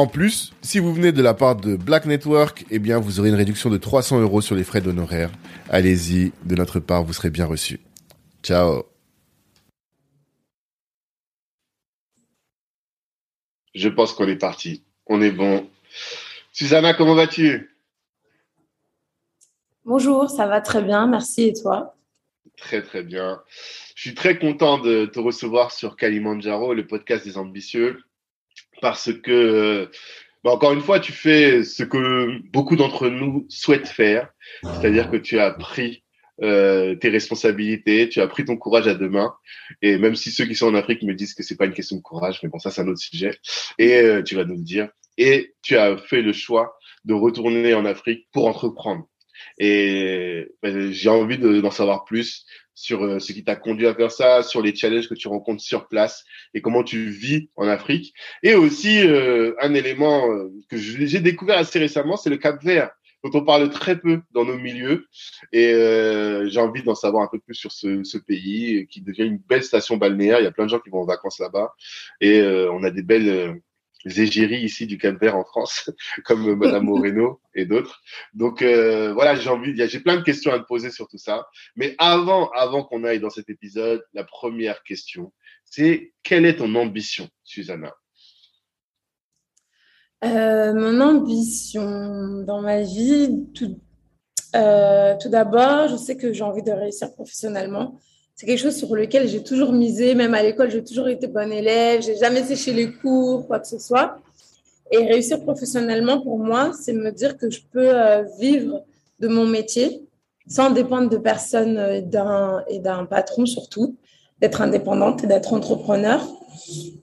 En plus, si vous venez de la part de Black Network, eh bien, vous aurez une réduction de 300 euros sur les frais d'honoraires. Allez-y, de notre part, vous serez bien reçu. Ciao. Je pense qu'on est parti. On est bon. Susanna, comment vas-tu? Bonjour, ça va très bien, merci. Et toi? Très, très bien. Je suis très content de te recevoir sur Kalimandjaro, le podcast des ambitieux parce que, bah, encore une fois, tu fais ce que beaucoup d'entre nous souhaitent faire, c'est-à-dire que tu as pris euh, tes responsabilités, tu as pris ton courage à deux mains. Et même si ceux qui sont en Afrique me disent que c'est pas une question de courage, mais bon, ça c'est un autre sujet. Et euh, tu vas nous le dire. Et tu as fait le choix de retourner en Afrique pour entreprendre. Et bah, j'ai envie d'en savoir plus sur euh, ce qui t'a conduit à faire ça, sur les challenges que tu rencontres sur place et comment tu vis en Afrique. Et aussi, euh, un élément euh, que j'ai découvert assez récemment, c'est le Cap Vert dont on parle très peu dans nos milieux. Et j'ai envie d'en savoir un peu plus sur ce, ce, pays qui devient une belle station balnéaire. Il y a plein de gens qui vont en vacances là-bas. Et on a des belles égéries ici du Cap Vert en France, comme Madame Moreno et d'autres. Donc euh, voilà, j'ai envie, j'ai plein de questions à te poser sur tout ça. Mais avant, avant qu'on aille dans cet épisode, la première question, c'est quelle est ton ambition, Susanna? Euh, Mon ambition dans ma vie, euh, tout d'abord, je sais que j'ai envie de réussir professionnellement c'est quelque chose sur lequel j'ai toujours misé. Même à l'école, j'ai toujours été bonne élève. J'ai jamais séché les cours, quoi que ce soit. Et réussir professionnellement, pour moi, c'est me dire que je peux euh, vivre de mon métier sans dépendre de personne euh, et d'un patron surtout, d'être indépendante et d'être entrepreneur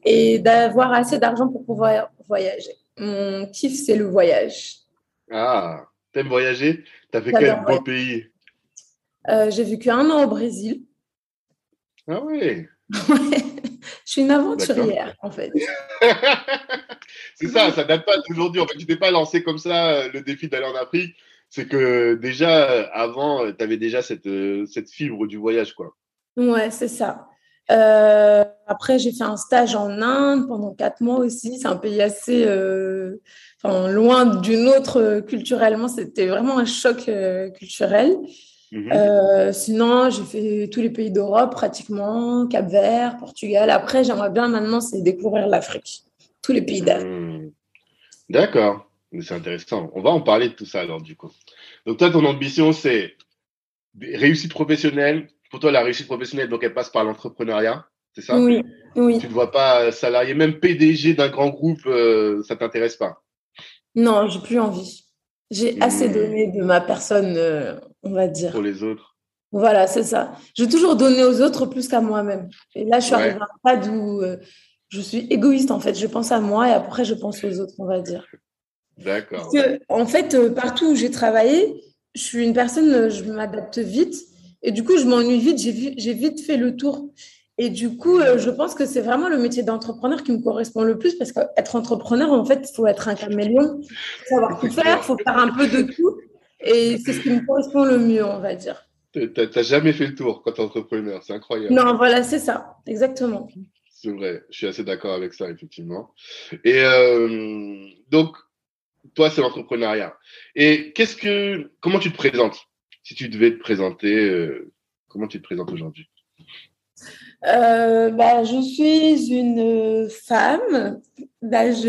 et d'avoir assez d'argent pour pouvoir voyager. Mon kiff, c'est le voyage. Ah, t'aimes voyager? T'as fait quel beau pays? Euh, J'ai vécu un an au Brésil. Ah oui. je suis une aventurière, en fait. c'est ça, ça date pas d'aujourd'hui. En fait, tu t'es pas lancé comme ça euh, le défi d'aller en Afrique. C'est que déjà, avant, euh, tu avais déjà cette, euh, cette fibre du voyage, quoi. Ouais, c'est ça. après, j'ai fait un stage en Inde pendant quatre mois aussi. C'est un pays assez loin d'une autre culturellement. C'était vraiment un choc culturel. Mhm. Euh, sinon, j'ai fait tous les pays d'Europe pratiquement, Cap Vert, Portugal. Après, j'aimerais bien maintenant, c'est découvrir l'Afrique, tous les pays d'Afrique. Hmm. D'accord, c'est intéressant. On va en parler de tout ça alors du coup. Donc toi, ton ambition, c'est réussite professionnelle. Pour toi, la réussite professionnelle, donc elle passe par l'entrepreneuriat, c'est ça? Oui, oui. Tu ne vois pas salarié, même PDG d'un grand groupe, euh, ça t'intéresse pas? Non, j'ai plus envie. J'ai assez hmm. donné de ma personne, euh, on va dire. Pour les autres. Voilà, c'est ça. Je veux toujours donner aux autres plus qu'à moi-même. Et là, je suis arrivée à un stade où euh, je suis égoïste, en fait. Je pense à moi et après, je pense aux autres, on va dire. D'accord. En fait, euh, partout où j'ai travaillé, je suis une personne, je m'adapte vite. Et du coup, je m'ennuie vite. J'ai vite fait le tour. Et du coup, euh, je pense que c'est vraiment le métier d'entrepreneur qui me correspond le plus parce qu'être entrepreneur, en fait, il faut être un caméléon, savoir tout faire, il faut faire un peu de tout. Et c'est ce qui me correspond le mieux, on va dire. Tu n'as jamais fait le tour quand tu es entrepreneur, c'est incroyable. Non, voilà, c'est ça, exactement. C'est vrai, je suis assez d'accord avec ça, effectivement. Et euh, donc, toi, c'est l'entrepreneuriat. Et qu'est-ce que, comment tu te présentes? Si tu devais te présenter, euh, comment tu te présentes aujourd'hui? Euh, bah, Je suis une femme d'âge.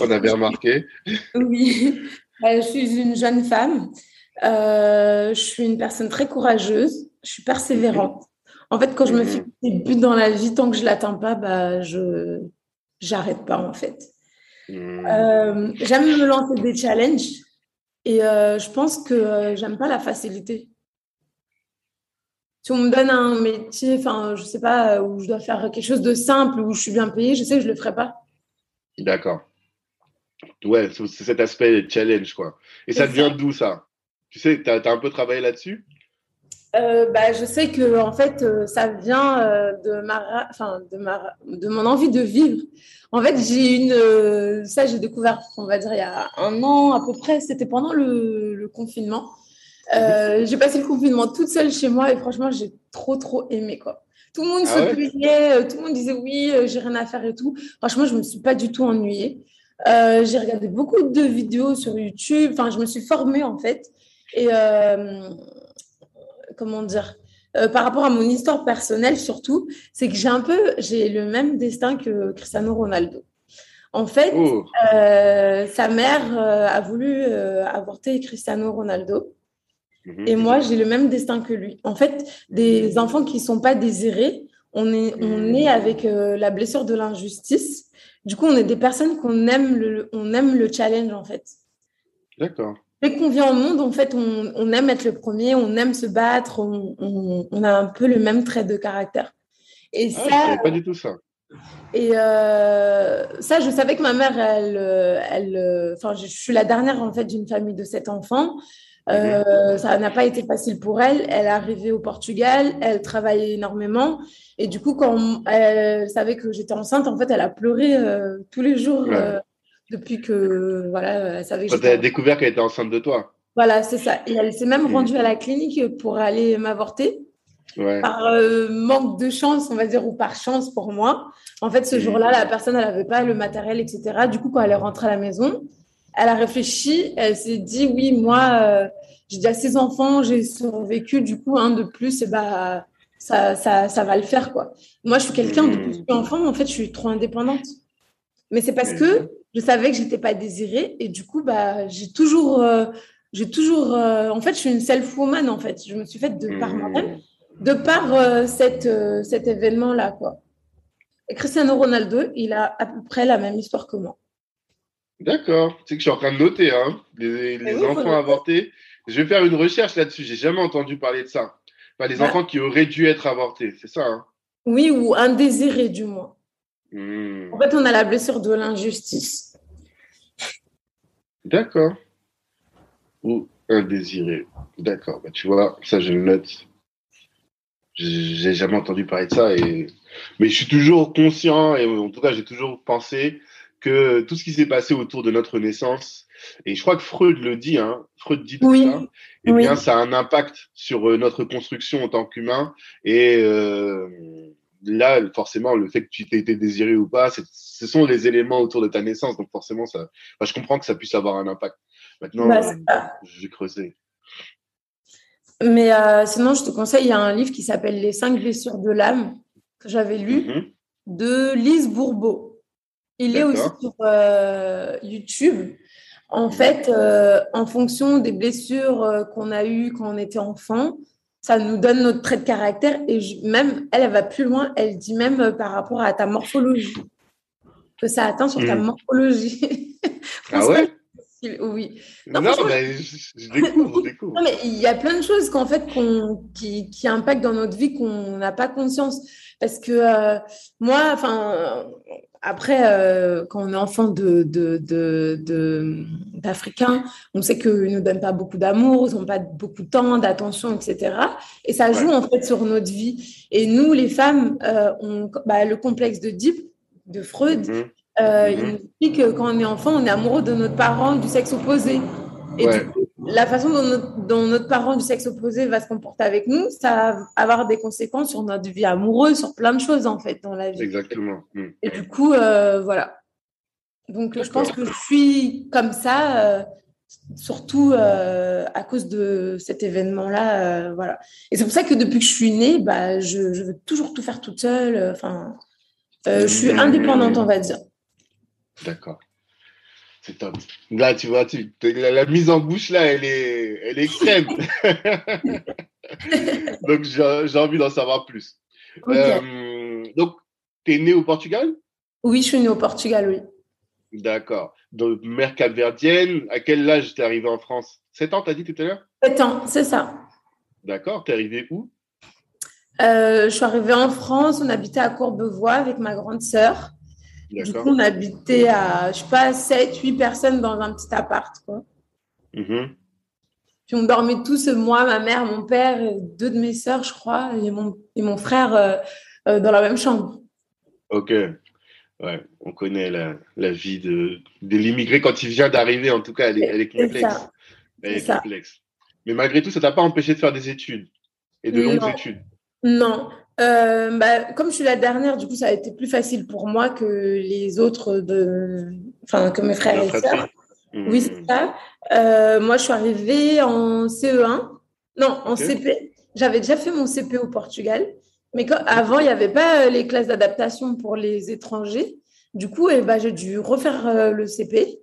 On a bien remarqué. oui, je suis une jeune femme. Euh, je suis une personne très courageuse. Je suis persévérante. En fait, quand je me fais mhm. des buts dans la vie, tant que je l'atteins pas, bah, je j'arrête pas en fait. Mhm. Euh, j'aime me lancer des challenges et je pense que j'aime pas la facilité si on me donne un métier, enfin, je sais pas, où je dois faire quelque chose de simple, où je suis bien payée, je sais que je le ferai pas. D'accord. Ouais, c'est cet aspect challenge, quoi. Et ça vient d'où, ça? Tu sais, tu as, un peu travaillé là-dessus? Euh, bah, je sais que en fait, euh, ça vient euh, de ma, enfin, de ma, de mon envie de vivre. En fait, j'ai une, ça j'ai découvert, on va dire il y a un an à peu près. C'était pendant le, le confinement. Euh, j'ai passé le confinement toute seule chez moi et franchement, j'ai trop, trop aimé. Quoi. Tout le monde ah se plaignait, tout le monde disait oui, j'ai rien à faire et tout. Franchement, je me suis pas du tout ennuyée. J'ai regardé beaucoup de vidéos sur YouTube. Enfin, je me suis formée en fait. Et comment dire par rapport à mon histoire personnelle surtout, c'est que j'ai un peu, j'ai le même destin que Cristiano Ronaldo. En fait, oh. sa mère a voulu avorter Cristiano Ronaldo. Et moi, j'ai le même destin que lui. En fait, des enfants qui ne sont pas désirés, on est, on est avec euh, la blessure de l'injustice. Du coup, on est des personnes qu'on aime le, on aime le challenge, en fait. D'accord. Dès qu'on vient au monde, en fait, on, on, aime être le premier, on aime se battre, on, on, a un peu le même trait de caractère. Et ah, ça. pas du tout ça. Et euh, ça, je savais que ma mère, elle, elle, enfin, je suis la dernière en fait d'une famille de sept enfants. Euh, ça n'a pas été facile pour elle. Elle est arrivée au Portugal, elle travaillait énormément. Et du coup, quand elle savait que j'étais enceinte, en fait, elle a pleuré euh, tous les jours euh, depuis que, voilà, elle savait que Quand elle a découvert qu'elle était enceinte de toi. Voilà, c'est ça. Et elle s'est même mmh. rendue à la clinique pour aller m'avorter. Par manque de chance, on va dire, ou par chance pour moi. En fait, ce mmh. jour-là, la personne, elle n'avait pas le matériel, etc. Du coup, quand elle est rentrée à la maison, elle a réfléchi, elle s'est dit oui, moi, euh, j'ai déjà six enfants, j'ai survécu, du coup, un de plus, et bah, ça, ça, ça va le faire, quoi. Moi, je suis quelqu'un, depuis que enfant, en fait, je suis trop indépendante. Mais c'est parce que je savais que j'étais pas désirée, et du coup, bah, j'ai toujours, euh, j'ai toujours, euh, en fait, je suis une self-woman, en fait. Je me suis faite de par moi-même, de par cette, cet événement-là, quoi. Et Cristiano Ronaldo, il a à peu près la même histoire que moi. D'accord. C'est que je suis en train de noter, hein, les, enfants avortés. Je vais faire une recherche là-dessus. J'ai jamais entendu parler de ça. Enfin, les bah. enfants qui auraient dû être avortés, c'est ça hein? Oui, ou indésirés du moins. Hmm. En fait, on a la blessure de l'injustice. D'accord. Ou indésirés. D'accord. Bah, tu vois, ça, je le note. J'ai jamais entendu parler de ça. Et... Mais je suis toujours conscient, et en tout cas, j'ai toujours pensé que tout ce qui s'est passé autour de notre naissance, et je crois que Freud le dit, hein, Freud dit tout ça, et eh bien, ça a un impact sur euh, notre construction en tant qu'humain. Et euh, là, forcément, le fait que tu t'aies été désiré ou pas, ce sont les éléments autour de ta naissance. Donc forcément, ça, je comprends que ça puisse avoir un impact. Maintenant, bah, je vais creuser. Mais euh, sinon, je te conseille, il y a un livre qui s'appelle Les cinq blessures de l'âme que j'avais lu mhm. de Lise Bourbeau. Il est aussi sur euh, YouTube. En fait, euh, en fonction des blessures euh, qu'on a eues quand on était enfant, ça nous donne notre trait de caractère. Et même, elle, elle va plus loin. Elle dit même par rapport à ta morphologie, que ça atteint sur ta hmm. morphologie. ah ouais? Oui. Non, mais je, découvre, je découvre. Non, mais il y a plein de choses qu'en fait, qui, qui, impactent dans notre vie qu'on n'a pas conscience. Parce que moi, enfin, après, euh, quand on est enfant de, d'Africains, on sait qu'ils ne nous donnent pas beaucoup d'amour, ils n'ont pas beaucoup de temps, d'attention, etc. Et ça joue en fait sur notre vie. Et nous, les femmes, euh, on, bah, le complexe de Deep, de Freud, mhm. Euh, il mhm. nous dit que quand on est enfant, on est amoureux de notre parent du sexe opposé. Et du coup, la façon dont notre, parent du sexe opposé va se comporter avec nous, ça va avoir des conséquences sur notre vie amoureuse, sur plein de choses en fait dans la vie. Exactement. Hmm. Et du coup, euh, voilà. Donc je pense que je suis comme ça euh, surtout à cause de cet événement-là. voilà. Et c'est pour ça que depuis que je suis née, bah, je, je veux toujours tout faire toute seule. Enfin, je suis indépendante, on va dire. D'accord. Top. Là, tu vois, tu, la, mise en bouche, là, elle est, elle est extrême. donc, j'ai envie d'en savoir plus. Euh, donc, tu es né au Portugal? Oui, je suis né au Portugal, oui. D'accord. Donc, mère capverdienne, à quel âge t'es arrivé en France? 7 ans, t'as dit tout à l'heure? 7 ans, c'est ça. D'accord. T'es arrivé où? Euh, Je suis arrivée en France, on habitait à Courbevoie avec ma grande sœur. Du coup, on habitait à, je sais pas, 7, 8 personnes dans un petit appart. Quoi. Mm-hmm. Puis on dormait tous, moi, ma mère, mon père, deux de mes sœurs, je crois, et mon, et mon frère euh, euh, dans la même chambre. Ok. Ouais, on connaît la, la vie de, de l'immigré quand il vient d'arriver, en tout cas, elle est, elle est complexe. Elle est, complexe. Mais malgré tout, ça t'a pas empêché de faire des études et de longues études. Non, euh, bah, comme je suis la dernière, du coup, ça a été plus facile pour moi que les autres, de... enfin, que mes frères et sœurs. Oui, c'est ça. Euh, moi, je suis arrivée en CE1, non, en CP. J'avais déjà fait mon CP au Portugal, mais avant, il n'y avait pas euh, les classes d'adaptation pour les étrangers. Du coup, eh ben, j'ai dû refaire le CP.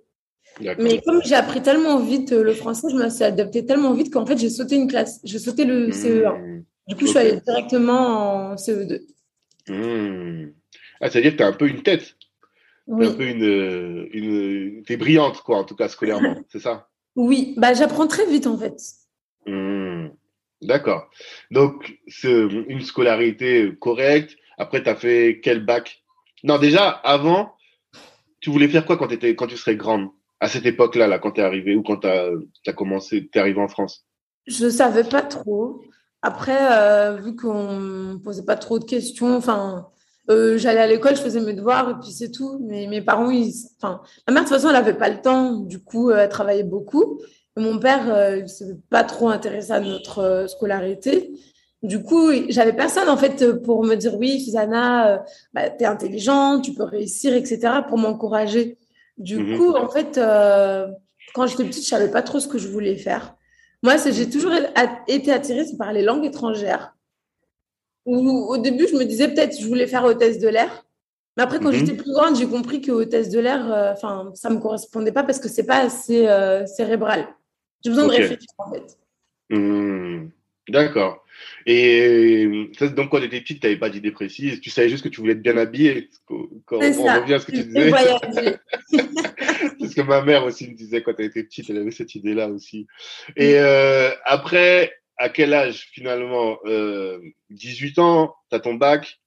Mais comme j'ai appris tellement vite le français, je me suis adaptée tellement vite qu'en fait, j'ai sauté une classe. J'ai sauté le CE1. Du coup, je suis allée directement en CE2. Hmm. Ah, c'est-à-dire que tu as un peu une tête. Oui. un peu une, une... Tu es brillante, quoi, en tout cas scolairement, c'est ça? Oui, bah, j'apprends très vite, en fait. Hmm. D'accord. Donc, une scolarité correcte. Après, tu as fait quel bac? Non, déjà, avant, tu voulais faire quoi quand, étais, quand tu serais grande? À cette époque-là, là, quand tu es arrivé ou quand tu as, as, commencé, tu es arrivé en France? Je ne savais pas trop. Après, euh, vu qu'on ne posait pas trop de questions, enfin, euh, j'allais à l'école, je faisais mes devoirs et puis c'est tout. Mais mes parents, ils, enfin, ma mère de toute façon, elle n'avait pas le temps. Du coup, euh, elle travaillait beaucoup. Et mon père, il ne s'est pas trop intéressé à notre scolarité. Du coup, j'avais personne en fait pour me dire oui, Susanna, bah, tu es intelligente, tu peux réussir, etc. pour m'encourager. Du mhm. coup, en fait, quand j'étais petite, je savais pas trop ce que je voulais faire. Moi, j'ai toujours été attirée par les langues étrangères. au début, je me disais peut-être je voulais faire hôtesse de l'air. Mais après, quand mhm. j'étais plus grande, j'ai compris que hôtesse de l'air, euh, enfin, ça me correspondait pas parce que c'est pas assez euh, cérébral. J'ai besoin de réfléchir en fait. Hmm. D'accord. Et donc, quand tu étais petite, tu n'avais pas d'idée précise. Tu savais juste que tu voulais être bien habillée. Quand on revient à ce que tu disais. Que ma mère aussi me disait quand elle était petite. Elle avait cette idée-là aussi. Et euh, après, à quel âge finalement 18 euh, ans, tu as ton bac?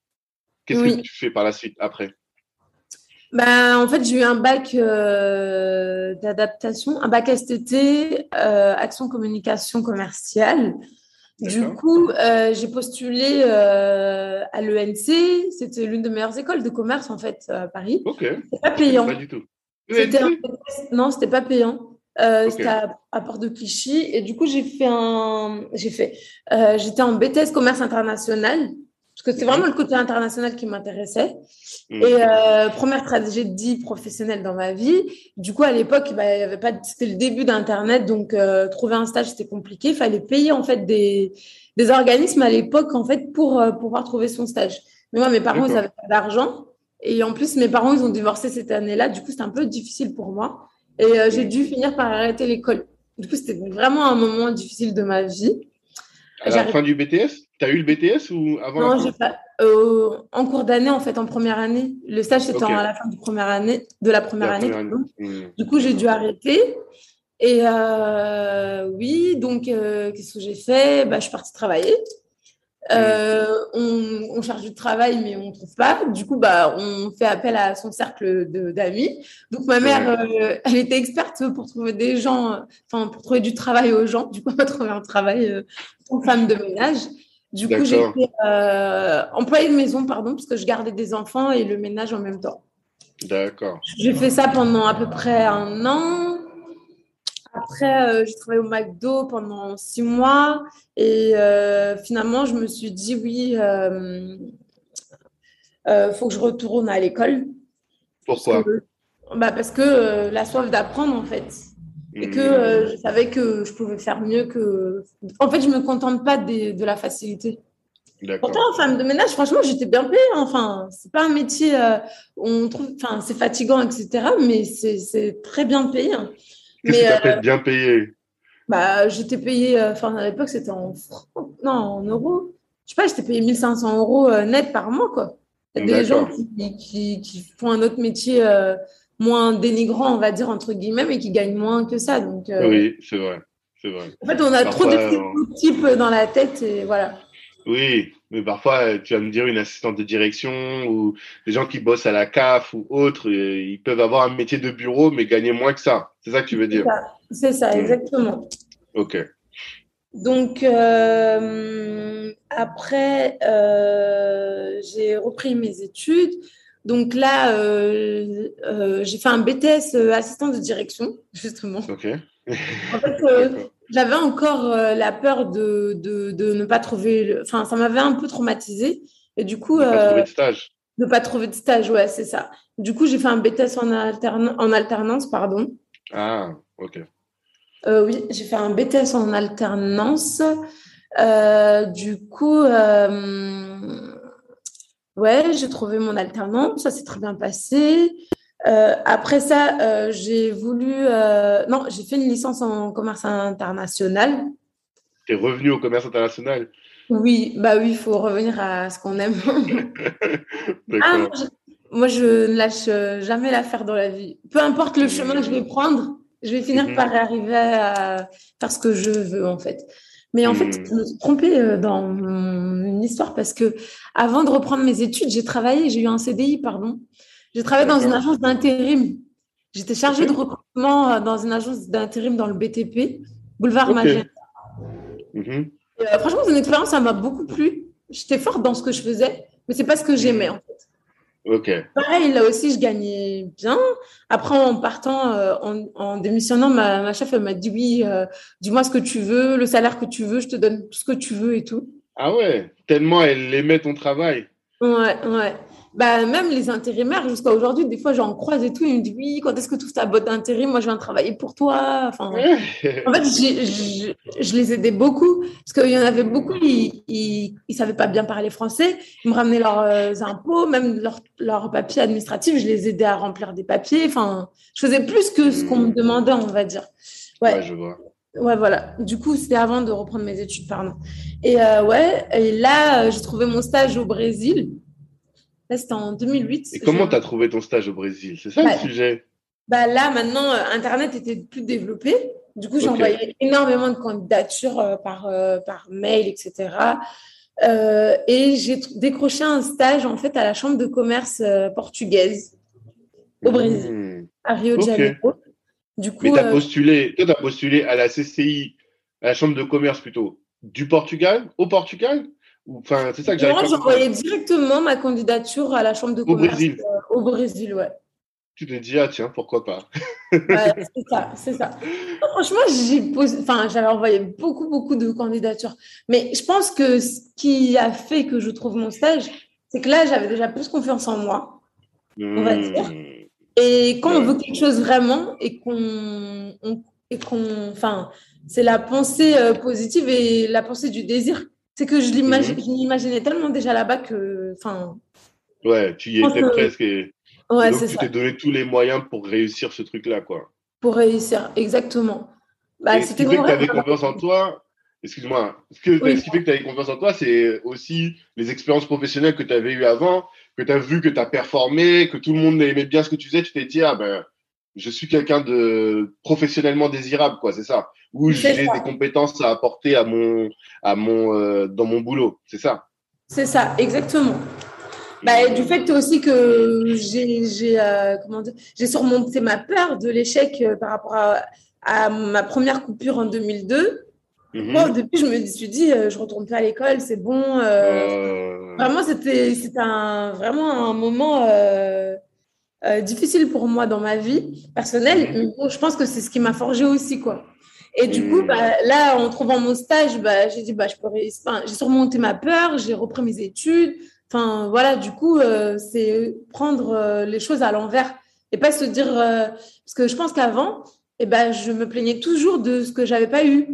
Qu'est-ce que tu fais par la suite après? Ben, en fait, j'ai eu un bac euh, d'adaptation, un bac STT, action communication commerciale. Du coup, euh, j'ai postulé à l'ENC. C'était l'une des meilleures écoles de commerce, en fait, à Paris. Ok. Pas payant. Pas du tout. Un... Non, c'était pas payant. Euh, C'était à, à, Port de Clichy. Et du coup, j'ai fait un. J'ai fait. Euh, j'étais en BTS commerce international. Parce que c'est vraiment le côté international qui m'intéressait. Mm. Et euh, première tragédie professionnelle dans ma vie. Du coup, à l'époque, bah, il y avait pas, c'était le début d'Internet, donc euh, trouver un stage c'était compliqué. Il fallait payer en fait des, des organismes à l'époque en fait pour euh, pouvoir trouver son stage. Mais moi, mes parents, ils n'avaient pas d'argent. Et en plus, mes parents, ils ont divorcé cette année-là. Du coup, c'était un peu difficile pour moi. Et euh, j'ai dû finir par arrêter l'école. Du coup, c'était vraiment un moment difficile de ma vie. À la fin du BTS Tu as eu le BTS ou avant Non, j'ai pas. Euh, en cours d'année, en fait, en première année. Le stage, c'était à la fin de, première année, de la première année. Hmm. Du coup, j'ai dû arrêter. Et euh, oui, donc, qu'est-ce que j'ai fait? Bah, Je suis partie travailler. Euh, on, cherche du travail, mais on ne trouve pas. Du coup, bah, on fait appel à son cercle d'amis. Donc, ma mère, euh, elle était experte pour trouver des gens, enfin, pour trouver du travail aux gens. Du coup, elle m'a trouvé un travail euh, en femme de ménage. Du coup, j'étais employée de maison, pardon, parce que je gardais des enfants et le ménage en même temps. D'accord. J'ai fait ça pendant à peu près un an. Après, euh, j'ai travaillé au McDo pendant six mois et euh, finalement, je me suis dit oui, il euh, faut que je retourne à l'école. Pourquoi? Bah Parce que la soif d'apprendre, en fait. et que euh, je savais que je pouvais faire mieux que. En fait, je me contente pas de la facilité. Pourtant, femme de ménage, franchement, j'étais bien payée. Enfin, c'est pas un métier on trouve, enfin, c'est fatigant, etc. Mais c'est très bien payé. Hein. Qu'est-ce que appelles bien payé? Bah, j'étais payée. Enfin, à l'époque, c'était en francs, non, en euros. Je sais pas, j'étais payée 1500 euros net par mois, quoi. Il y a des gens qui, qui, font un autre métier moins dénigrant, on va dire, entre guillemets, mais qui gagnent moins que ça. Donc, euh, Oui, c'est vrai. vrai. En fait, on a trop de types dans la tête et voilà. Oui, mais parfois, tu vas me dire une assistante de direction ou des gens qui bossent à la CAF ou autres, ils peuvent avoir un métier de bureau, mais gagner moins que ça. C'est ça que tu veux dire? C'est ça, exactement. Ok. Donc, euh, après, euh, j'ai repris mes études. Donc là, euh, euh, j'ai fait un BTS euh, assistant de direction, justement. Ok. en fait, j'avais encore la peur de, de, ne pas trouver. Enfin, ça m'avait un peu traumatisé. Et du coup. De ne pas trouver de stage. De pas trouver de stage, ouais, c'est ça. Du coup, j'ai fait un BTS en, en alternance, pardon. Ah, ok. oui, j'ai fait un BTS en alternance. du coup, ouais, j'ai trouvé mon alternance, ça s'est très bien passé. Euh, après ça, euh, j'ai voulu. Euh, non, j'ai fait une licence en commerce international. Tu es revenu au commerce international? Oui, bah oui, il faut revenir à ce qu'on aime. ah, moi, je, ne lâche jamais l'affaire dans la vie. Peu importe le chemin que je vais prendre, je vais finir mhm. par arriver à faire ce que je veux, en fait. Mais en fait, hmm. je me suis trompée euh, dans une histoire parce que avant de reprendre mes études, j'ai travaillé, j'ai eu un CDI, pardon. J'ai travaillé dans une agence d'intérim. J'étais chargée de recrutement euh, dans une agence d'intérim dans le BTP, boulevard Magenta. Mhm. Euh, franchement, c'est une expérience, ça m'a beaucoup plu. J'étais forte dans ce que je faisais, mais c'est pas ce que j'aimais en fait. Ok. Pareil, là aussi, je gagnais bien. Après, en partant, euh, en, démissionnant, ma, chef m'a dit oui, euh, dis-moi ce que tu veux, le salaire que tu veux, je te donne tout ce que tu veux et tout. Ah ouais, tellement elle aimait ton travail. Ouais, ouais bah, même les intérimaires, jusqu'à aujourd'hui, des fois, j'en croise et tout. Ils me disent Oui, quand est-ce que tu ouvres ta boîte d'intérim? Moi, je viens travailler pour toi. Enfin, en fait, je les aidais beaucoup parce qu'il y en avait beaucoup, ils ne savaient pas bien parler français. Ils me ramenaient leurs euh, impôts, même leurs leur papiers administratifs. Je les aidais à remplir des papiers. Enfin, je faisais plus que ce qu'on me demandait, on va dire. Ouais, je vois. Ouais, voilà. Du coup, c'était avant de reprendre mes études, pardon. Et euh, ouais, et là, euh, j'ai trouvé mon stage au Brésil. Là, c'était en 2008. Et comment tu as trouvé ton stage au Brésil? C'est ça le bah, sujet bah Là, maintenant, euh, Internet était plus développé. Du coup, j'envoyais énormément de candidatures euh, par, euh, par mail, etc. et j'ai décroché un stage, en fait, à la Chambre de commerce portugaise au Brésil, hmm. à Rio de Janeiro. Du coup, Mais tu as postulé, toi, as postulé à la CCI, à la Chambre de commerce plutôt, du Portugal, au Portugal? Enfin, c'est ça que Moi, j'envoyais directement ma candidature à la Chambre de commerce. Au Brésil. Euh, au Brésil, ouais. Tu te dis, ah tiens, pourquoi pas C'est ça, c'est ça. franchement, j'ai enfin, j'avais envoyé beaucoup, beaucoup de candidatures. Mais je pense que ce qui a fait que je trouve mon stage, c'est que là, j'avais déjà plus confiance en moi, on va dire. Hmm. Et quand on veut quelque chose vraiment et qu'on. qu'on enfin, c'est la pensée euh, positive et la pensée du désir c'est que je l'imaginais tellement déjà là-bas que. Ouais, tu y étais presque. Et... Ouais, donc, tu t'es donné tous les moyens pour réussir ce truc-là, quoi. Pour réussir, exactement. Bah, ce qui fait que tu avais confiance en toi, excuse-moi, ce, que, ce qui fait que tu avais confiance en toi, c'est aussi les expériences professionnelles que tu avais eues avant, que tu as vu que tu as performé, que tout le monde aimait bien ce que tu faisais, tu t'es dit, ah ben, je suis quelqu'un de professionnellement désirable, quoi, c'est ça. Ou j'ai des compétences à apporter à mon, à mon, euh, dans mon boulot, c'est ça. C'est ça, exactement. Bah, du fait aussi que j'ai, j'ai, euh, comment dire, j'ai surmonté ma peur de l'échec euh, par rapport à, à, ma première coupure en 2002. Mhm. Moi, depuis, je me suis dit, je retourne plus à l'école, c'est bon. Vraiment, c'était, c'était un, vraiment un moment euh, difficile pour moi dans ma vie personnelle. Mais je pense que c'est ce qui m'a forgé aussi, quoi. Et du coup, mhm. bah, là, en trouvant mon stage, bah, j'ai dit, bah, je peux, enfin, j'ai surmonté ma peur, j'ai repris mes études. Enfin, voilà, du coup, euh, c'est prendre euh, les choses à l'envers et pas se dire, parce que je pense qu'avant, eh ben, je me plaignais toujours de ce que j'avais pas eu.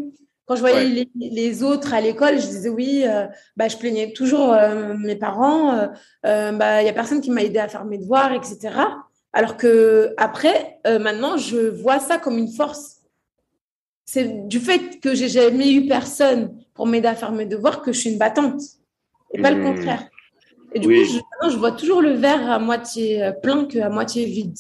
Quand je voyais les, autres à l'école, je disais oui, euh, bah, je plaignais toujours euh, mes parents. Il euh, bah, y a personne qui m'a aidé à faire mes devoirs, etc. Alors que après, maintenant, je vois ça comme une force. C'est du fait que j'ai jamais eu personne pour m'aider à faire mes devoirs que je suis une battante, et pas le mmh. contraire. Et du coup, je, je vois toujours le verre à moitié plein qu'à moitié vide.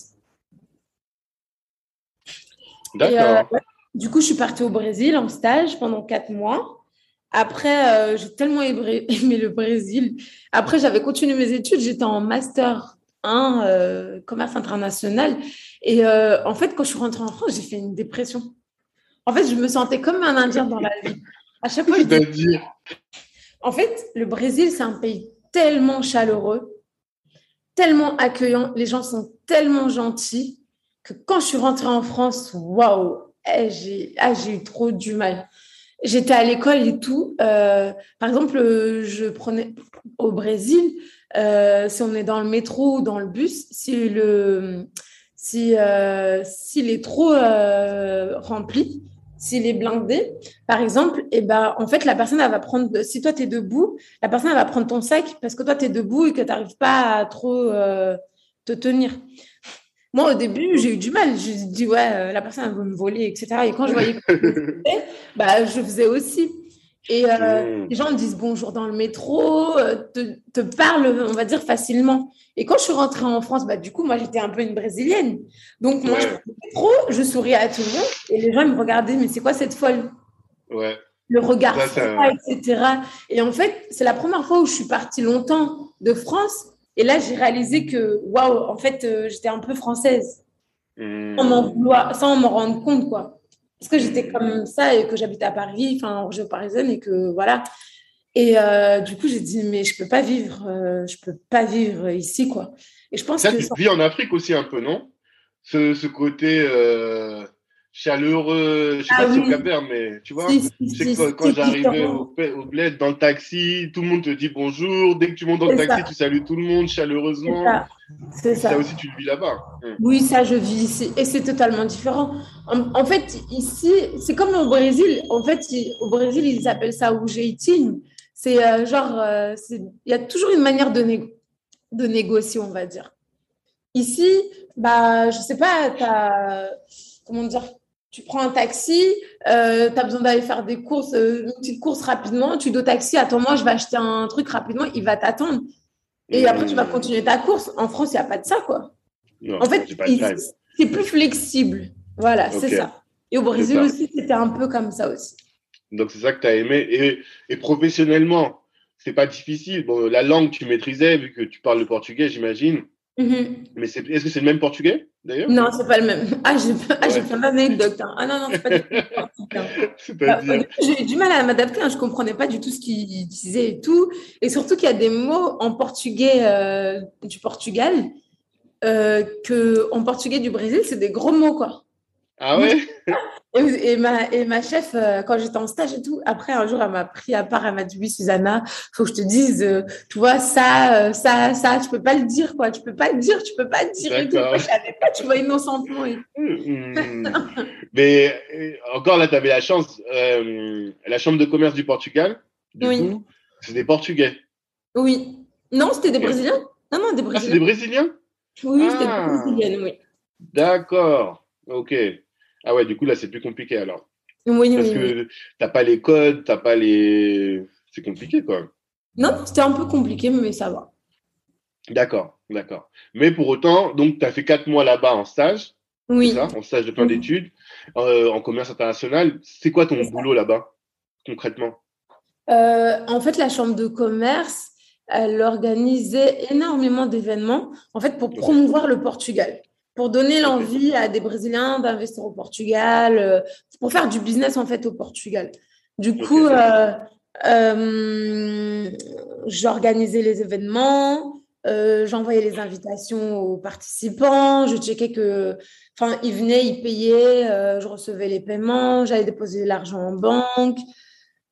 D'accord. Du coup, je suis partie au Brésil en stage pendant quatre mois. Après, euh, j'ai tellement aimé, le Brésil. Après, j'avais continué mes études. J'étais en master 1 euh, commerce international. Et euh, en fait, quand je suis rentrée en France, j'ai fait une dépression. En fait, je me sentais comme un Indien dans la vie. À chaque fois, je dis... En fait, le Brésil, c'est un pays tellement chaleureux, tellement accueillant. Les gens sont tellement gentils que quand je suis rentrée en France, waouh, eh, j'ai ah, eu trop du mal. J'étais à l'école et tout. Euh, par exemple, je prenais au Brésil, euh, si on est dans le métro ou dans le bus, si le si euh, s'il est trop rempli, s'il est blindé, par exemple, et eh ben en fait la personne va prendre si toi tu es debout, la personne va prendre ton sac parce que toi tu es debout et que tu n'arrives pas à trop te tenir. Moi, au début, j'ai eu du mal. Je me dit, ouais, euh, la personne va me voler, etc. Et quand je voyais que je bah, je faisais aussi. Et euh, mmh. les gens me disent bonjour dans le métro, euh, te, te, parlent, on va dire, facilement. Et quand je suis rentrée en France, bah, du coup, moi, j'étais un peu une brésilienne. Donc, moi, je métro, je souriais à tout le monde. Et les gens me regardaient, mais c'est quoi cette folle? Ouais. Le regard, etc. Et en fait, c'est la première fois où je suis partie longtemps de France et là, j'ai réalisé que, waouh, en fait, euh, j'étais un peu française. Mmh. Sans m'en rendre compte, quoi. Parce que j'étais comme ça et que j'habitais à Paris, enfin, en région parisienne, et que voilà. Et euh, du coup, j'ai dit, mais je peux pas vivre, euh, je peux pas vivre ici, quoi. Et je pense ça, que. Tu vis en Afrique aussi un peu, non? Ce, ce, côté chaleureux, je sais ah pas si au Cap mais tu vois, quand, j'arrivais au, au, bled dans le taxi, tout le monde te dit bonjour. Dès que tu montes dans le taxi, tu salues tout le monde chaleureusement. C'est ça. ça. aussi, tu le vis là-bas. Hum. Oui, ça, je vis ici. Et c'est totalement différent. En, fait, ici, c'est comme au Brésil. En fait, au Brésil, ils appellent ça o jeitinho. C'est euh, genre, euh, il y a toujours une manière de, de négocier, on va dire. Ici, bah, je sais pas, tu as, comment dire, tu prends un taxi, euh, tu as besoin d'aller faire des courses, euh, une petite course rapidement, tu dois taxi, attends-moi, je vais acheter un truc rapidement, il va t'attendre. Et après, tu vas continuer ta course. En France, il n'y a pas de ça, quoi. en fait, c'est plus flexible. Voilà, c'est ça. Et au Brésil aussi, c'était un peu comme ça aussi. Donc, c'est ça que tu as aimé. Et, et professionnellement, c'est pas difficile. Bon, la langue, tu maîtrisais, vu que tu parles le portugais, j'imagine. Mhm. Mais est-ce que c'est le même portugais d'ailleurs? Non, c'est pas le même. Ah, j'ai ah, fait une anecdote. Hein. Ah non, non, c'est pas du tout. Bah, j'ai eu du mal à m'adapter. Hein. Je comprenais pas du tout ce qu'il disait et tout. Et surtout qu'il y a des mots en portugais euh, du Portugal euh, que en portugais du Brésil, c'est des gros mots, quoi. Ah ouais? Et, ma, et ma chef, euh, quand j'étais en stage et tout, après, un jour, elle m'a pris à part, elle m'a dit, oui, Susanna, faut que je te dise, euh, tu vois, ça, euh, ça, ça, tu peux pas le dire, quoi. Tu peux pas le dire, tu peux pas le dire. Et tout. je savais pas, tu vois, innocentement. Et... Hmm. Mais encore là, tu avais la chance, la Chambre de commerce du Portugal, du oui. c'est des Portugais. Oui. Non, c'était des Brésiliens? Non, non, des Brésiliens. Ah, c'est des Brésiliens? Oui, c'était des ah. Brésiliennes, oui. D'accord. Ok. Ah ouais, du coup, là, c'est plus compliqué alors. Oui, Parce que tu n'as pas les codes, tu n'as pas les. C'est compliqué, quoi. Non, c'était un peu compliqué, mais ça va. D'accord, d'accord. Mais pour autant, donc, tu as fait quatre mois là-bas en stage. Oui. Ça, en stage de fin d'études, euh, en commerce international. C'est quoi ton boulot là-bas, concrètement? Euh, En fait, la chambre de commerce, elle organisait énormément d'événements, en fait, pour promouvoir le Portugal pour donner l'envie à des Brésiliens d'investir au Portugal, euh, pour faire du business en fait au Portugal. Du coup, euh, euh, j'organisais les événements, j'envoyais les invitations aux participants, je checkais que, enfin, ils venaient, ils payaient, je recevais les paiements, j'allais déposer l'argent en banque.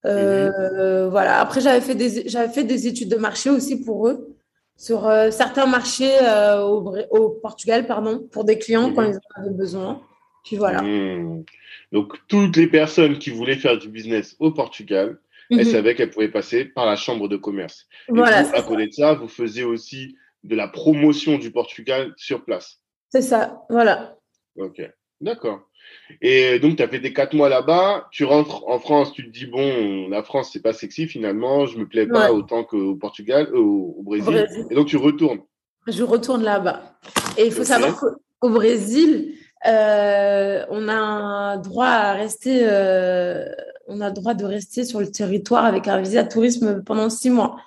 Mhm. Voilà. Après, j'avais fait des, j'avais fait des études de marché aussi pour eux sur euh, certains marchés euh, au, au, Portugal, pardon, pour des clients quand mhm. ils en avaient besoin. Puis voilà. Hmm. Donc, toutes les personnes qui voulaient faire du business au Portugal, elles Mhm. savaient qu'elles pouvaient passer par la chambre de commerce. Et Voilà, vous, à côté de ça, vous faisiez aussi de la promotion du Portugal sur place. c'est ça. Voilà. Ok, d'accord. Et donc, tu as fait tes quatre mois là-bas, tu rentres en France, tu te dis, bon, la France, c'est pas sexy finalement, je me plais pas Ouais. autant qu'au Portugal, euh, au, Brésil. Brésil. Et donc, tu retournes. Je retourne là-bas. Et il faut savoir qu'au Brésil, euh, on a un droit à rester, euh, on a le droit de rester sur le territoire avec un visa de tourisme pendant six mois.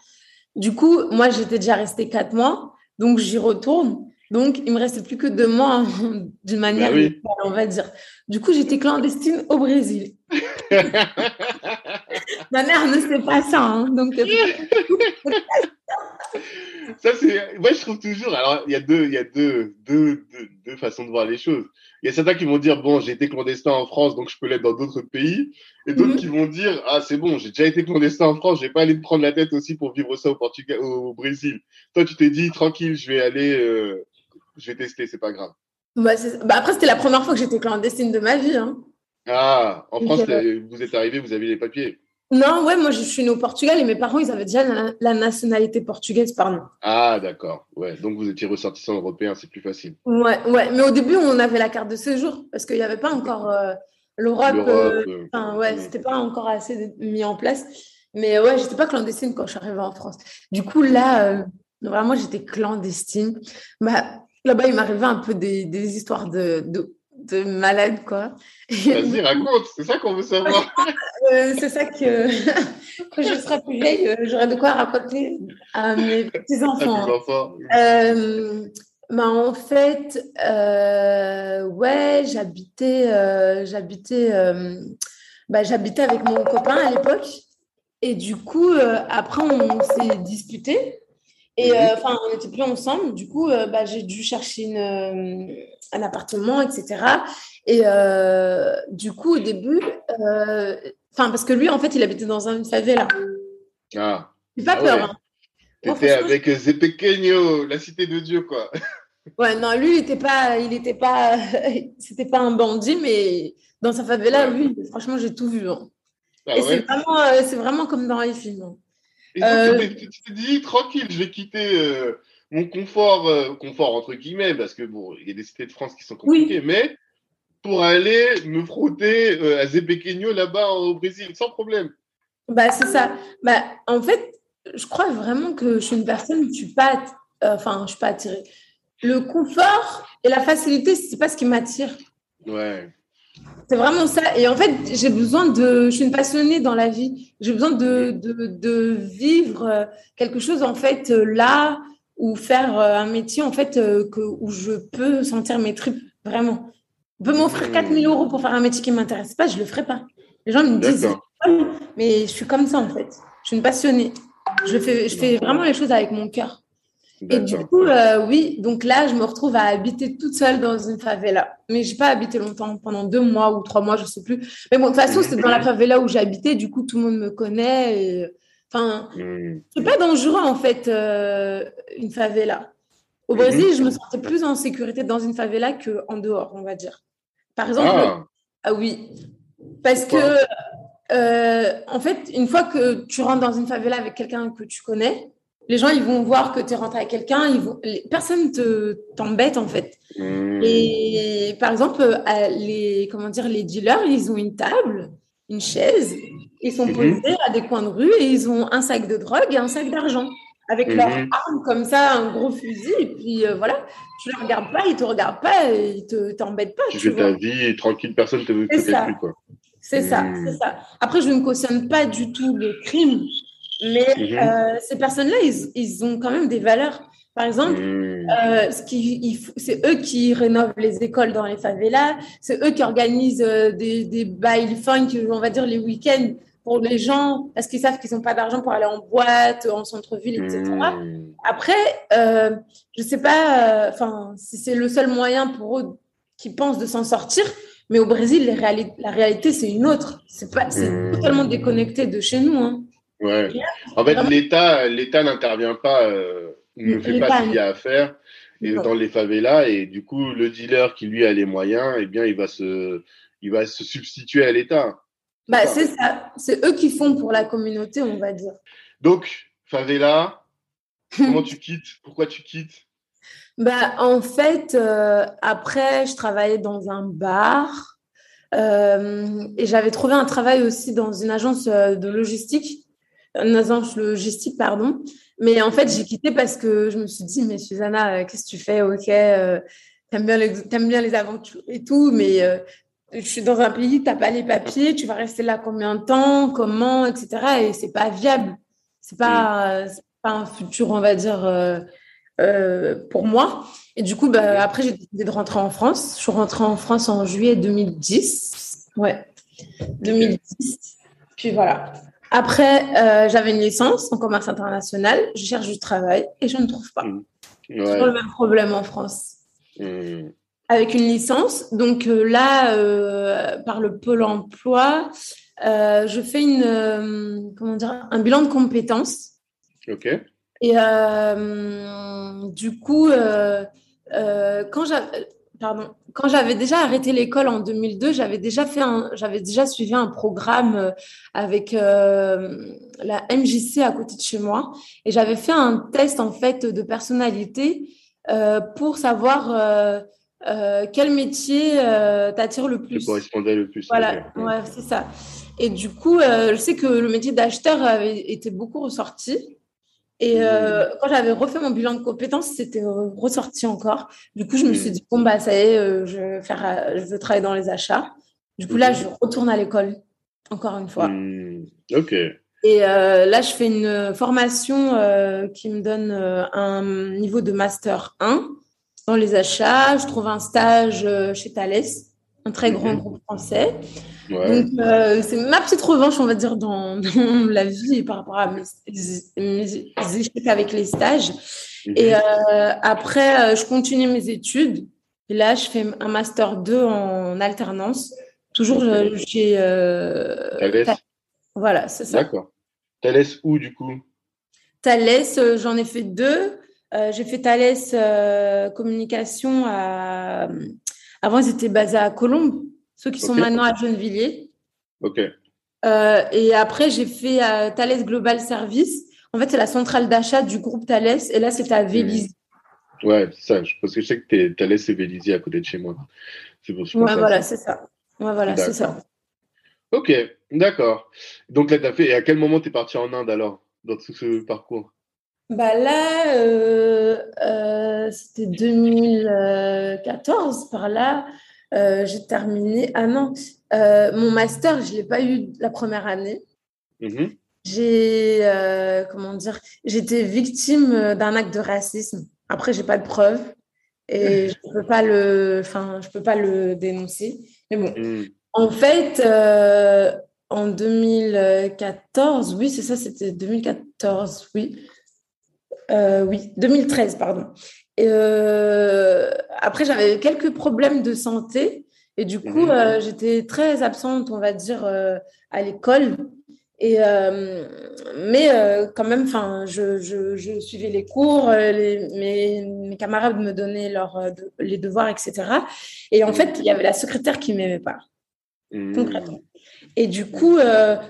Du coup, moi, j'étais déjà restée quatre mois, donc j'y retourne. Donc, il me restait plus que deux mois d'une manière, Bah oui. légale, on va dire. Du coup, j'étais clandestine au Brésil. Ma mère ne sait pas ça, hein, donc euh, Ça, c'est. Moi, je trouve toujours. Alors, il y a deux, il y a deux, deux, deux, deux façons de voir les choses. Il y a certains qui vont dire bon, j'ai été clandestin en France, donc je peux l'être dans d'autres pays. Et d'autres Mhm. qui vont dire ah, c'est bon, j'ai déjà été clandestin en France, je vais pas aller me prendre la tête aussi pour vivre ça au Portugal, au Brésil. Toi, tu t'es dit tranquille, je vais aller, euh, je vais tester, c'est pas grave. bah, bah, après, c'était la première fois que j'étais clandestine de ma vie. Hein. Ah, en. France, euh, vous êtes arrivé, vous avez les papiers. Non, ouais, moi je suis née au Portugal et mes parents, ils avaient déjà la, la nationalité portugaise, pardon. Ah, d'accord. Ouais, donc vous étiez ressortissant européen, c'est plus facile. Ouais, ouais, mais au début, on avait la carte de séjour parce qu'il n'y avait pas encore euh, l'Europe. Euh, euh, ouais, c'était pas encore assez mis en place. Mais ouais, j'étais pas clandestine quand je suis arrivée en France. Du coup, là, euh, vraiment, j'étais clandestine. Bah, là-bas, il m'arrivait un peu des, des histoires de, de, de malades, quoi. Vas-y, raconte, c'est ça qu'on veut savoir. Euh, c'est ça que quand je serai plus vieille, euh, j'aurai de quoi raconter à mes petits-enfants. enfants. Euh, bah, en fait, euh, ouais, j'habitais, j'habitais, bah, j'habitais avec mon copain à l'époque. Et du coup, après, on s'est disputé. Et euh, enfin, on n'était plus ensemble. Du coup, euh, bah, j'ai dû chercher une, euh, un appartement, etc. Et du coup, au début, enfin, parce que lui, en fait, il habitait dans une favela. Ah, J'ai pas Ah peur. ouais. hein. T'étais avec Zepequeño, la cité de Dieu, quoi. Ouais, non, lui, il était pas, il était pas, c'était pas un bandit, mais dans sa favela, Ouais. oui, franchement, j'ai tout vu. hein. Ah Et c'est vraiment, c'est vraiment comme dans les films. hein. Et Euh, tu t'es- tu t'es dit, tranquille, je vais quitter euh, mon confort, euh, confort entre guillemets, parce que bon, il y a des cités de France qui sont compliquées, mais pour aller me frotter à Zepequeño là-bas au Brésil, sans problème. Bah, c'est ça. Bah, en fait, je crois vraiment que je suis une personne, je suis pas, enfin, je suis pas attirée. Le confort et la facilité, c'est pas ce qui m'attire. Ouais. C'est vraiment ça. Et en fait, j'ai besoin de. Je suis une passionnée dans la vie. J'ai besoin de, de, de vivre euh, quelque chose, en fait, euh, là, ou faire euh, un métier, en fait, que, où je peux sentir mes tripes, vraiment. On peut m'offrir Mmh. 4000 euros pour faire un métier qui ne m'intéresse pas, je ne le ferai pas. Les gens me disent, D'accord. mais je suis comme ça, en fait. Je suis une passionnée. Je fais, je fais vraiment les choses avec mon cœur. Et du coup, euh, oui, donc là, je me retrouve à habiter toute seule dans une favela. Mais j'ai pas habité longtemps, pendant deux mois ou trois mois, je sais plus. Mais bon, de toute façon, c'est dans la favela où j'habitais, du coup, tout le monde me connaît. et- Enfin, Hmm. c'est pas dangereux, en fait, euh, une favela. Au Mhm. Brésil, je me sentais plus en sécurité dans une favela qu'en dehors, on va dire. Par exemple, Ah, ah oui, parce que, euh, en fait, une fois que tu rentres dans une favela avec quelqu'un que tu connais, les gens, ils vont voir que tu es rentré avec quelqu'un, ils vont... personne te t'embête, en fait. hmm. Et par exemple, euh, les, comment dire, les dealers, ils ont une table, une chaise, ils sont Mhm. posés à des coins de rue et ils ont un sac de drogue et un sac d'argent. Avec Mhm. leur arme comme ça, un gros fusil, et puis euh, voilà, tu ne les regardes pas, ils ne te regardent pas, ils ne t'embêtent pas. Tu tu fais vois. ta vie tranquille, personne ne te veut te plus, quoi. C'est ça, Mm. c'est ça. Après, je ne cautionne pas du tout le crime, mais euh, ces personnes-là, ils, ils ont quand même des valeurs. Par exemple, Hmm. euh, ce c'est eux qui rénovent les écoles dans les favelas, c'est eux qui organisent euh, des, des bails funk, on va dire les week-ends pour les gens, parce qu'ils savent qu'ils n'ont pas d'argent pour aller en boîte, en centre-ville, etc. Hmm. Après, euh, je sais pas, euh, enfin, si c'est le seul moyen pour eux qui pensent de s'en sortir, mais au Brésil, les réali- la réalité, c'est une autre. C'est pas, c'est Mmh. totalement déconnecté de chez nous. Hein. Ouais. En fait, l'État, l'État n'intervient pas, euh, ne fait pas ce qu'il y a à faire. et dans les favelas. Et du coup, le dealer qui lui a les moyens, eh bien, il va se, il va se substituer à l'État. Bah, c'est ça. C'est eux qui font pour la communauté, on va dire. Donc, favela, comment tu quittes? Pourquoi tu quittes? Bah, En fait, euh, après, je travaillais dans un bar euh, et j'avais trouvé un travail aussi dans une agence euh, de logistique, agence logistique, pardon. Mais en fait, j'ai quitté parce que je me suis dit, mais Susanna, qu'est-ce que tu fais? Ok, t'aimes bien, les, bien les aventures et tout, mais je suis dans un pays, tu n'as pas les papiers, tu vas rester là combien de temps, comment, etc. Et c'est pas viable. C'est pas, pas un futur, on va dire, euh, pour moi. Et du coup, bah, après, j'ai décidé de rentrer en France. Je suis rentrée en France en juillet 2010. Ouais, 2010. Puis voilà. Après, euh, j'avais une licence en commerce international. Je cherche du travail et je ne trouve pas. Mmh. C'est le même problème en France. Mmh. Avec une licence. Donc euh, là, par le Pôle emploi, je fais une, comment dire, un bilan de compétences. OK. Et euh, du coup, euh, euh, quand j'avais pardon, quand j'avais déjà arrêté l'école en 2002, j'avais déjà fait un, j'avais déjà suivi un programme avec la MJC à côté de chez moi, et j'avais fait un test en fait de personnalité pour savoir quel métier t'attire le plus. correspondait le plus. Voilà, ouais, c'est ça. Et du coup, je sais que le métier d'acheteur avait été beaucoup ressorti. Et euh, quand j'avais refait mon bilan de compétences, c'était ressorti encore. Du coup, je me suis dit, bon, bah, ça y est, euh, je, veux faire, euh, je veux travailler dans les achats. Du coup, là, je retourne à l'école, encore une fois. Hmm, OK. Et là, je fais une formation qui me donne un niveau de master 1 dans les achats. Je trouve un stage chez Thales, un très grand groupe français. Donc, euh, c'est ma petite revanche, on va dire, dans, dans la vie par rapport à mes, échecs avec les stages. Mhm. Et euh, après, euh, je continue mes études. Et là, je fais un master 2 en alternance, toujours chez Thales. Voilà, c'est ça. D'accord. Thales où, du coup? Thales, j'en ai fait deux. J'ai fait Thales Communication à... Avant, ils étaient basés à Colombes ceux qui sont maintenant à Gennevilliers. OK. Euh, et après, j'ai fait euh, Thales Global Service. En fait, c'est la centrale d'achat du groupe Thales. Et là, c'était à Vélizy. Ouais, c'est ça. Parce que je sais que Thales et Vélizy à côté de chez moi. C'est pour ouais, voilà, c'est ça. Ouais, voilà, c'est ça. Ok, d'accord. Donc là, tu as fait. Et à quel moment tu es parti en Inde alors, dans tout ce parcours? Bah là, euh, c'était 2014, par là. Euh, j'ai terminé. Ah non, euh, mon master, je ne l'ai pas eu la première année. Mm-hmm. J'ai, euh, comment dire, j'étais victime d'un acte de racisme. Après, j'ai pas de preuves et je peux pas le, enfin, je peux pas le dénoncer. Mais bon, mm. en fait, en 2014, oui, c'est ça, c'était 2014, oui. Oui, 2013, pardon. Euh, après, j'avais quelques problèmes de santé et du coup, mhm. euh, j'étais très absente, on va dire, euh, à l'école. Et mais quand même, enfin, je, je, je, suivais les cours, les, mes, mes, camarades me donnaient leurs les devoirs, etc. Et en fait, il y avait la secrétaire qui m'aimait pas, mhm. concrètement. Et du coup,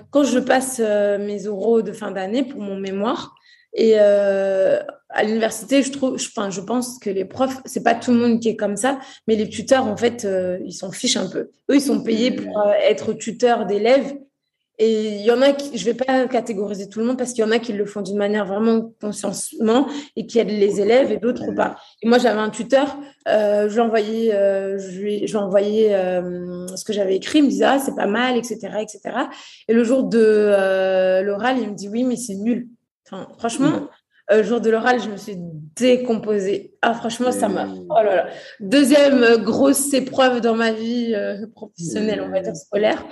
quand je passe mes oraux de fin d'année pour mon mémoire, et euh, à l'université, je trouve, enfin, je pense que les profs, c'est pas tout le monde qui est comme ça, mais les tuteurs, en fait, euh, ils s'en fichent un peu. Eux, ils sont payés pour euh, être tuteurs d'élèves. Et il y en a qui, je vais pas catégoriser tout le monde parce qu'il y en a qui le font d'une manière vraiment conscientement et qui aident les élèves et d'autres pas. Et moi, j'avais un tuteur, je lui envoyais, je lui, je envoyais ce que j'avais écrit, il me disait ah c'est pas mal, etc., etc. Et le jour de l'oral, il me dit oui, mais c'est nul franchement, mm. euh, le jour de l'oral, je me suis décomposée. Ah, franchement, ça m'a. Oh là là. Deuxième euh, grosse épreuve dans ma vie euh, professionnelle, on va dire scolaire.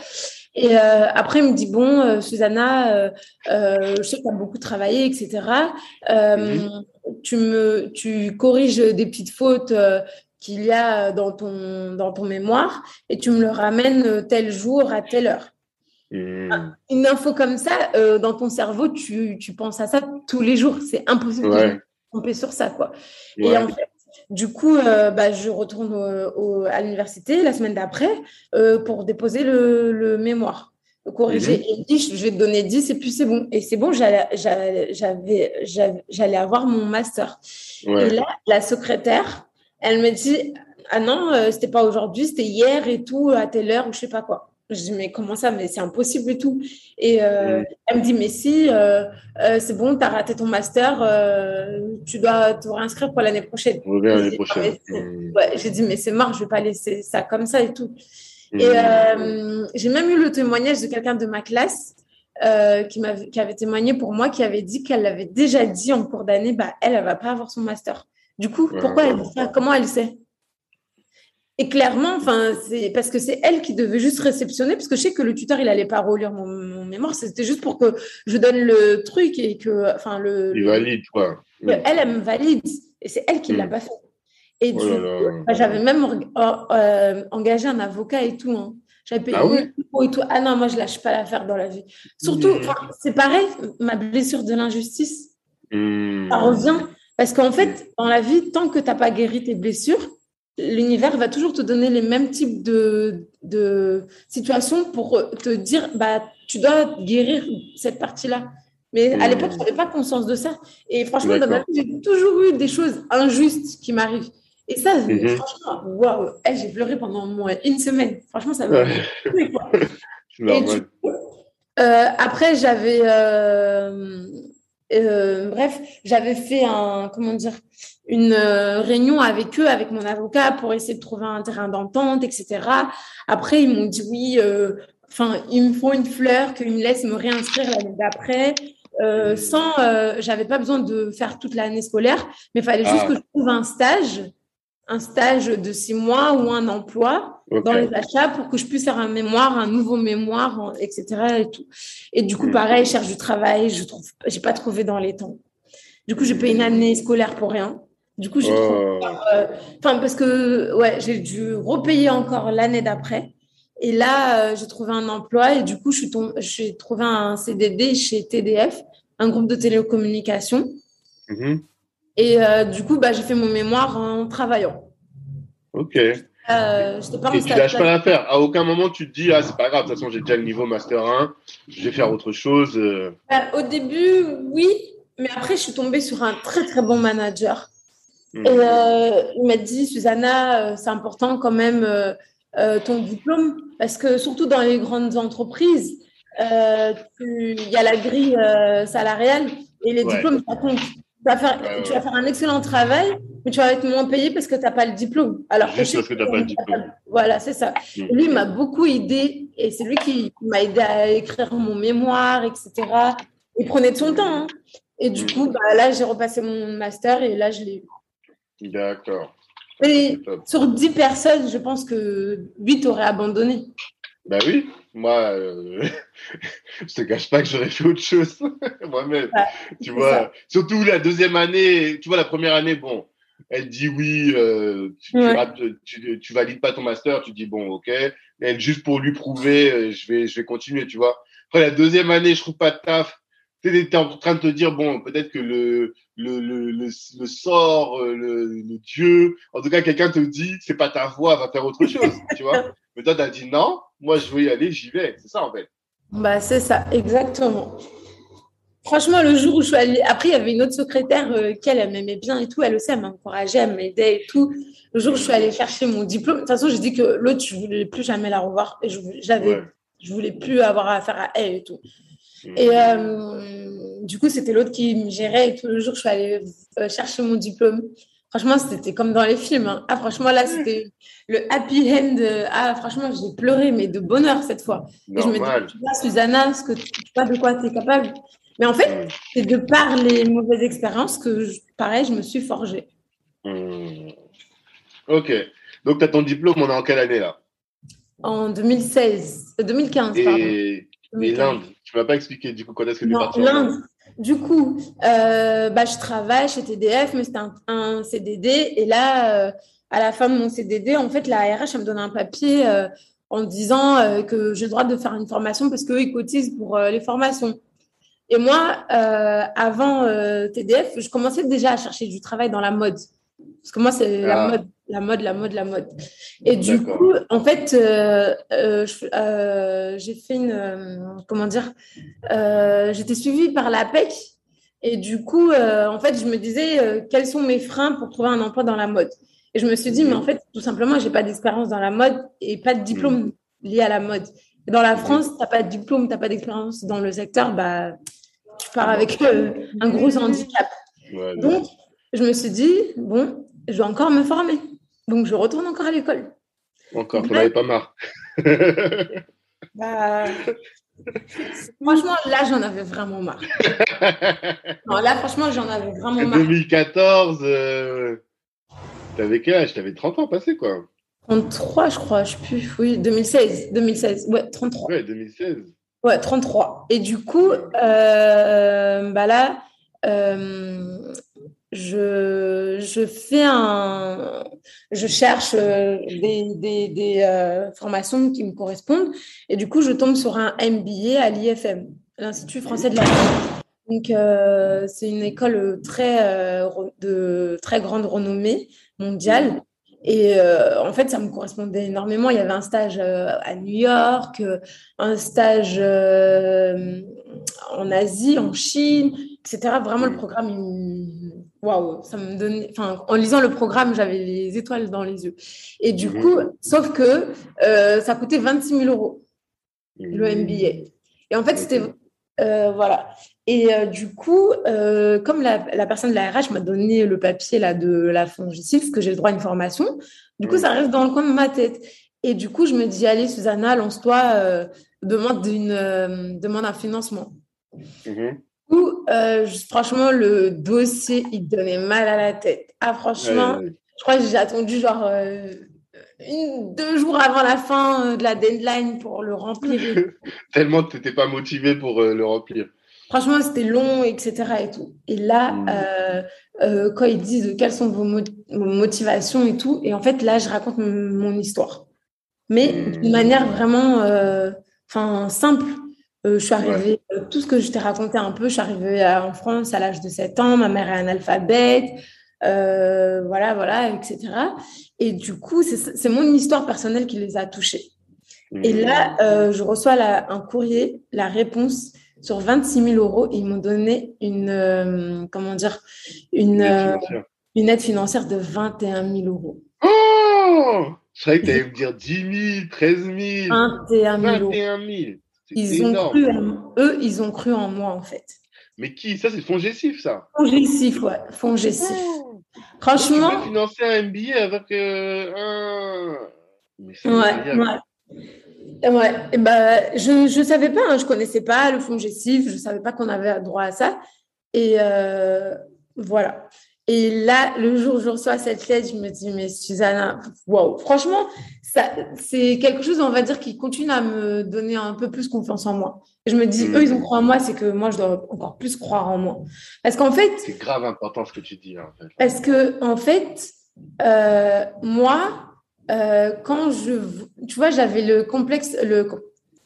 Et après, il me dit Bon, Susanna, je sais que tu as beaucoup travaillé, etc. Mm-hmm. tu, me, tu corriges des petites fautes qu'il y a dans ton, dans ton mémoire et tu me le ramènes tel jour à telle heure. Ah, une info comme ça, euh, dans ton cerveau, tu, tu, penses à ça tous les jours. C'est impossible de tomber sur ça. Quoi. Et en fait, du coup, euh, bah, je retourne à l'université la semaine d'après euh, pour déposer le, mémoire, corriger. Mhm. Et je vais te donner 10 et puis c'est bon. Et c'est bon, j'allais avoir mon master. Et là, la secrétaire, elle me dit, ah non, c'était pas aujourd'hui, c'était hier et tout, à telle heure ou je sais pas quoi. Je dis, mais comment ça Mais c'est impossible et tout. Et euh, mm. elle me dit, mais si, euh, euh, c'est bon, tu as raté ton master, tu dois te réinscrire pour l'année prochaine. l'année prochaine. Ouais, j'ai dit, mais c'est mort, je vais pas laisser ça comme ça et tout. Mm. Et j'ai même eu le témoignage de quelqu'un de ma classe qui, qui avait témoigné pour moi, qui avait dit qu'elle avait déjà dit en cours d'année, bah, elle, elle va pas avoir son master. Du coup, pourquoi elle dit ça Comment elle sait? Et clairement, enfin, c'est parce que c'est elle qui devait juste réceptionner, parce que je sais que le tuteur, il allait pas relire mon, mémoire, c'était juste pour que je donne le truc et que, enfin, le. Il valide, quoi. Elle, elle me valide, et c'est elle qui ne l'a mm. pas fait. Et oh du coup, j'avais même euh, engagé un avocat et tout. Hein. J'avais payé ah et tout. Ah non, moi, je lâche pas l'affaire dans la vie. Surtout, mm. c'est pareil, ma blessure de l'injustice, mm. ça revient. Parce qu'en fait, dans la vie, tant que tu n'as pas guéri tes blessures, l'univers va toujours te donner les mêmes types de, de situations pour te dire bah tu dois guérir cette partie-là. Mais à l'époque, je n'avais pas conscience de ça. Et franchement, dans ma vie, j'ai toujours eu des choses injustes qui m'arrivent. Et ça, mhm. franchement, waouh, eh, j'ai pleuré pendant moins une semaine. Franchement, ça m'a ouais. euh, après, j'avais euh, euh, bref, j'avais fait un, comment dire, une euh, réunion avec eux, avec mon avocat, pour essayer de trouver un terrain d'entente, etc. Après, ils m'ont dit oui, euh, enfin, il me faut une fleur, qu'ils me laissent me réinscrire l'année d'après. sans, j'avais pas besoin de faire toute l'année scolaire, mais il fallait juste ah. que je trouve un stage un stage de six mois ou un emploi dans les achats pour que je puisse faire un mémoire, un nouveau mémoire, etc. Et, tout. et du coup, pareil, je cherche du travail, je trouve, j'ai pas trouvé dans les temps. Du coup, j'ai payé une année scolaire pour rien. Du coup, j'ai oh. euh, enfin, parce que, ouais, j'ai dû repayer encore l'année d'après. Et là, euh, j'ai trouvé un emploi et du coup, je suis j'ai trouvé un CDD chez TDF, un groupe de télécommunications. Mm-hmm. Et euh, du coup, bah, j'ai fait mon mémoire en travaillant. Ok. Euh, pas Et tu lâches pas l'affaire. À aucun moment, tu te dis, ah, c'est pas grave, de toute façon, j'ai déjà le niveau Master 1, je vais faire autre chose. Euh. Bah, au début, oui. Mais après, je suis tombée sur un très, très bon manager. Hmm. Et euh, il m'a dit, Susanna, c'est important quand même ton diplôme. Parce que surtout dans les grandes entreprises, il y a la grille salariale et les diplômes, ça compte vas faire, tu vas faire un excellent travail, mais tu vas être moins payé parce que tu n'as pas le diplôme. Alors Juste parce que tu n'as pas le diplôme. Voilà, c'est ça. Mm. Lui, m'a beaucoup aidé et c'est lui qui m'a aidé à écrire mon mémoire, etc. Il prenait de son temps. Hein. Et du mm. coup, bah, là, j'ai repassé mon master et là, je l'ai eu. D'accord. Et sur 10 personnes, je pense que 8 auraient abandonné. Ben oui, moi, euh, je te cache pas que j'aurais fait autre chose moi-même. tu vois, surtout la deuxième année, tu vois, la première année, bon, elle dit oui, euh, tu, tu, valides pas ton master, tu dis bon, ok. Mais juste pour lui prouver, euh, je vais, je vais continuer, tu vois. Après la deuxième année, je trouve pas de taf. Tu es en train de te dire bon, peut-être que le le, le, le, le sort, euh, le, le, Dieu, en tout cas, quelqu'un te dit c'est pas ta voix, va faire autre chose, tu vois. Mais toi, tu as dit non, moi je veux y aller, j'y vais. C'est ça en fait. Bah, c'est ça, exactement. Franchement, le jour où je suis allée, après, il y avait une autre secrétaire euh, qui, elle, m'aimait bien et tout. Elle aussi, elle m'encourageait, elle m'aidait et tout. Le jour où je suis allée chercher mon diplôme, de toute façon, j'ai dit que l'autre, je voulais plus jamais la revoir et je, j'avais, je voulais plus avoir affaire à elle et tout. Mm. Et euh, du coup, c'était l'autre qui me gérait et tout. Le jour où je suis allée euh, chercher mon diplôme, Franchement, c'était comme dans les films. Hein. Ah, franchement, là, c'était le happy end. Ah, franchement, j'ai pleuré, mais de bonheur cette fois. Et je me dis, tu vois, Susanna, ce que tu vois de quoi tu es capable. Mais en fait, c'est de par les mauvaises expériences que, pareil, je me suis forgée. Hmm. Ok. Donc, tu as ton diplôme, on est en quelle année là? En 2016. 2015, et... pardon. Et l'Inde, tu ne m'as pas expliqué du coup quand est-ce que tu es parti l'Inde, du coup, euh, bah, je travaille chez TDF, mais c'était un, CDD. Et là, euh, à la fin de mon CDD, en fait, la RH, elle me donne un papier euh, en disant que j'ai le droit de faire une formation parce qu'eux, ils cotisent pour les formations. Et moi, avant TDF, je commençais déjà à chercher du travail dans la mode. Parce que moi, c'est la ah. mode, la mode, la mode, la mode. Et du coup, en fait, euh, euh, j'ai fait une. comment dire J'étais suivie par la PEC. Et du coup, en fait, je me disais quels sont mes freins pour trouver un emploi dans la mode? Et je me suis dit, mais en fait, tout simplement, j'ai pas d'expérience dans la mode et pas de diplôme lié à la mode. dans la France, tu n'as pas de diplôme, tu n'as pas d'expérience dans le secteur, bah, tu pars avec un gros handicap. Donc, je me suis dit, bon, je dois encore me former. Donc, je retourne encore à l'école. Encore, tu n'avais pas marre. bah, franchement, là, j'en avais vraiment marre. non, là, franchement, j'en avais vraiment marre. 2014, euh, tu avais quel âge? Tu avais 30 ans passé, quoi. 33, je crois, je sais plus. Oui, 2016. 2016, ouais, 33. Ouais, 2016. Ouais, 33. Et du coup, euh, bah là, euh, je, je, fais un. Je cherche euh, des, des, des formations qui me correspondent. Et du coup, je tombe sur un MBA à l'IFM, l'Institut français de la donc, c'est une école très, de très grande renommée mondiale. Et euh, en fait, ça me correspondait énormément. Il y avait un stage euh, à New York, euh, un stage en Asie, en Chine, etc. Vraiment, le programme, waouh, ça me donnait. Enfin, en lisant le programme, j'avais les étoiles dans les yeux. Et du mhm. coup, sauf que ça coûtait 26 000 euros, le MBA. Et en fait, c'était. voilà. Et euh, du coup, euh, comme la, la, personne de la RH m'a donné le papier là, de la fongicide, que j'ai le droit à une formation, du coup, ça reste dans le coin de ma tête. Et du coup, je me dis, allez, Susanna, lance-toi, euh, demande, une, euh, demande un financement. Ou, franchement, le dossier, il donnait mal à la tête. Ah, franchement, je crois que j'ai attendu genre une, deux jours avant la fin de la deadline pour le remplir. Tellement tu n'étais pas motivé pour le remplir. Franchement, c'était long, etc. Et, tout. et là, mm. euh, euh, quand ils disent quelles sont vos, motivations et tout, et en fait, là, je raconte mon histoire. Mais mm. d'une manière vraiment euh, enfin simple. Je suis arrivée, tout ce que je t'ai raconté un peu, je suis arrivée en France à l'âge de 7 ans, ma mère est analphabète, voilà, voilà, etc. Et du coup, c'est mon histoire personnelle qui les a touchés. Et là, je reçois un courrier, la réponse sur 26 000 euros, ils m'ont donné une, euh, comment dire, une, euh, une, aide financière de 21 000 euros. Oh Je savais que tu allais me dire 10 000, 13 000. 21 000. 21 000. Ils ont cru eux, ils ont cru en moi, en fait. Mais qui? Ça, c'est Fongessif, ça Fongessif, ouais. Fongessif. Oh. Franchement. Tu peux financer un MBA avec euh, un. Mais ouais, ouais. Ouais, et ben, je ne savais pas, hein, je ne connaissais pas le fonds gestif, je ne savais pas qu'on avait droit à ça. Et euh, voilà. Et là, le jour où je reçois cette lettre, je me dis, mais Susanna, waouh, franchement, c'est quelque chose, on va dire, qui continue à me donner un peu plus confiance en moi. je me dis, eux, ils ont croit en moi, c'est que moi, je dois encore plus croire en moi. Parce qu'en fait. C'est grave important ce que tu dis, en fait. Parce que, en fait, euh, moi, euh, quand je, tu vois, j'avais le complexe, le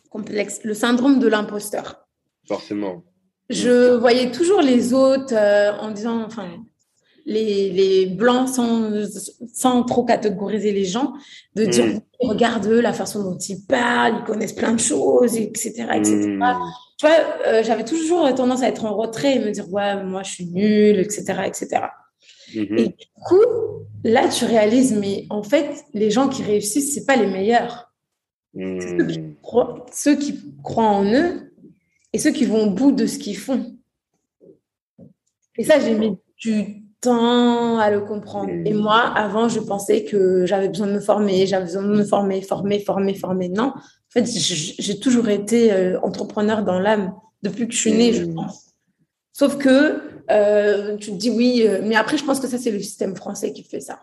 complexe, le syndrome de l'imposteur. Forcément. Je voyais toujours les autres euh, en disant, enfin, les, les blancs sans, sans trop catégoriser les gens, de dire, mm. regarde la façon dont ils parlent, ils connaissent plein de choses, etc., etc. Mm. Tu vois, euh, j'avais toujours tendance à être en retrait et me dire, ouais, moi, je suis nulle, etc., etc. Mm-hmm. Et du coup, là, tu réalises, mais en fait, les gens qui réussissent, c'est pas les meilleurs. Ceux, qui hmm. croient, ceux, qui croient, en eux et ceux qui vont au bout de ce qu'ils font. Et ça, j'ai mis du temps à le comprendre. Et moi, avant, je pensais que j'avais besoin de me former, j'avais besoin de me former, former, former, former. Non, en fait, j'ai toujours été euh, entrepreneur dans l'âme depuis que je suis née, je pense. Sauf que euh, tu te dis oui, euh, mais après, je pense que ça, c'est le système français qui fait ça.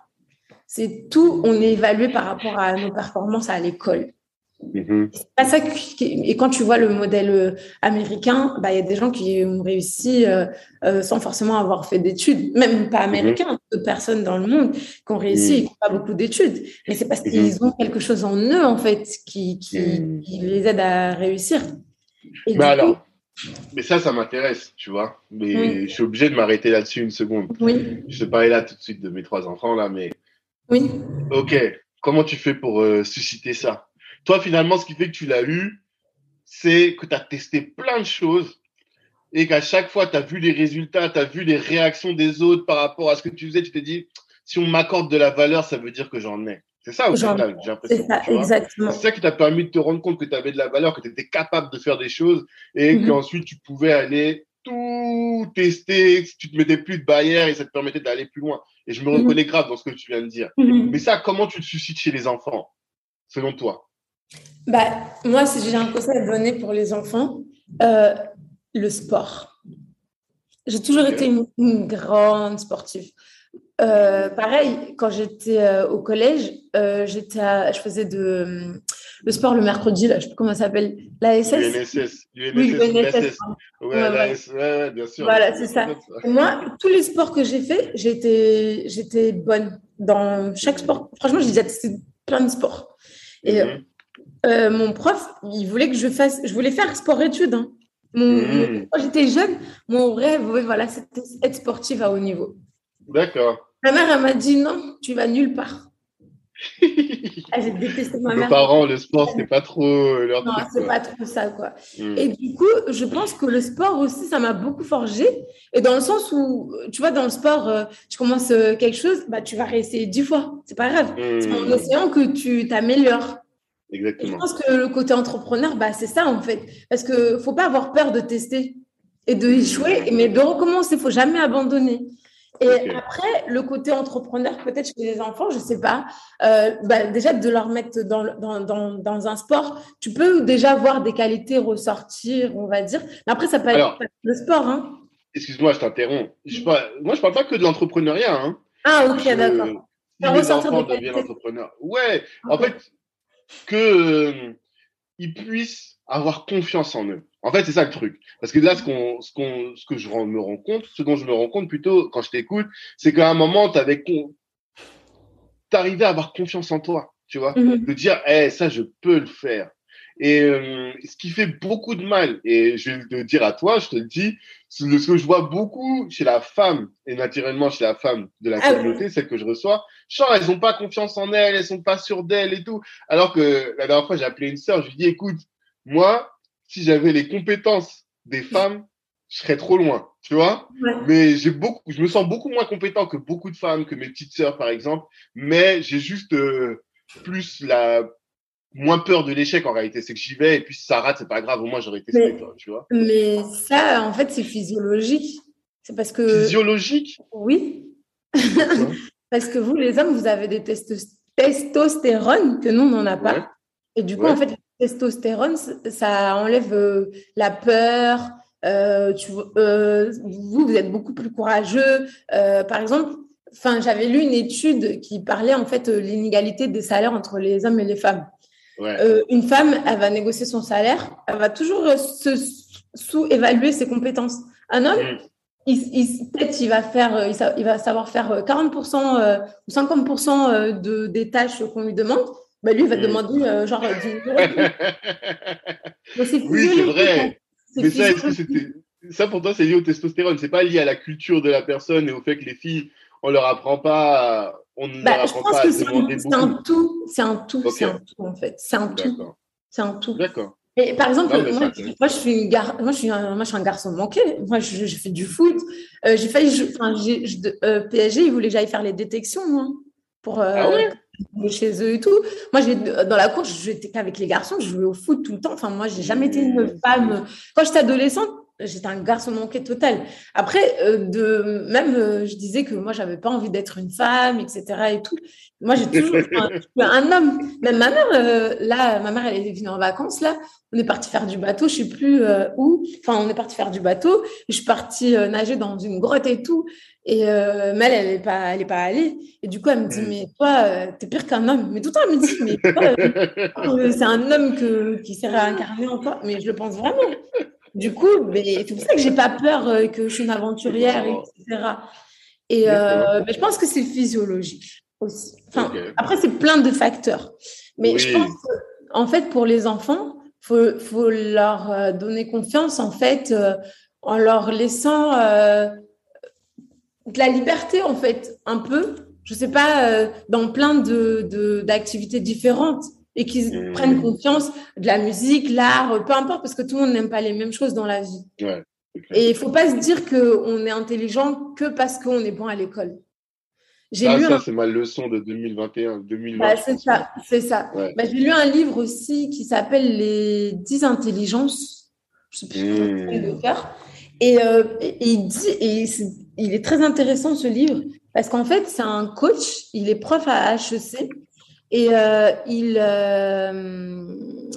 C'est tout, on est évalué par rapport à nos performances à l'école. Mm-hmm. Pas ça et quand tu vois le modèle euh, américain, bah, il y a des gens qui ont réussi sans forcément avoir fait d'études, même pas mm-hmm. américains, d'autres personnes dans le monde qui ont réussi et qui n'ont pas beaucoup d'études. Mais c'est parce qu'ils mm-hmm. ont quelque chose en eux, en fait, qui, qui, les aide à réussir. Et bah alors, Mais ça, ça m'intéresse, tu vois. Mais je suis obligé de m'arrêter là-dessus une seconde. Oui. Je te parlais là tout de suite de mes trois enfants, là, mais. Oui. Ok. Comment tu fais pour euh, susciter ça? Toi, finalement, ce qui fait que tu l'as eu, c'est que tu as testé plein de choses et qu'à chaque fois, tu as vu les résultats, tu as vu les réactions des autres par rapport à ce que tu faisais, tu t'es dit, si on m'accorde de la valeur, ça veut dire que j'en ai. C'est ça au final, j'ai l'impression. C'est ça, exactement. C'est ça qui t'a permis de te rendre compte que tu avais de la valeur, que tu étais capable de faire des choses et mm -hmm. qu'ensuite tu pouvais aller tout tester, tu te mettais plus de barrières et ça te permettait d'aller plus loin. Et je me Mhm. reconnais grave dans ce que tu viens de dire. Mhm. Mais ça, comment tu le suscites chez les enfants, selon toi? Bah, moi, si j'ai un conseil à donner pour les enfants, euh, le sport. J'ai toujours été une, une grande sportive. Euh, pareil, quand j'étais euh, au collège, j'étais à- je faisais de, le sport le mercredi, là, je sais plus comment ça s'appelle, l'ASS. L'UNSS, Oui, l'UNSS, l'ASS. Ouais, Ouais, ouais. l'AS, ouais, bien sûr. Voilà, c'est ça. Et Moi, tous les sports que j'ai faits, j'étais, j'étais bonne dans chaque sport. Franchement, j'ai déjà testé plein de sports. Et Mhm. Euh, mon prof, il voulait que je fasse, je voulais faire sport-études. hein. Mon- quand j'étais jeune, mon rêve, voilà, c'était être sportive à haut niveau. D'accord. Ma mère, elle m'a dit non, tu vas nulle part. Ah, j'ai détesté ma Nos mère. parents, le sport, c'était pas trop leur Non, c'est pas trop ça, quoi. Mhm. Et du coup, je pense que le sport aussi, ça m'a beaucoup forgé. Et dans le sens où, tu vois, dans le sport, euh, tu commences euh, quelque chose, bah, tu vas réessayer dix fois. C'est pas grave. C'est en essayant que tu t'améliores. Et je Exactement. pense que le côté entrepreneur, bah, c'est ça, en fait. Parce que faut pas avoir peur de tester et de échouer, mais de recommencer. faut jamais abandonner. Et après, le côté entrepreneur, peut-être chez les enfants, je sais pas, euh, bah, déjà de leur mettre dans, dans, dans, dans un sport, tu peux déjà voir des qualités ressortir, on va dire. Mais après, ça peut être Alors- le sport. Hein. Excuse-moi, je t'interromps. Je parle- Moi, je parle pas que de l'entrepreneuriat. Hein. Ah, ok, d'accord. Si les enfants deviennent entrepreneurs. Ouais, en fait, que euh, ils puissent avoir confiance en eux. En fait, c'est ça le truc. Parce que là, ce qu'on, ce qu'on, ce que je me rends compte, ce dont je me rends compte plutôt quand je t'écoute, c'est qu'à un moment, t'avais con... t'arrivais à avoir confiance en toi, tu vois, Mhm. de dire, eh, ça, je peux le faire. Et euh, ce qui fait beaucoup de mal, et je vais te le dire à toi, je te le dis, ce ce que je vois beaucoup chez la femme, et naturellement chez la femme de la Ah oui. communauté, celle que je reçois, genre, elles n'ont pas confiance en elles, elles sont pas sûres d'elles et tout. Alors que la dernière fois, j'ai appelé une sœur, je lui dis, écoute, moi, si j'avais les compétences des femmes, je serais trop loin, tu vois? Ouais. Mais j'ai beaucoup, je me sens beaucoup moins compétent que beaucoup de femmes, que mes petites sœurs, par exemple. Mais j'ai juste euh, plus la moins peur de l'échec en réalité. C'est que j'y vais et puis si ça rate, c'est pas grave. Au moins, j'aurais testé, Mais- toi, tu vois. Mais ça, en fait, c'est physiologique. C'est parce que. Physiologique? Oui. Parce que vous, les hommes, vous avez des testos- testostérone que nous, on n'en a pas. Ouais. Et du coup, Ouais. en fait, le testostérone, ça enlève euh, la peur. euh, tu euh, vous, vous êtes beaucoup plus courageux. Par exemple, enfin, j'avais lu une étude qui parlait en fait de l'inégalité des salaires entre les hommes et les femmes. Ouais. Euh, une femme, elle va négocier son salaire, elle va toujours euh, se sous-évaluer ses compétences. Un homme, Mm. il, il- peut-être il va faire, euh, il, va savoir faire euh, 40% euh, ou 50% euh, de, des tâches qu'on lui demande. Bah, lui, il va Mm. demander euh, genre 10 000 euros. Oui, c'est vrai. Mais ça, est-ce que physiologique. c'était ça pour toi, c'est lié au testostérone C'est pas lié à la culture de la personne et au fait que les filles, on leur apprend pas, on ne Bah, je pense que c'est un, tout, c'est un tout, c'est un tout en fait, c'est un tout, c'est un tout. D'accord. Et par exemple, Non, moi, je suis une gar... moi, je suis un... moi, je suis un garçon manqué. Moi, je, je fais du foot. Euh, j'ai failli, enfin, je- euh, PSG, ils voulaient que j'aille faire les détections, moi, pour euh, Ah ouais? chez eux et tout. Moi, j'ai, dans la cour, je n'étais qu'avec les garçons. Je jouais au foot tout le temps. Enfin, moi, j'ai jamais été une femme. Quand j'étais adolescente, j'étais un garçon manqué total. Après, euh, de même, euh, je disais que moi, j'avais pas envie d'être une femme, etc. Et tout. Moi, j'ai toujours un homme. Même ma mère, euh, là, ma mère, elle est venue en vacances là. On est parti faire du bateau, je sais plus euh, où. Enfin, on est parti faire du bateau. Je suis partie euh, nager dans une grotte et tout. Et euh, mais elle, elle est pas, elle est pas allée. Et du coup, elle me dit, mais toi, euh, t'es pire qu'un homme. Mais tout le temps, elle me dit, mais toi, c'est un homme que, qui s'est réincarné en toi. Mais je le pense vraiment. Du coup, c'est pour ça que j'ai pas peur euh, que je suis une aventurière, etc. Et euh, mais je pense que c'est physiologique aussi. Enfin, après, c'est plein de facteurs. Mais je pense que, en fait, pour les enfants, faut, faut leur donner confiance, en fait, en leur laissant de la liberté, en fait, un peu. Je sais pas, dans plein de d'activités différentes et qu'ils mmh. prennent confiance de la musique, l'art, peu importe, parce que tout le monde n'aime pas les mêmes choses dans la vie. et il faut pas se dire qu'on est intelligent que parce qu'on est bon à l'école. J'ai ah, lu ça, c'est ma leçon de 2021, 2020. Bah, c'est ça, c'est ça. Bah, j'ai lu un livre aussi qui s'appelle Les 10 intelligences. Je sais plus mmh. de faire. Et, euh, et, il dit, et il est très intéressant ce livre parce qu'en fait, c'est un coach, il est prof à HEC et euh, il, euh,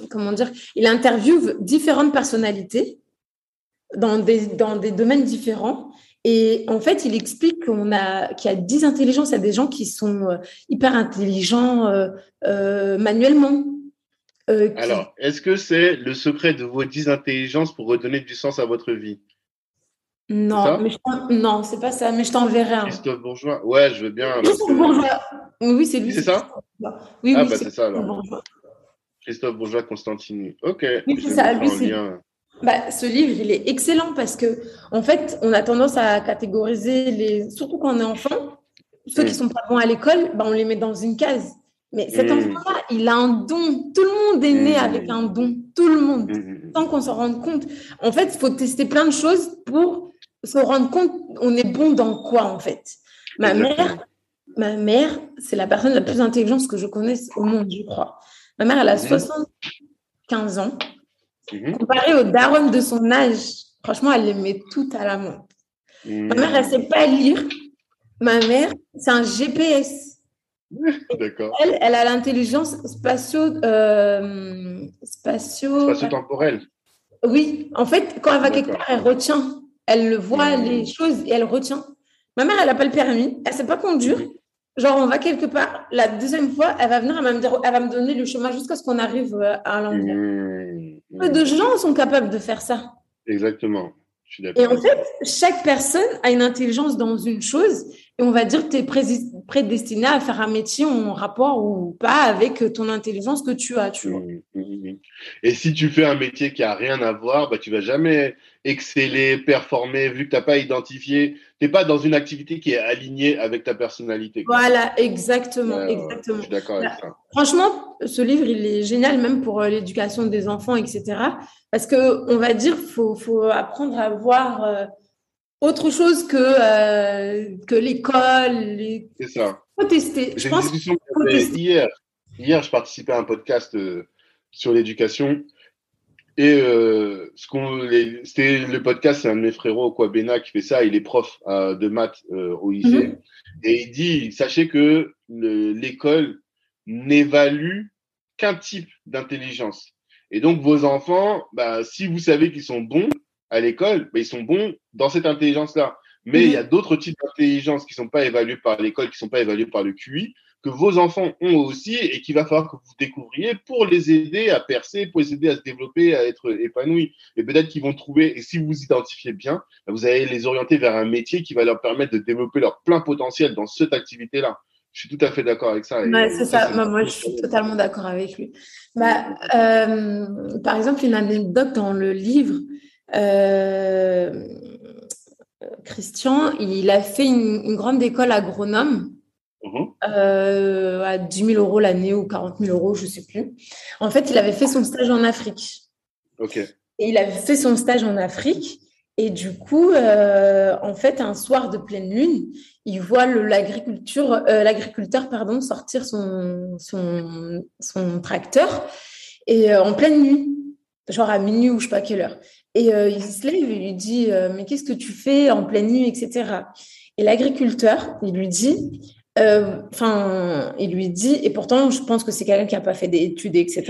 comment dire, il interviewe différentes personnalités dans des, dans des domaines différents. Et en fait, il explique qu'on a, qu'il y a 10 intelligences. Il y a des gens qui sont euh, hyper intelligents manuellement. Alors, est-ce que c'est le secret de vos 10 intelligences pour redonner du sens à votre vie? Non, mais non, c'est pas ça, mais je t'enverrai un. Christophe Bourgeois, ouais, je veux bien. Christophe Bourgeois. Oui, c'est lui. C'est ça Oui, ah, oui. bah, c'est ça alors. Christophe Bourgeois Constantini. Ok. Oui, c'est ça. Lui, bah, ce livre, il est excellent parce que, en fait, on a tendance à catégoriser les, surtout quand on est enfant, ceux qui mm. sont pas bons à l'école, bah, on les met dans une case. Mais cet mm. enfant-là, il a un don. Tout le monde est né mm. avec un don. Tout le monde. Sans qu'on s'en rende compte. En fait, il faut tester plein de choses pour se rendre compte, on est bon dans quoi en fait? Ma mère, ma mère, c'est la personne la plus intelligente que je connaisse au monde, je crois. Ma mère, elle a 75 ans. Mhm. Comparée au daron de son âge, franchement, elle les met toutes à la main. Ma mère, elle ne sait pas lire. Ma mère, c'est un GPS. D'accord. Elle, elle a l'intelligence spatio, euh, spatio... spatio-temporelle. Oui, en fait, quand elle va quelque part, elle retient. Elle le voit mmh. les choses et elle retient. Ma mère, elle n'a pas le permis, elle ne sait pas conduire. Genre, on va quelque part, la deuxième fois, elle va venir, elle va me, dire, elle va me donner le chemin jusqu'à ce qu'on arrive euh, à l'endroit. Mmh. Peu de gens sont capables de faire ça. Exactement. et en fait, chaque personne a une intelligence dans une chose et on va dire que tu es prédestiné à faire un métier en rapport ou pas avec ton intelligence que tu as. Tu vois. Et si tu fais un métier qui a rien à voir, bah, tu vas jamais exceller, performer, vu que tu n'as pas identifié, tu n'es pas dans une activité qui est alignée avec ta personnalité. Voilà, exactement. exactement. je suis d'accord avec ça. Franchement, ce livre, il est génial même pour euh, l'éducation des enfants, etc. Parce que on va dire, faut, faut apprendre à voir euh, autre chose que, euh, que l'école. Les... C'est ça. Faut tester. Je pense hier, hier, je participais à un podcast sur l'éducation et euh, ce qu'on, c'était le podcast, c'est un de mes frérots, Bena, qui fait ça. Il est prof euh, de maths euh, au lycée. Mhm. Et il dit, sachez que l'école n'évalue qu'un type d'intelligence. Et donc, vos enfants, bah, si vous savez qu'ils sont bons à l'école, bah, ils sont bons dans cette intelligence-là. Mais il y a mhm. d'autres types d'intelligence qui sont pas évalués par l'école, qui sont pas évalués par le QI que vos enfants ont aussi et qu'il va falloir que vous découvriez pour les aider à percer, pour les aider à se développer, à être épanouis. Et peut-être qu'ils vont trouver, et si vous vous identifiez bien, vous allez les orienter vers un métier qui va leur permettre de développer leur plein potentiel dans cette activité-là. Je suis tout à fait d'accord avec ça. c'est ça, moi, je suis totalement d'accord avec lui. Bah, euh, par exemple, une anecdote dans le livre, Christian, il a fait une, une grande école agronome Mhm. Euh, à 10 000 euros l'année ou 40 000 euros, je ne sais plus. En fait, il avait fait son stage en Afrique. Ok. Et il avait fait son stage en Afrique. Et du coup, euh, en fait, un soir de pleine lune, il voit euh, l'agriculteur pardon, sortir son, son, son tracteur et en pleine nuit, genre à minuit ou je sais pas quelle heure. Et il se lève et lui dit mais qu'est-ce que tu fais en pleine nuit, etc. Et l'agriculteur, il lui dit euh, enfin, il lui dit, et pourtant, je pense que c'est quelqu'un qui n'a pas fait d'études, etc.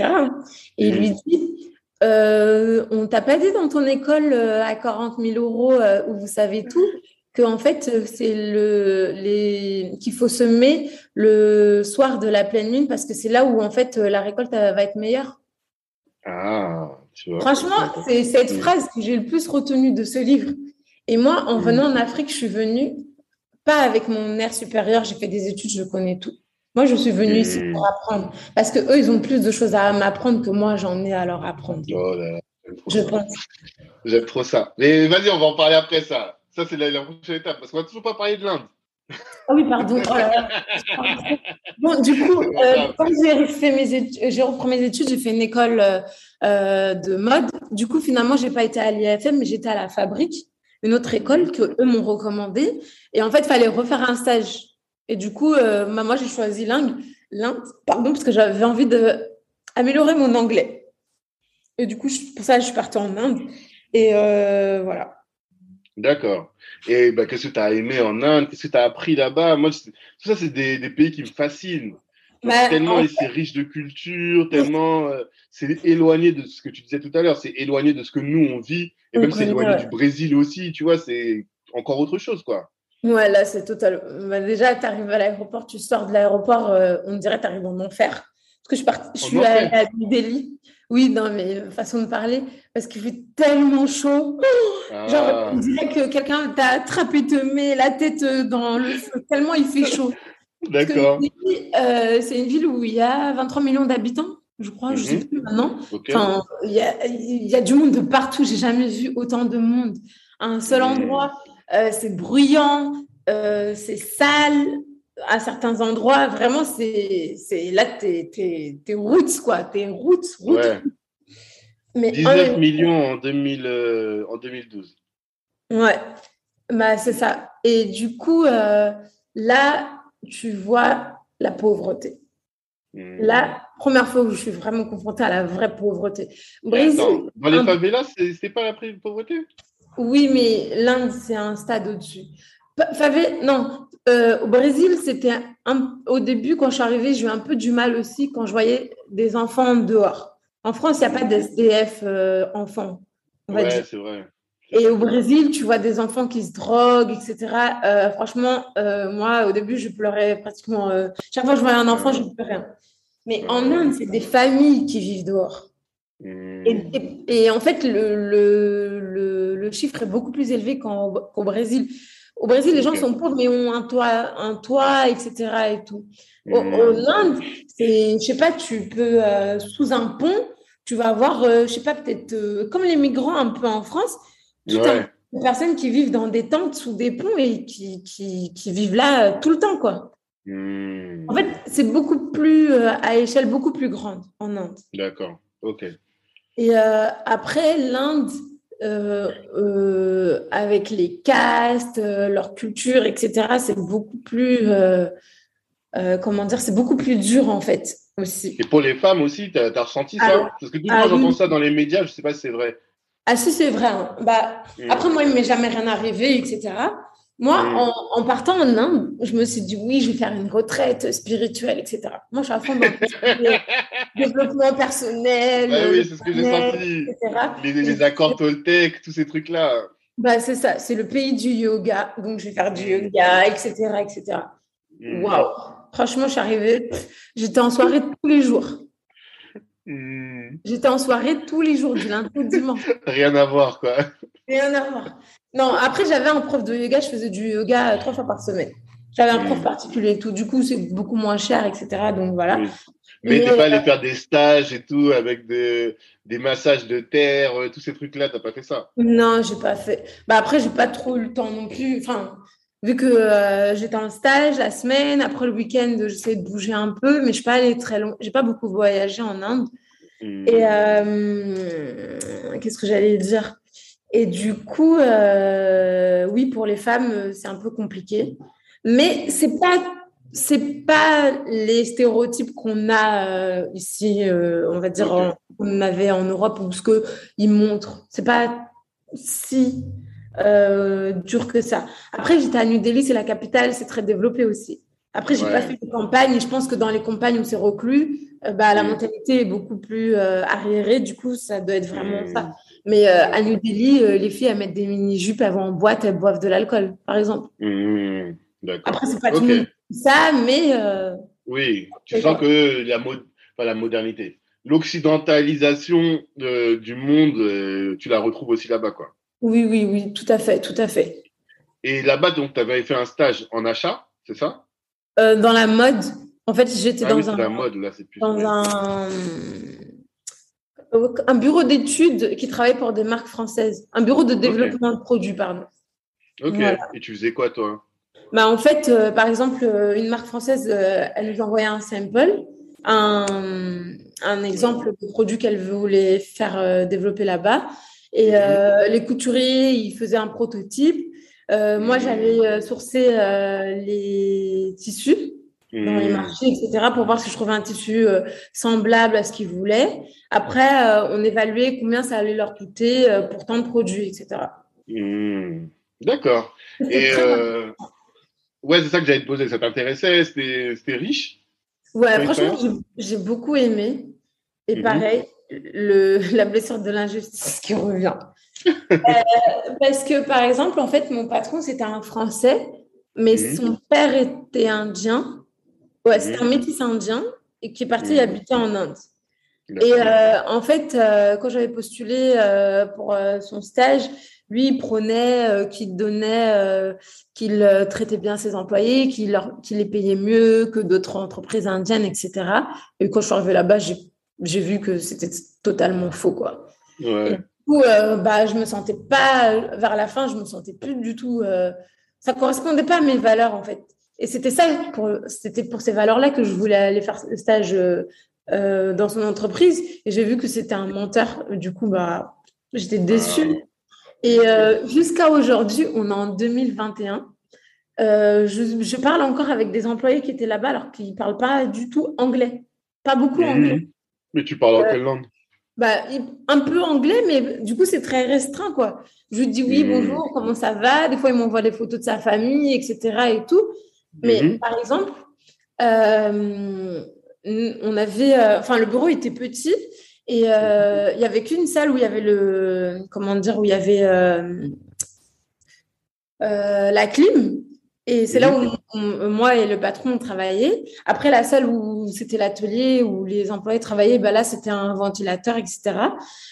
Et il lui dit, euh, on t'a pas dit dans ton école euh, à 40 000 euros où vous savez tout, qu'en fait, c'est le, les, qu'il faut semer le soir de la pleine lune parce que c'est là où, en fait, la récolte va être meilleure. Ah, tu vois. Franchement, c'est cette phrase que j'ai le plus retenue de ce livre. Et moi, en venant en Afrique, je suis venue pas avec mon air supérieur, j'ai fait des études, je connais tout. Moi, je suis venue ici pour apprendre. Parce que eux, ils ont plus de choses à m'apprendre que moi, j'en ai à leur apprendre. Oh là là, je pense. J'aime trop ça. Mais vas-y, on va en parler après ça. Ça, c'est la, prochaine étape. Parce qu'on va toujours pas parler de l'Inde. Ah oui, pardon. Oh bon, du coup, euh, quand j'ai fait mes études, j'ai repris mes études, j'ai fait une école euh, euh, de mode. Du coup, finalement, j'ai pas été à l'IFM, mais j'étais à la fabrique, une autre école que eux m'ont recommandé. Et en fait, il fallait refaire un stage. Et du coup, bah, moi, j'ai choisi l'Inde, l'Inde, pardon, parce que j'avais envie d'améliorer mon anglais. Et du coup, pour ça, je suis partie en Inde. Et voilà. D'accord. Et bah, qu'est-ce que tu as aimé en Inde? Qu'est-ce que tu as appris là-bas? Moi, tout ça, c'est des, des, pays qui me fascinent. Bah, tellement c'est riche de culture, tellement euh, c'est éloigné de ce que tu disais tout à l'heure, c'est éloigné de ce que nous on vit, et même c'est éloigné du Brésil aussi, tu vois, c'est encore autre chose, quoi. Ouais, là, c'est total. Bah, déjà, tu arrives à l'aéroport, tu sors de l'aéroport, euh, on dirait que tu arrives en enfer. Parce que je, part... je suis à, à Delhi. Oui, dans mes façons de parler, parce qu'il fait tellement chaud. Genre, ah. on dirait que quelqu'un t'a attrapé, te met la tête dans le feu, tellement il fait chaud. D'accord. Euh, c'est une ville où il y a 23 millions d'habitants, je crois, je ne sais mhm. plus maintenant. Enfin, il y, a, il y, a, du monde de partout. J'ai jamais vu autant de monde à un seul endroit. Euh, c'est bruyant, euh, c'est sale à certains endroits, vraiment, c'est, là, t'es, roots, quoi. T'es roots, roots. Ouais. Mais 19 millions en, 2000, euh, en 2012. Ouais, bah, c'est ça. Et du coup, euh, là, tu vois la pauvreté. Hmm. La première fois où je suis vraiment confrontée à la vraie pauvreté. Brésil, Attends, dans les favelas, c'est pas la pauvreté Oui, mais l'Inde, c'est un stade au-dessus. Non, euh, au Brésil, c'était au début, quand je suis arrivée, j'ai eu un peu du mal aussi quand je voyais des enfants dehors. En France, il n'y a pas d'SDF euh, enfants. Ouais, c'est vrai. Et au Brésil, tu vois des enfants qui se droguent, etc. Euh, franchement, moi, au début, je pleurais pratiquement. chaque fois que je voyais un enfant, je pleurais. Mais en Inde, c'est des familles qui vivent dehors. Hmm. Et, en fait, le, le, le, chiffre est beaucoup plus élevé qu'au Brésil. Au Brésil, les gens sont pauvres, mais ont un toit, un toit etc. Et tout. Au, hmm. Inde, c'est, je sais pas, tu peux, euh, sous un pont, tu vas avoir, je euh, je sais pas, peut-être, euh, comme les migrants un peu en France, tout des personnes qui vivent dans des tentes sous des ponts et qui, qui, qui vivent là tout le temps, quoi. Hmm. En fait, c'est beaucoup plus, à échelle beaucoup plus grande en Inde. D'accord, ok. Et après, l'Inde, euh, euh, avec les castes, euh, leur culture, etc. C'est beaucoup plus, comment dire, c'est beaucoup plus dur en fait aussi. Et pour les femmes aussi, tu as, ressenti ça Parce que tout le monde j'entends ça dans les médias, je ne sais pas si c'est vrai. Ah si, c'est vrai. Hein. Bah, mm. Après, moi, il ne m'est jamais rien arrivé, etc. Moi, mm. en, partant en Inde, je me suis dit, oui, je vais faire une retraite spirituelle, etc. Moi, je suis à fond dans le développement personnel. oui, c'est ce que j'ai senti. Les, les, accords Toltec, tous ces trucs-là. Bah, c'est ça, c'est le pays du yoga. Donc, je vais faire du yoga, etc. etc. Mm. Waouh! Franchement, je suis arrivée, j'étais en soirée tous les jours. Mm. J'étais en soirée tous les jours, du lundi au dimanche. Rien à voir, quoi. Rien à voir. Non, après, j'avais un prof de yoga, je faisais du yoga euh, trois fois par semaine. J'avais un prof hmm. particulier et tout. Du coup, c'est beaucoup moins cher, etc. Donc voilà. Mais, tu n'es pas allé euh, faire des stages et tout avec des, des massages de terre, euh, tous ces trucs-là, tu n'as pas fait ça? Non, j'ai pas fait. Bah après, j'ai pas trop eu le temps non plus. Enfin, vu que j'étais en stage la semaine, après le week-end, j'essayais de bouger un peu, mais je pas très long. J'ai pas beaucoup voyagé en Inde. Hmm. Et qu'est-ce que j'allais dire? Et du coup, euh, oui, pour les femmes, c'est un peu compliqué. Mais c'est pas c'est pas les stéréotypes qu'on a euh, ici, euh, on va dire, qu'on avait en Europe, ou ce qu'ils montrent. C'est pas si dur que ça. Après, j'étais à New Delhi, c'est la capitale, c'est très développé aussi. Après, j'ai pas fait de campagne et je pense que dans les campagnes où c'est reclus, bah, la mentalité est beaucoup plus arriérée. Du coup, ça doit être vraiment ça. Hmm. Mais euh, à New Delhi, euh, les filles, elles mettent des mini-jupes, elles vont en boîte, elles boivent de l'alcool, par exemple. Mmh, Après, c'est pas tout ça, mais. Euh, oui, tu sens que la, la modernité, l'occidentalisation du monde, tu la retrouves aussi là-bas, quoi. Oui, oui, oui, tout à fait, tout à fait. Et là-bas, donc, tu avais fait un stage en achat, c'est ça? Dans la mode. En fait, j'étais Ah dans oui, un la mode, là, c'est plus. dans un, un bureau d'études qui travaille pour des marques françaises. Un bureau de développement de produits, pardon. Ok. Voilà. Et tu faisais quoi, toi? Bah, en fait, euh, par exemple, euh, une marque française, euh, elle nous envoyait un sample, un, un exemple de produit qu'elle voulait faire euh, développer là-bas. Et euh, les couturiers, ils faisaient un prototype. Euh, moi, euh, sourcer euh, les tissus dans les Hmm. marchés, etc., pour voir si je trouvais un tissu semblable à ce qu'ils voulaient. Après, on évaluait combien ça allait leur coûter pour tant de produits, etc. D'accord. Et ouais, c'est ça que j'allais te poser. Ça t'intéressait C'était riche? Ouais, franchement, j'ai beaucoup aimé. Et Mhm. pareil, le, la blessure de l'injustice qui revient. Euh, parce que, par exemple, en fait, mon patron, c'était un Français, mais son père était indien. Ouais, Mhm. un métis indien et qui est parti habiter en Inde. Et euh, en fait, euh, quand j'avais postulé pour son stage, lui, il prônait euh, qu'il donnait, qu'il traitait bien ses employés, qu'il qu'il les payait mieux que d'autres entreprises indiennes, etc. Et quand je suis arrivée là-bas, j'ai j'ai vu que c'était totalement faux, quoi. Ouais. Du coup, euh, bah, je me sentais pas, vers la fin, je me sentais plus du tout, euh, ça correspondait pas à mes valeurs, en fait. Et c'était ça, pour, c'était pour ces valeurs-là que je voulais aller faire ce stage euh, euh, dans son entreprise. Et j'ai vu que c'était un menteur. Du coup, bah, j'étais déçue. Et euh, jusqu'à aujourd'hui, on est en 2021. Euh, je, je parle encore avec des employés qui étaient là-bas alors qu'ils ne parlent pas du tout anglais. Pas beaucoup anglais. Mais tu parles en Euh, quelle langue? Bah, un peu anglais, mais du coup, c'est très restreint, quoi. Je lui dis oui, Mhm. bonjour, comment ça va? Des fois, il m'envoie des photos de sa famille, etc. et tout. Mais Mhm. par exemple, euh, on avait, euh, enfin, le bureau était petit et euh, il y avait qu'une salle où il y avait le, comment dire, où il y avait la clim. Et c'est là où on- moi et le patron on travaillait. Après, la salle où c'était l'atelier, où les employés travaillaient, ben là, c'était un ventilateur, etc.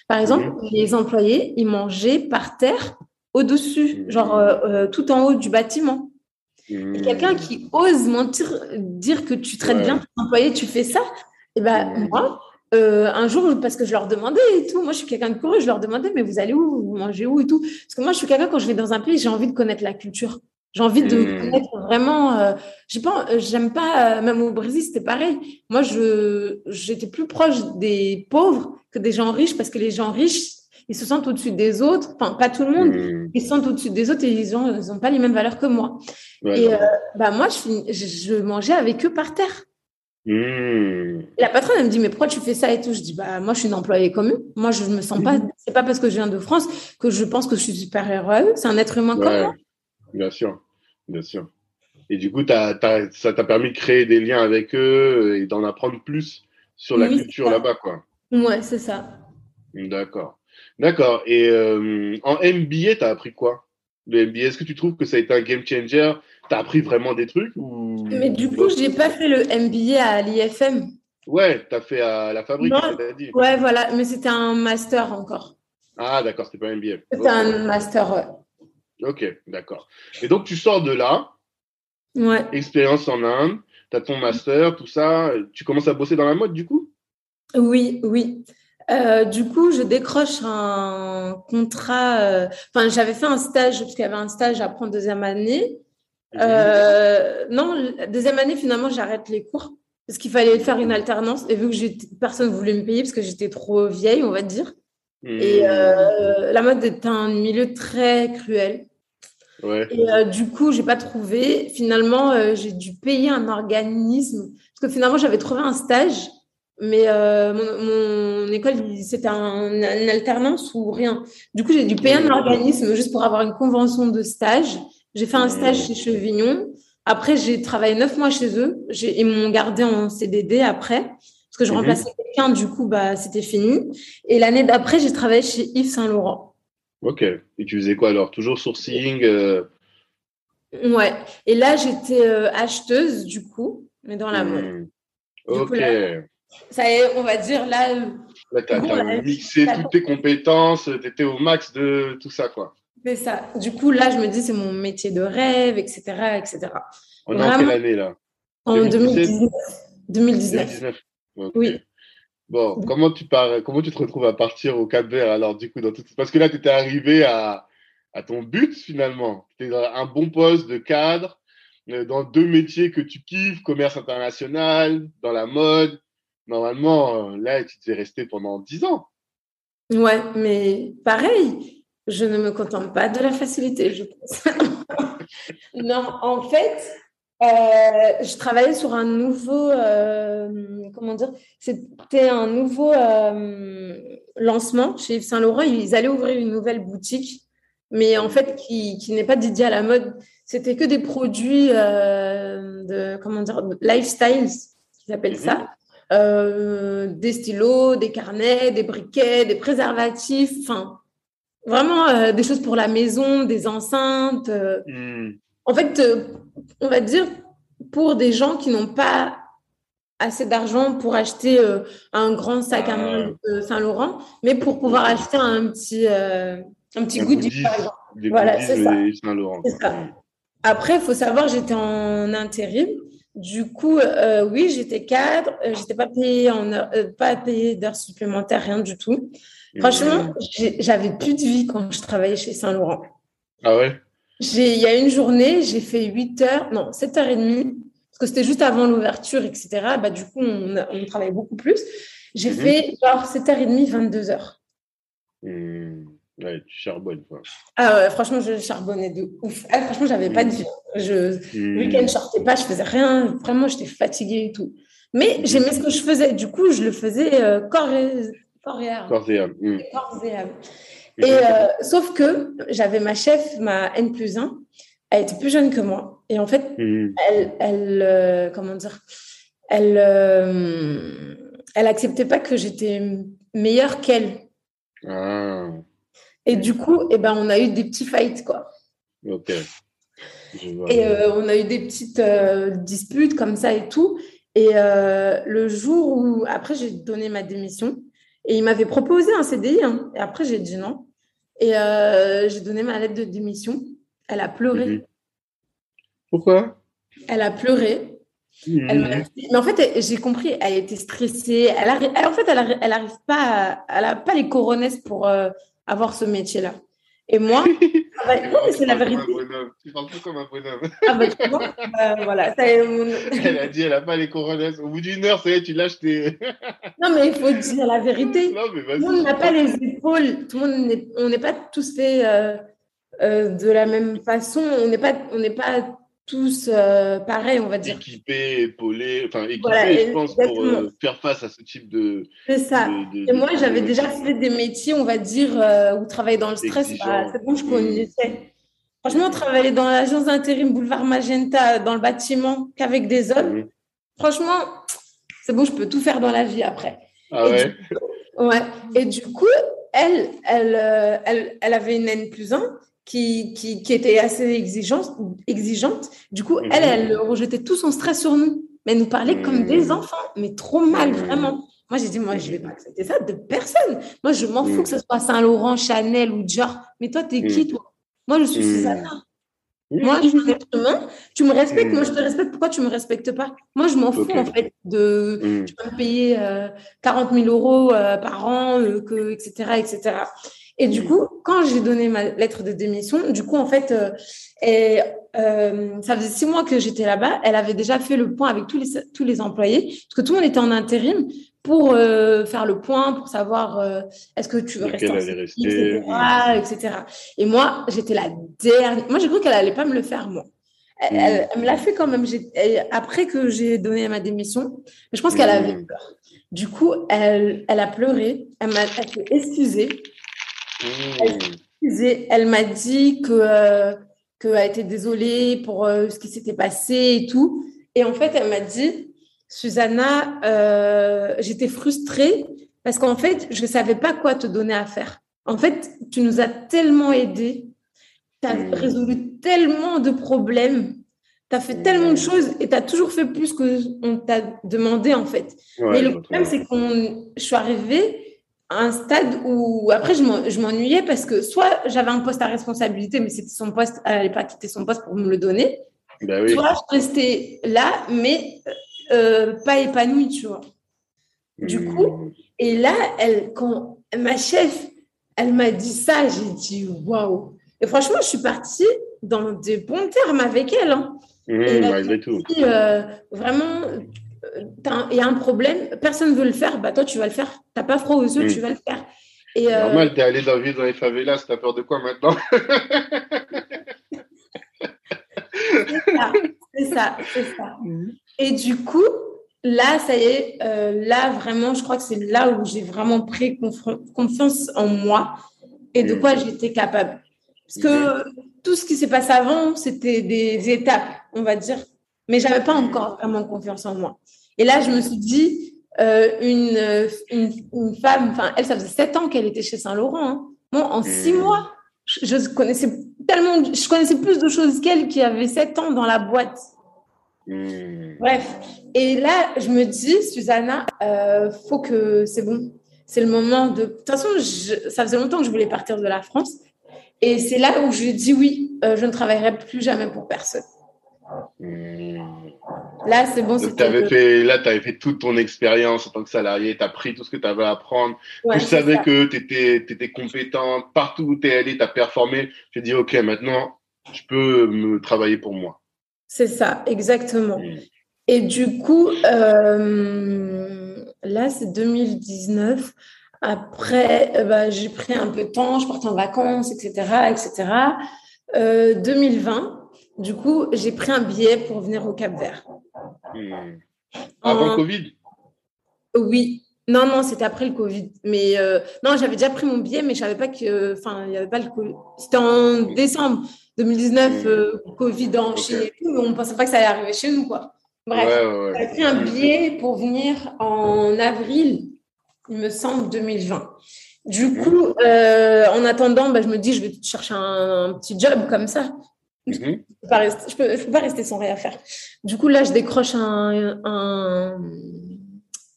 Par exemple, les employés, ils mangeaient par terre au-dessus, Mhm. genre euh, euh, tout en haut du bâtiment. Et quelqu'un qui ose mentir, dire que tu traites Ouais. bien ton employé, tu fais ça, et ben Mhm. moi, euh, un jour, parce que je leur demandais et tout, moi je suis quelqu'un de courageux, je leur demandais, mais vous allez où, vous mangez où et tout? Parce que moi, je suis quelqu'un, quand je vais dans un pays, j'ai envie de connaître la culture. J'ai envie de Mhm. connaître vraiment. euh, j'ai pas, euh, j'aime pas. euh, même au Brésil, c'était pareil. Moi, je, j'étais plus proche des pauvres que des gens riches parce que les gens riches, ils se sentent au-dessus des autres. Enfin, pas tout le monde. Hmm. Ils se sentent au-dessus des autres et ils ont, ils ont pas les mêmes valeurs que moi. Ouais, Et euh, bah moi, je, je, mangeais avec eux par terre. Hmm. La patronne, elle me dit, mais pourquoi tu fais ça et tout? Je dis, bah moi, je suis une employée comme eux. Moi, je me sens pas. C'est pas parce que je viens de France que je pense que je suis supérieure à eux. C'est un être humain comme moi. Bien sûr, bien sûr. Et du coup, ça t'a permis de créer des liens avec eux et d'en apprendre plus sur la Oui, culture là-bas, quoi. Ouais, c'est ça. D'accord. D'accord. Et euh, en MBA, t'as appris quoi? Le MBA, est-ce que tu trouves que ça a été un game changer? T'as appris vraiment des trucs ou... Mais du coup, j'ai pas fait le MBA à l'IFM. Ouais, t'as fait à la fabrique, Non. dit. Ouais, voilà. Mais c'était un master encore. Ah, d'accord, c'était pas un MBA. C'était un master, ouais. Ok, d'accord. Et donc, tu sors de là, Ouais. expérience en Inde, t'as ton master, tout ça, tu commences à bosser dans la mode, du coup? Oui, oui. Euh, du coup, je décroche un contrat. euh, Enfin, j'avais fait un stage, parce qu'il y avait un stage après en deuxième année. Euh, non, deuxième année, finalement, j'arrête les cours parce qu'il fallait faire une alternance. Et vu que personne ne voulait me payer parce que j'étais trop vieille, on va dire. Et Hmm. euh, la mode est un milieu très cruel. Ouais. Et euh, du coup, j'ai pas trouvé. Finalement, euh, j'ai dû payer un organisme parce que finalement, j'avais trouvé un stage, mais euh, mon, mon école, c'était un- une alternance ou rien. Du coup, j'ai dû payer un organisme juste pour avoir une convention de stage. J'ai fait un stage chez Chevignon. Après, j'ai travaillé neuf mois chez eux. Ils m'ont gardé en CDD après parce que je Mhm. remplaçais quelqu'un. Du coup, bah, c'était fini. Et l'année d'après, j'ai travaillé chez Yves Saint Laurent. Ok. Et tu faisais quoi alors? Toujours sourcing? euh, Ouais. Et là, j'étais euh, acheteuse, du coup, mais dans la mode. hmm. Coup, Ok. là- Ça y est, on va dire, là, Là, Bon, t'as là, mixé toutes tes compétences, t'étais au max de tout ça, quoi. c'est ça. Du coup, là, je me dis, c'est mon métier de rêve, etc., etc. On est en quelle année, là? En 2019. 2019. Oui. Bon, comment tu pars, comment tu te retrouves à partir au Cap Vert alors du coup dans tout... parce que là tu étais arrivé à, à ton but finalement. Tu es dans un bon poste de cadre euh, dans deux métiers que tu kiffes, commerce international, dans la mode. Normalement, euh, là, tu t'es resté pendant dix ans. Ouais, mais pareil, je ne me contente pas de la facilité, je pense. non, en fait, euh, je travaillais sur un nouveau, euh, comment dire, c'était un nouveau euh, lancement chez Yves Saint Laurent. Ils allaient ouvrir une nouvelle boutique, mais en fait qui, qui n'est pas dédiée à la mode. C'était que des produits de, comment dire, lifestyles, qu'ils appellent ça. Mhm. des stylos, des carnets, des briquets, des préservatifs, enfin, vraiment des choses pour la maison, des enceintes. Hmm. En fait, on va dire, pour des gens qui n'ont pas assez d'argent pour acheter euh, un grand sac à main de Saint-Laurent, mais pour pouvoir acheter un petit, euh, un petit goodie, par exemple. Voilà, c'est ça. Après, il faut savoir, j'étais en intérim. Du coup, euh, oui, j'étais cadre, j'étais pas payée en pas payée d'heures supplémentaires, rien du tout. Franchement, j'avais plus de vie quand je travaillais chez Saint-Laurent. Ah ouais? Il y a une journée, j'ai fait 8 heures, non, 7h30, parce que c'était juste avant l'ouverture, etc. Bah, du coup, on, on travaillait beaucoup plus. J'ai mhm. fait genre 7h30, 22h. Mmh. Ouais, tu charbonnes, quoi. Ah ouais, franchement, je charbonnais de ouf. Ah, franchement, j'avais pas de vie. Je, Le mmh. week-end, je sortais pas, je faisais rien. Vraiment, j'étais fatiguée et tout. Mais mmh. j'aimais ce que je faisais. Du coup, je le faisais euh, corps et, corps et âme. Corps et âme. Corps et âme. Et euh, sauf que j'avais ma chef, ma N plus 1, elle était plus jeune que moi. Et en fait, hmm. elle, elle euh, comment dire, elle, euh, elle acceptait pas que j'étais meilleure qu'elle. Ah. Et du coup, eh ben, on a eu des petits fights, quoi. Ok. Et on a eu des petites disputes comme ça et tout. Et le jour où, après, j'ai donné ma démission, et il m'avait proposé un CDI. Hein, et après, j'ai dit non. Et euh, j'ai donné ma lettre de démission. Elle a pleuré. Mhm. Pourquoi? Elle a pleuré. Mhm. mais en fait, j'ai compris, elle était stressée. Elle, en fait, elle n'arrive pas, elle n'a pas les coronesses pour euh, avoir ce métier-là. Et moi, ah bah, non, mais c'est la vérité. Tu parles plus comme un bonhomme. Ah bah, tu vois, bah, voilà. Ça, Elle a dit, elle n'a pas les coronesses. Au bout d'une heure, ça y est, tu lâches tes. non, mais il faut dire la vérité. Non, mais Tout le monde n'a pas les épaules. Tout le monde on n'est pas tous faits euh, euh, de la même façon. On n'est pas, on n'est pas tous euh, pareils, on va dire. Équipés, épaulés, enfin équipés, je pense, pour euh, faire face à ce type de. C'est ça. et moi, j'avais déjà fait des métiers, on va dire, euh, où travailler dans le stress, bah, c'est bon, je connaissais. Franchement, travailler dans l'agence d'intérim Boulevard Magenta, dans le bâtiment, qu'avec des hommes, mmh. franchement, c'est bon, je peux tout faire dans la vie après. Ah ouais? Ouais. Et du coup, elle, elle, elle, elle avait une N plus 1 qui, qui, était assez exigeante, exigeante. Du coup, elle, elle rejetait tout son stress sur nous. Mais elle nous parlait comme des mmh. enfants, mais trop mal, mmh. vraiment. Moi, j'ai dit, moi, je ne vais pas accepter ça de personne. Moi, je m'en fous que ce soit Saint-Laurent, Chanel ou Dior. Mais toi, t'es qui, toi? Moi, je suis Susanna. Moi, je suis être humain. Tu me respectes, moi, je te respecte. Pourquoi tu ne me respectes pas? Moi, je m'en fous, en fait, de. Tu vas me payer 40 euh, 000 euros euh, par an, euh, que, etc., etc. Et du coup, quand j'ai donné ma lettre de démission, du coup, en fait, euh, et, euh, ça faisait six mois que j'étais là-bas. Elle avait déjà fait le point avec tous les, tous les employés, parce que tout le monde était en intérim pour euh, faire le point, pour savoir est-ce que tu veux rester, en etc., etc. Et moi, j'étais la dernière. Moi, j'ai cru qu'elle allait pas me le faire, moi. Elle, elle, me l'a fait quand même après que j'ai donné ma démission. Mais je pense qu'elle avait mmh. peur. Du coup, elle, elle a pleuré. Elle m'a excusée. Elle, m'a dit que euh, qu'elle était désolée pour euh, ce qui s'était passé et tout. Et en fait, elle m'a dit, Susanna, euh, j'étais frustrée parce qu'en fait, je ne savais pas quoi te donner à faire. En fait, tu nous as tellement aidés, tu as hmm. résolu tellement de problèmes, tu as fait tellement de hmm. choses et tu as toujours fait plus que on t'a demandé en fait. Mais le problème, c'est que je suis arrivée un stade où après je m'ennuyais parce que soit j'avais un poste à responsabilité, mais c'était son poste, elle n'allait pas quitter son poste pour me le donner. Bah oui. Toi, je restais là, mais euh, pas épanouie, tu vois. Du coup, Hmm. et là, elle, quand ma chef, elle m'a dit ça, j'ai dit waouh. Et franchement, je suis partie dans des bons termes avec elle. hein. Hmm, Et là, malgré tout. dit, euh, vraiment, euh, il y a un problème, personne ne veut le faire, bah toi, tu vas le faire. T'as pas froid aux yeux, tu vas le faire. Et euh, Normal, t'es allé dans, vivre dans les favelas, t'as peur de quoi maintenant? C'est ça, c'est ça. Et du coup, là, ça y est, euh, là, vraiment, je crois que c'est là où j'ai vraiment pris confiance en moi et de Mhm. quoi j'étais capable. Parce que tout ce qui s'est passé avant, c'était des étapes, on va dire. Mais j'avais pas encore vraiment confiance en moi. Et là, je me suis dit, euh, une, euh, une, une femme, enfin, elle, ça faisait sept ans qu'elle était chez Saint-Laurent. hein. Moi, en six Mhm. mois, je, je connaissais tellement, je connaissais plus de choses qu'elle qui avait sept ans dans la boîte. Hmm. Bref. Et là, je me dis, Susanna, euh, faut que c'est bon. C'est le moment de. De toute façon, je- ça faisait longtemps que je voulais partir de la France. Et c'est là où je dis oui, euh, je ne travaillerai plus jamais pour personne. Hmm. Là, c'est bon. Donc, fait, là, tu avais fait toute ton expérience en tant que salarié, tu as pris tout ce que tu avais à apprendre. Ouais, tu savais ça. que tu étais, étais compétente, partout où tu es allé, tu as performé. Tu dit, OK, maintenant, je peux me travailler pour moi. C'est ça, exactement. Hmm. Et du coup, euh, là, c'est 2019. Après, euh, bah, j'ai pris un peu de temps, je partais en vacances, etc., etc. Euh, 2020, du coup, j'ai pris un billet pour venir au Cap Vert. Hmm. Avant En- Covid? Oui. Non, non, c'était après le Covid. Mais euh, non, j'avais déjà pris mon billet, mais je savais pas que. Enfin, il n'y avait pas le Covid. C'était en décembre 2019, Mm. euh, Covid en Ok. Chine et tout, mais on ne pensait pas que ça allait arriver chez nous, quoi. Bref. Ouais, ouais, ouais. J'avais pris un billet pour venir en avril, il me semble, 2020. Du coup, euh, en attendant, bah, je me dis, je vais chercher un, un petit job comme ça. Mhm. Je rester, je peux, pas rester sans rien faire. Du coup, là, je décroche un, un,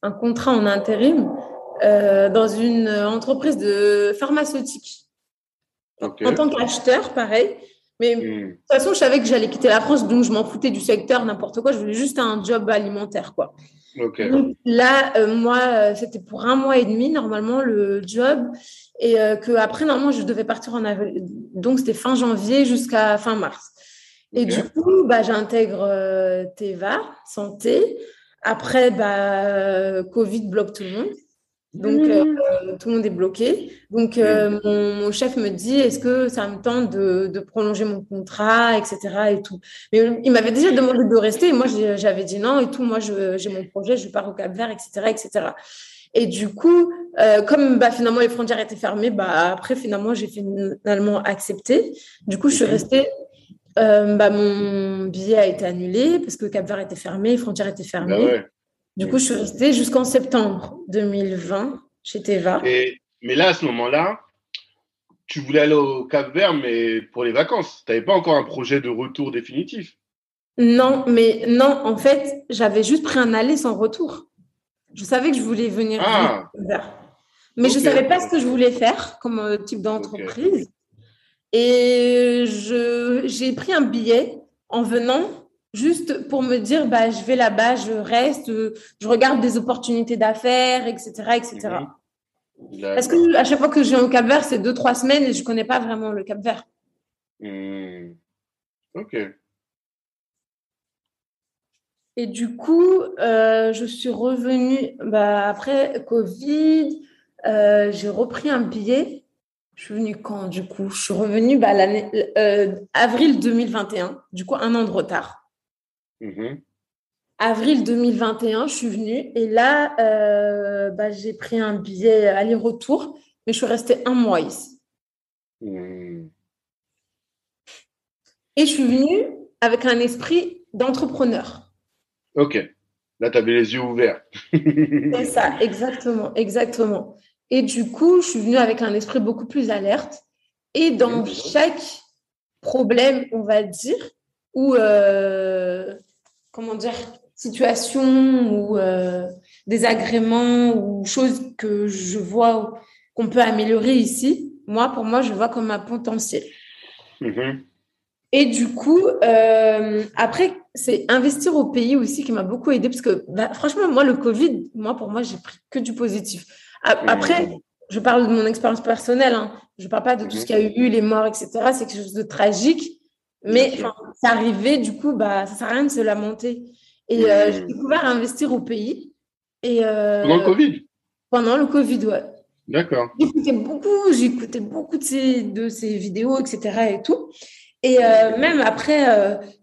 un contrat en intérim euh, dans une entreprise de pharmaceutique. En tant qu'acheteur, pareil. Mais de Hmm. toute façon, je savais que j'allais quitter la France, donc je m'en foutais du secteur, n'importe quoi. Je voulais juste un job alimentaire, quoi. Donc là, euh, moi, euh, c'était pour un mois et demi, normalement, le job. Et euh, que après, normalement, je devais partir en avril. Donc, c'était fin janvier jusqu'à fin mars. Et du coup, bah, j'intègre euh, Teva, santé. Après, bah, euh, Covid bloque tout le monde. Donc, euh, euh, tout le monde est bloqué. Donc, euh, mon, mon chef me dit, est-ce que ça me tente de, de prolonger mon contrat, etc. Et tout. Mais il m'avait déjà demandé de rester. Et moi, j'avais dit non et tout. Moi, j'ai mon projet, je pars au Cap Vert, etc., etc. Et du coup, euh, comme bah, finalement les frontières étaient fermées, bah, après, finalement, j'ai finalement accepté. Du coup, je suis restée. euh, bah, mon billet a été annulé parce que Cap Vert était fermé, les frontières étaient fermées. Bah ouais. Du coup, je suis restée jusqu'en septembre 2020 chez Teva. Et, mais là, à ce moment-là, tu voulais aller au Cap Vert, mais pour les vacances. Tu n'avais pas encore un projet de retour définitif. Non, mais non, en fait, j'avais juste pris un aller sans retour. Je savais que je voulais venir Ah. vivre vers. Mais je ne savais pas ce que je voulais faire comme euh, type d'entreprise. Et je, j'ai pris un billet en venant juste pour me dire, bah, je vais là-bas, je reste, euh, je regarde des opportunités d'affaires, etc., etc. Mhm. Parce que à chaque fois que je viens au Cap Vert, c'est deux, trois semaines et je ne connais pas vraiment le Cap Vert. Hmm. Ok. Et du coup, euh, je suis revenue bah, après Covid. euh, j'ai repris un billet. Je suis venue quand du coup? Je suis revenue bah, l'année euh, avril 2021. Du coup, un an de retard. Mhm. Avril 2021, je suis venue et là, euh, bah, j'ai pris un billet aller-retour, mais je suis restée un mois ici. Hmm. Et je suis venue avec un esprit d'entrepreneur. Ok. Là, tu avais les yeux ouverts. C'est ça, exactement, exactement. Et du coup, je suis venue avec un esprit beaucoup plus alerte. Et dans Mhm. chaque problème, on va dire, euh, comment dire, situation ou euh, désagrément ou choses que je vois qu'on peut améliorer ici, moi, pour moi, je vois comme un potentiel. Mhm. Et du coup, euh, après, c'est investir au pays aussi qui m'a beaucoup aidé parce que bah, franchement, moi, le Covid, moi, pour moi, j'ai pris que du positif. Après, je parle de mon expérience personnelle. Hein. Je ne parle pas de tout ce qu'il y a eu, les morts, etc. C'est quelque chose de tragique. Mais c'est arrivé, du coup, bah, ça ne sert à rien de se lamenter. Et euh, j'ai découvert à investir au pays. Et, euh, pendant le Covid? Pendant le Covid, ouais. D'accord. J'écoutais beaucoup, j'écoutais beaucoup de ces, de ces vidéos, etc. et tout. Et euh, même après,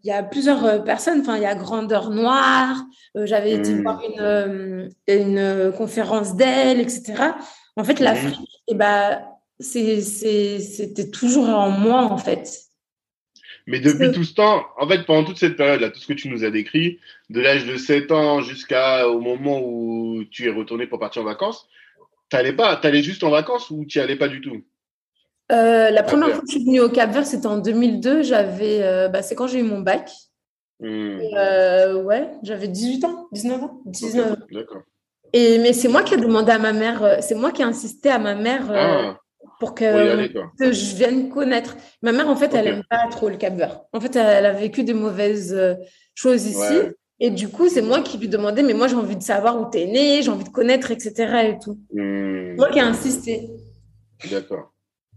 il y a plusieurs personnes. Enfin, il y a Grandeur Noire. J'avais été hmm. voir une, une conférence d'elle, etc. En fait, l'Afrique, hmm. eh ben, c'était toujours en moi, en fait. Mais depuis tout ce temps, en fait, pendant toute cette période-là, tout ce que tu nous as décrit, de l'âge de 7 ans jusqu'au moment où tu es retourné pour partir en vacances, tu n'allais pas, tu allais juste en vacances ou tu n'y allais pas du tout? Euh, la première fois que je suis venue au Cap Vert, c'était en 2002. J'avais, euh, bah, c'est quand j'ai eu mon bac. Hmm. Euh, ouais, j'avais 18 ans, 19 ans. 19 D'accord. Et, mais c'est moi qui ai demandé à ma mère, c'est moi qui ai insisté à ma mère ah. Pour que, que, je vienne connaître. Ma mère, en fait, elle n'aime pas trop le Cap Vert. En fait, elle, a vécu des mauvaises choses ici. Et du coup, c'est moi qui lui demandais, mais moi, j'ai envie de savoir où tu es né, j'ai envie de connaître, etc. Et tout. Hmm. Moi qui ai insisté. D'accord.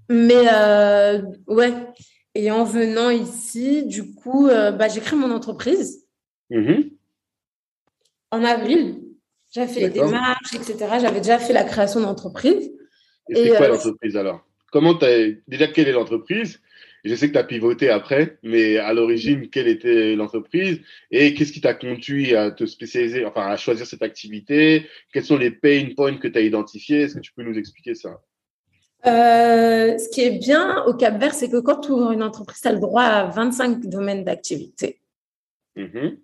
Mais euh, ouais. Et en venant ici, du coup, euh, bah, j'ai créé mon entreprise. Mm-hmm. En avril, j'ai fait les démarches, etc. J'avais déjà fait la création d'entreprise. Et c'est quoi euh, l'entreprise alors? Comment as... Déjà, quelle est l'entreprise? Je sais que tu as pivoté après, mais à l'origine, quelle était l'entreprise? Et qu'est-ce qui t'a conduit à te spécialiser, enfin à choisir cette activité? Quels sont les pain points que tu as identifiés? Est-ce que tu peux nous expliquer ça? Euh, ce qui est bien au Cap Vert, c'est que quand tu ouvres une entreprise, tu as le droit à 25 domaines d'activité. Mm-hmm.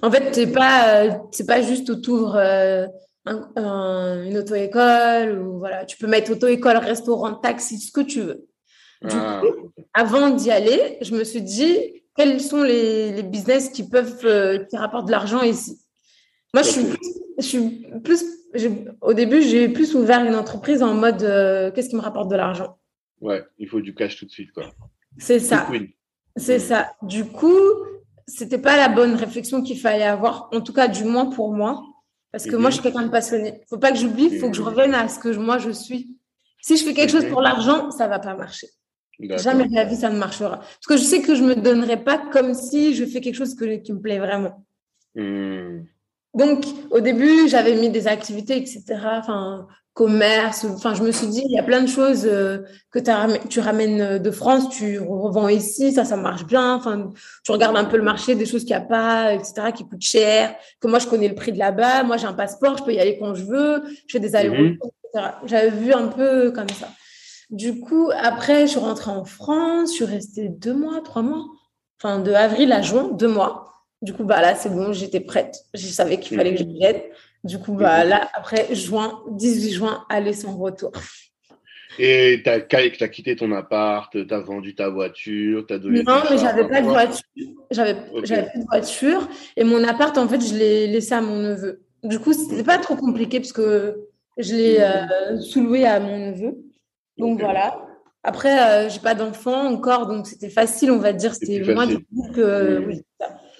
En fait, c'est pas, c'est pas juste où tu ouvres une auto-école ou voilà, tu peux mettre auto-école, restaurant, taxi, ce que tu veux. Du ah, coup, avant d'y aller, je me suis dit quels sont les, business qui peuvent, euh, qui rapportent de l'argent ici? Moi, je suis, je suis plus au début, j'ai plus ouvert une entreprise en mode euh, qu'est-ce qui me rapporte de l'argent? Ouais, il faut du cash tout de suite. quoi. C'est ça. C'est ça. Du coup, c'était pas la bonne réflexion qu'il fallait avoir, en tout cas, du moins pour moi. Parce que moi, je suis quelqu'un de passionné. faut pas que j'oublie, il faut que je revienne à ce que moi, je suis. Si je fais quelque chose pour l'argent, ça va pas marcher. Jamais de la vie, ça ne marchera. Parce que je sais que je me donnerai pas comme si je fais quelque chose qui me plaît vraiment. Hmm. Donc, au début, j'avais mis des activités, etc. Enfin, commerce. Enfin, je me suis dit, il y a plein de choses euh, que tu ramènes de France, tu revends ici, ça, ça marche bien. Enfin, tu regardes un peu le marché, des choses qu'il n'y a pas, etc., qui coûtent cher, que moi, je connais le prix de là-bas. Moi, j'ai un passeport, je peux y aller quand je veux. Je fais des allers-retours, mhm. etc. J'avais vu un peu comme ça. Du coup, après, je suis rentrée en France. Je suis restée deux mois, trois mois. Enfin, de avril à juin, deux mois. Du coup, bah là, c'est bon, j'étais prête. Je savais qu'il fallait que je vienne. Du coup, bah là, après juin, 18 juin, aller sans retour. Et tu as, quitté ton appart, tu as vendu ta voiture, tu as donné. Non, mais j'avais pas de voiture. J'avais okay. plus de voiture. Et mon appart, en fait, je l'ai laissé à mon neveu. Du coup, c'était pas trop compliqué parce que je l'ai euh, sous-loué à mon neveu. Donc voilà. Après, euh, j'ai pas d'enfant encore, donc c'était facile, on va dire. C'était moins du que. Oui,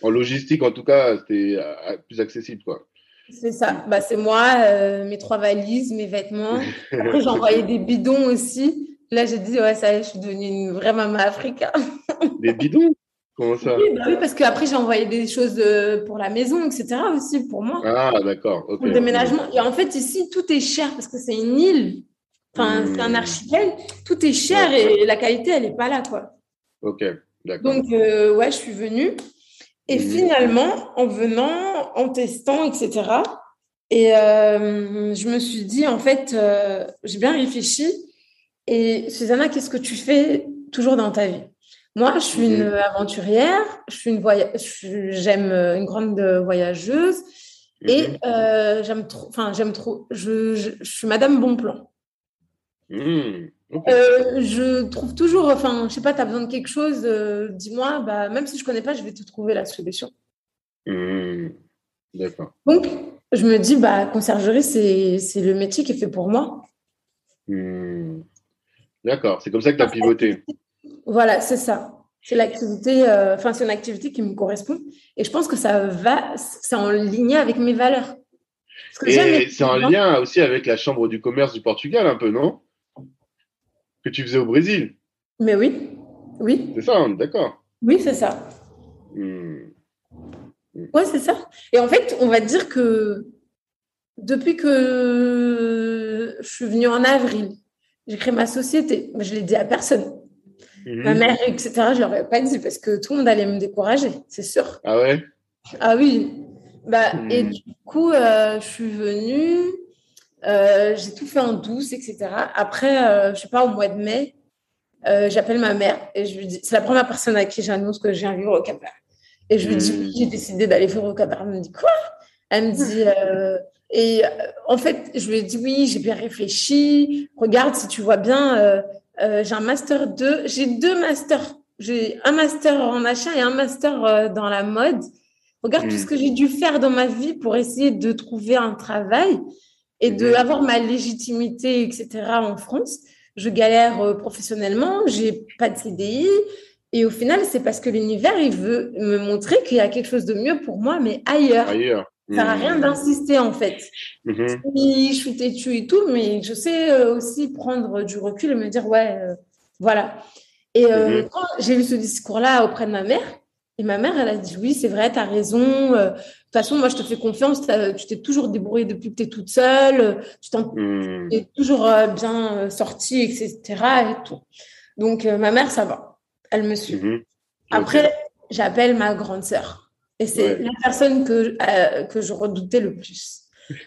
en logistique, en tout cas, c'était euh, plus accessible. quoi. C'est ça. Bah, c'est moi, euh, mes trois valises, mes vêtements. Après, j'ai envoyé des bidons aussi. Là, j'ai dit, ouais, ça y est, je suis devenue une vraie maman africaine. des bidons? Comment ça? Oui, bah oui, parce qu'après, j'ai envoyé des choses euh, pour la maison, etc. aussi, pour moi. Ah, d'accord. Pour le déménagement. Et en fait, ici, tout est cher parce que c'est une île. Enfin, c'est un hmm. archipel. Tout est cher et la qualité, elle n'est pas là, quoi. Ok, d'accord. Donc, ouais, je suis venue. Et finalement, en venant, en testant, etc., et euh, je me suis dit, en fait, euh, j'ai bien réfléchi. Et Susanna, qu'est-ce que tu fais toujours dans ta vie? Moi, je suis une aventurière, je suis une j'aime une grande voyageuse et mhm. euh, j'aime trop, enfin j'aime trop, je, je, suis Madame Bon Mmh. Euh, je trouve toujours, enfin, je sais pas, tu as besoin de quelque chose, euh, dis-moi, bah, même si je connais pas, je vais te trouver la solution. Mmh. D'accord. Donc, je me dis, bah, conciergerie, c'est le métier qui est fait pour moi. Mmh. D'accord, c'est comme ça que tu as pivoté. Voilà, c'est ça. c'est l'activité, euh, enfin, c'est une activité qui me correspond. Et je pense que ça va, c'est en ligne avec mes valeurs. Et c'est en lien aussi avec la Chambre du commerce du Portugal, un peu, non? Que tu faisais au Brésil. Mais oui, oui. C'est ça, d'accord. Oui, c'est ça. Hmm. Ouais, c'est ça. Et en fait, on va dire que depuis que je suis venue en avril, j'ai créé ma société. Mais je l'ai dit à personne. Mhm. Ma mère, etc., je leur ai pas dit parce que tout le monde allait me décourager, c'est sûr. Ah ouais? Ah oui. Bah, Et hmm. du coup, euh, je suis venue, euh, j'ai tout fait en douce, etc. Après, euh, je sais pas, au mois de mai, j'appelle ma mère et je lui dis, c'est la première personne à qui j'annonce que je viens vivre au cap Et je lui dis, hmm. j'ai décidé d'aller vivre au cap Elle me dit, quoi? Elle me dit, et en fait, je lui ai dit, oui, j'ai bien réfléchi. Regarde, si tu vois bien, j'ai un master 2, j'ai deux masters. J'ai un master en achat et un master dans la mode. Regarde tout ce mm. que j'ai dû faire dans ma vie pour essayer de trouver un travail et de avoir ma légitimité, etc. en France. Je galère euh, professionnellement, j'ai pas de CDI. Et au final, c'est parce que l'univers, il veut me montrer qu'il y a quelque chose de mieux pour moi, mais ailleurs. Ailleurs. Ça sert à rien mm. d'insister, en fait. Mm-hmm. je suis têtue et tout, mais je sais euh, aussi prendre du recul et me dire, ouais, euh, voilà. Et mm-hmm. quand j'ai eu ce discours-là auprès de ma mère, et ma mère, elle a dit oui, c'est vrai, tu as raison. Euh, toute façon, moi, je te fais confiance. Tu t'es toujours débrouillée depuis que tu es toute seule. Tu t'en hmm. es toujours euh, bien euh, sortie, etc. Et tout. Donc, ma mère, ça va. Elle me suit. Mhm. Après, j'appelle ma grande sœur. Et c'est la personne que, que je redoutais le plus.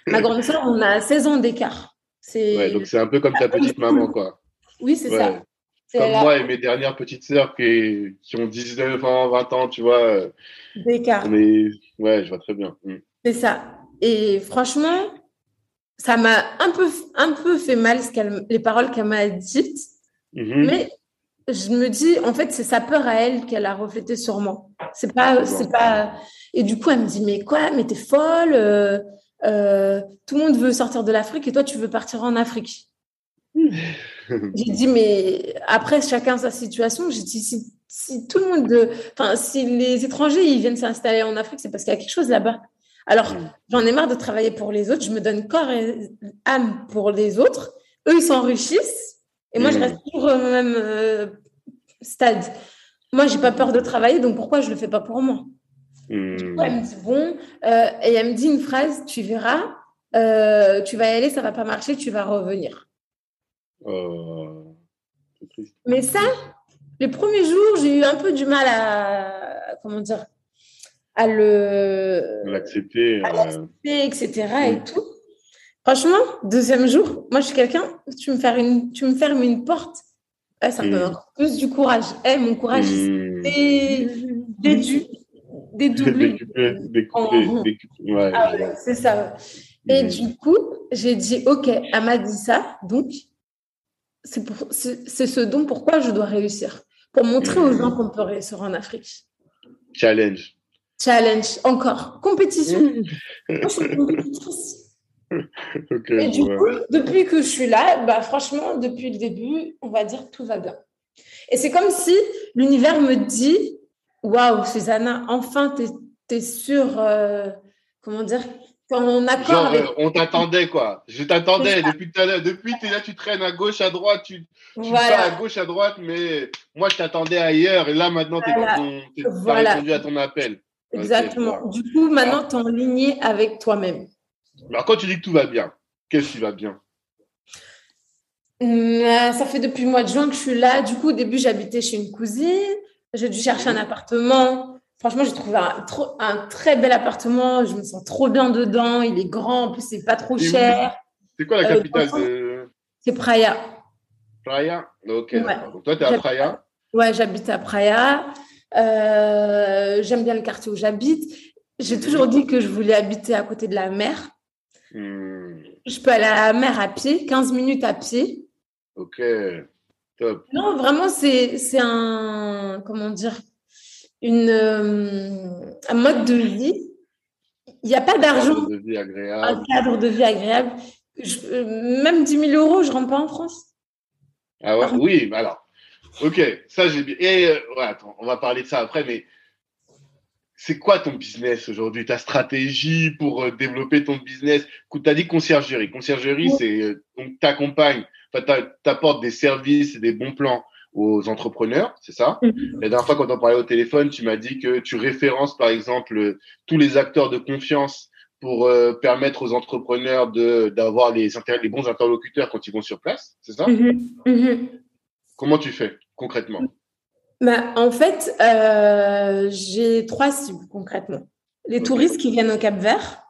Ma grande sœur, on a 16 ans d'écart. Ouais, donc c'est un peu comme ta petite maman, quoi. Oui, c'est ça. Comme moi et mes dernières petites sœurs qui, qui, ont 19 ans, 20 ans, tu vois. D'écart. Mais ouais, je vois très bien. Mm. C'est ça. Et franchement, ça m'a un peu, un peu fait mal ce les paroles qu'elle m'a dites. Mm-hmm. Mais je me dis, en fait, c'est sa peur à elle qu'elle a reflété sur moi. C'est pas, c'est pas. Et du coup, elle me dit, mais quoi, mais t'es folle. Euh, euh, tout le monde veut sortir de l'Afrique et toi, tu veux partir en Afrique. J'ai dit, mais après, chacun sa situation. J'ai dit, si, tout le monde, enfin, si les étrangers, ils viennent s'installer en Afrique, c'est parce qu'il y a quelque chose là-bas. Alors, mm. j'en ai marre de travailler pour les autres. Je me donne corps et âme pour les autres. Eux, ils s'enrichissent. Et moi, je mm. reste toujours au même euh, stade. Moi, j'ai pas peur de travailler, donc pourquoi je le fais pas pour moi? Mm. Elle me dit, bon, euh, et elle me dit une phrase, tu verras, euh, tu vas y aller, ça va pas marcher, tu vas revenir. Euh, Mais ça, les premiers jours, j'ai eu un peu du mal à, comment dire, à le l'accepter, euh, etc. et tout. Franchement, deuxième jour, moi je suis quelqu'un, tu me fermes une, tu me fermes une porte, ça me donne mm. plus du courage. Eh, mon courage, mmh. c'est dédoublé. Ah c'est ça. Et mm. du coup, j'ai dit, OK, elle m'a dit ça, donc c'est ce dont pourquoi je dois réussir. Pour montrer aux gens qu'on peut réussir en Afrique. Challenge. Challenge, encore. Compétition. Moi, Et du coup, depuis que je suis là, bah, franchement, depuis le début, on va dire tout va bien. Et c'est comme si l'univers me dit Waouh, Susanna, enfin, tu es, sûre, euh, comment dire, on Genre, euh, on t'attendait, quoi. Je t'attendais depuis tout à l'heure. Depuis, es là, tu traînes à gauche, à droite, tu, tu vas à gauche, à droite, mais moi, je t'attendais ailleurs. Et là, maintenant, tu as répondu à ton appel. Exactement. du coup, maintenant, tu es en ligne avec toi-même. Alors, quand tu dis que tout va bien, qu'est-ce qui va bien? Hum, Ça fait depuis le mois de juin que je suis là. Du coup, au début, j'habitais chez une cousine. J'ai dû chercher un appartement. Franchement, j'ai trouvé un, un, très bel appartement. Je me sens trop bien dedans. Il est grand. En plus, c'est pas trop cher. C'est quoi la euh, capitale de... C'est Praia. Praia Ok. Donc, toi, tu es à Praia Ouais, j'habite à Praia. Euh, j'aime bien le quartier où j'habite. J'ai toujours dit que je voulais habiter à côté de la mer. Hmm. Je peux aller à la mer à pied, 15 minutes à pied. Ok, top. Non, vraiment, c'est un. Comment dire une, euh, un mode de vie. Il n'y a pas d'argent. Un cadre de vie agréable. Euh, même 10 000 euros, je ne rentre pas en France. Ah ouais, oui, alors. Ok, ça j'ai bien. Et ouais, attends, on va parler de ça après, mais c'est quoi ton business aujourd'hui? Ta stratégie pour euh, développer ton business? Tu as dit conciergerie. Conciergerie, c'est euh, donc tu accompagnes, tu apportes des services et des bons plans aux entrepreneurs, c'est ça? Mm-hmm. La dernière fois, quand on parlait au téléphone, tu m'as dit que tu références, par exemple, tous les acteurs de confiance pour euh, permettre aux entrepreneurs de d'avoir les, les bons interlocuteurs quand ils vont sur place, c'est ça? Mm-hmm. Mm-hmm. Comment tu fais concrètement? Bah, En fait, euh, j'ai trois cibles concrètement. Les touristes qui viennent au Cap Vert,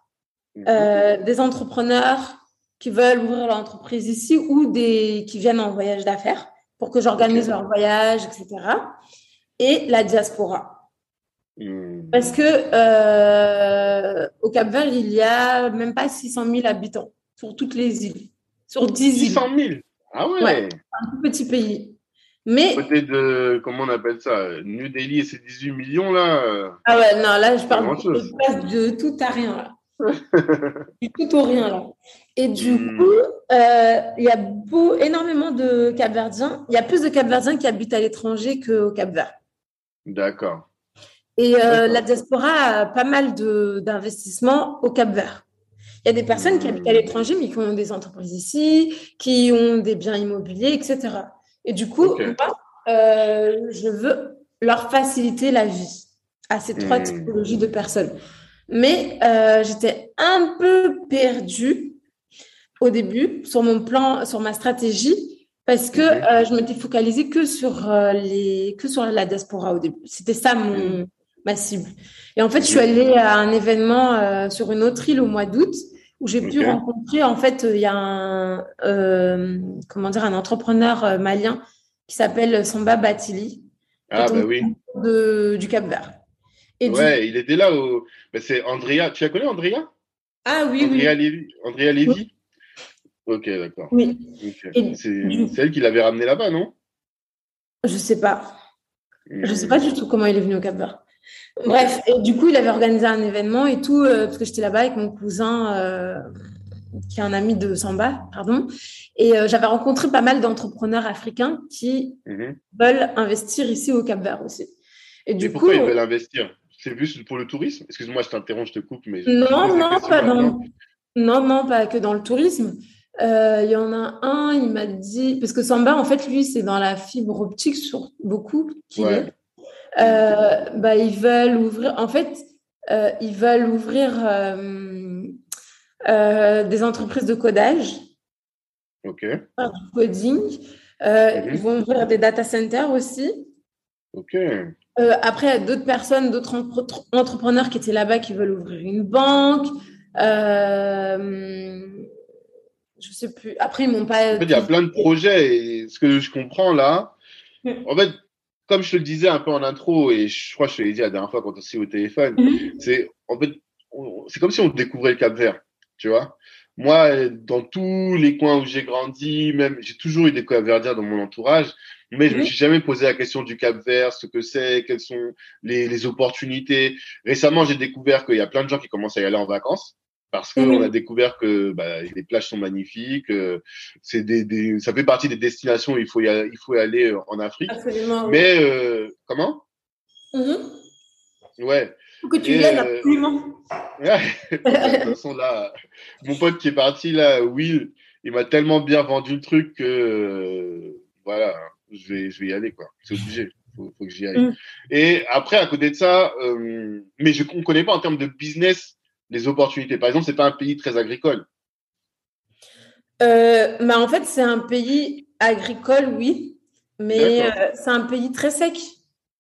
mhm. euh, des entrepreneurs qui veulent ouvrir leur entreprise ici ou des qui viennent en voyage d'affaires pour que j'organise leur voyage, etc. Et la diaspora. Hmm. Parce que euh, au Cap Vert, il y a même pas 600 000 habitants sur toutes les îles. Sur 10 îles. 600 000 Ah ouais. ouais Un tout petit pays. Mais. Côté de, comment on appelle ça New Delhi et ses 18 millions, là. Ah ouais, non, là, je parle de, de tout à rien, là. Du tout au rien, là. Et du hmm. coup, euh, il y a beau, énormément de Capverdiens. Il y a plus de Capverdiens qui habitent à l'étranger qu'au Cap-Vert. D'accord. Et euh, la diaspora a pas mal d'investissements au Cap-Vert. Il y a des personnes qui habitent à hmm. l'étranger, mais qui ont des entreprises ici, qui ont des biens immobiliers, etc. Et du coup, moi, euh, je veux leur faciliter la vie à ces trois hmm. typologies de personnes. Mais euh, j'étais un peu perdue au début sur mon plan, sur ma stratégie, parce que euh, je m'étais focalisée que sur les, que sur la diaspora au début. C'était ça mon, hmm. ma cible. Et en fait, je suis allée à un événement sur une autre île au mois d'août où j'ai pu rencontrer, en fait, il y a un, euh, comment dire, un entrepreneur euh, malien qui s'appelle Samba Batili. Ah, bah oui. De, du Cap Vert. Et ouais, il était là. Au... C'est Andrea. Tu la connais, Andrea? Ah oui, Andrea oui. Lévy. Andrea Lévy Ok, d'accord. Oui. C'est elle qui l'avait ramené là-bas, non? Je sais pas. Je sais pas du tout comment il est venu au Cap Vert. Bref, et du coup, il avait organisé un événement et tout, euh, parce que j'étais là-bas avec mon cousin, euh, qui est un ami de Samba, pardon. Et euh, j'avais rencontré pas mal d'entrepreneurs africains qui mhm. veulent investir ici au Cap-Vert aussi. Et du coup, pourquoi ils veulent investir? C'est juste pour le tourisme Excuse-moi, je t'interromps, je te coupe. Mais non, non, pas dans... non, non, pas que dans le tourisme. Il y en a un, il m'a dit, parce que Samba, en fait, lui, c'est dans la fibre optique sur beaucoup. Ouais. Euh, bah, ils veulent ouvrir. En fait, euh, ils veulent ouvrir euh, des entreprises de codage. Ok. Du coding. Mhm. Ils vont ouvrir des data centers aussi. Ok. Après, il y a d'autres personnes, d'autres entrepreneurs qui étaient là-bas qui veulent ouvrir une banque. Euh, je sais plus. Après, ils m'ont pas. En fait, il y a plein de projets et ce que je comprends là, en fait, comme je te le disais un peu en intro, et je crois que je te l'ai dit la dernière fois quand on s'est au téléphone, mhm. c'est en fait, c'est comme si on découvrait le Cap Vert, tu vois. Moi, dans tous les coins où j'ai grandi, même j'ai toujours eu des Cap-Verdiens dans mon entourage, mais je ne me mhm. suis jamais posé la question du Cap Vert, ce que c'est, quelles sont les, les opportunités. Récemment, j'ai découvert qu'il y a plein de gens qui commencent à y aller en vacances parce qu'on a découvert que bah, les plages sont magnifiques. Euh, c'est des, ça fait partie des destinations où il faut y aller, il faut aller euh, en Afrique. Absolument. Mais euh, comment? Mm Ouais. Faut que tu viennes absolument. Ouais. de toute façon là, mon pote qui est parti là, Will, il m'a tellement bien vendu le truc que voilà, je vais, je vais y aller quoi. C'est obligé. Faut, faut que j'y aille. Mm. Et après, à côté de ça, mais je ne connais pas en termes de business les opportunités Par exemple, c'est pas un pays très agricole. Euh, bah, en fait, c'est un pays agricole, oui, mais euh, c'est un pays très sec.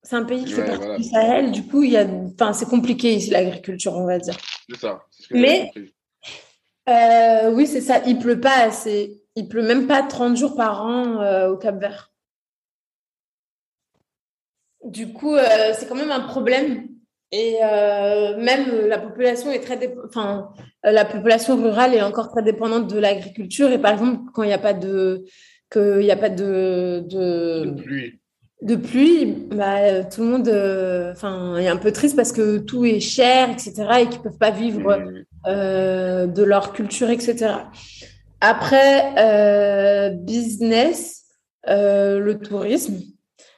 C'est un pays qui fait partie du Sahel. Du coup, il y a, enfin, c'est compliqué ici l'agriculture, on va dire. C'est ça. mais euh, oui, c'est ça. Il pleut pas assez. Il pleut même pas 30 jours par an au Cap Vert. Du coup, c'est quand même un problème et euh, même la population est très, enfin, la population rurale est encore très dépendante de l'agriculture. Et par exemple, quand il n'y a pas de, que il a pas de, de, pluie, de pluie, bah, tout le monde, euh, enfin, est un peu triste parce que tout est cher, etc. Et qu'ils peuvent pas vivre mmh. euh, de leur culture, etc. Après, business, le tourisme.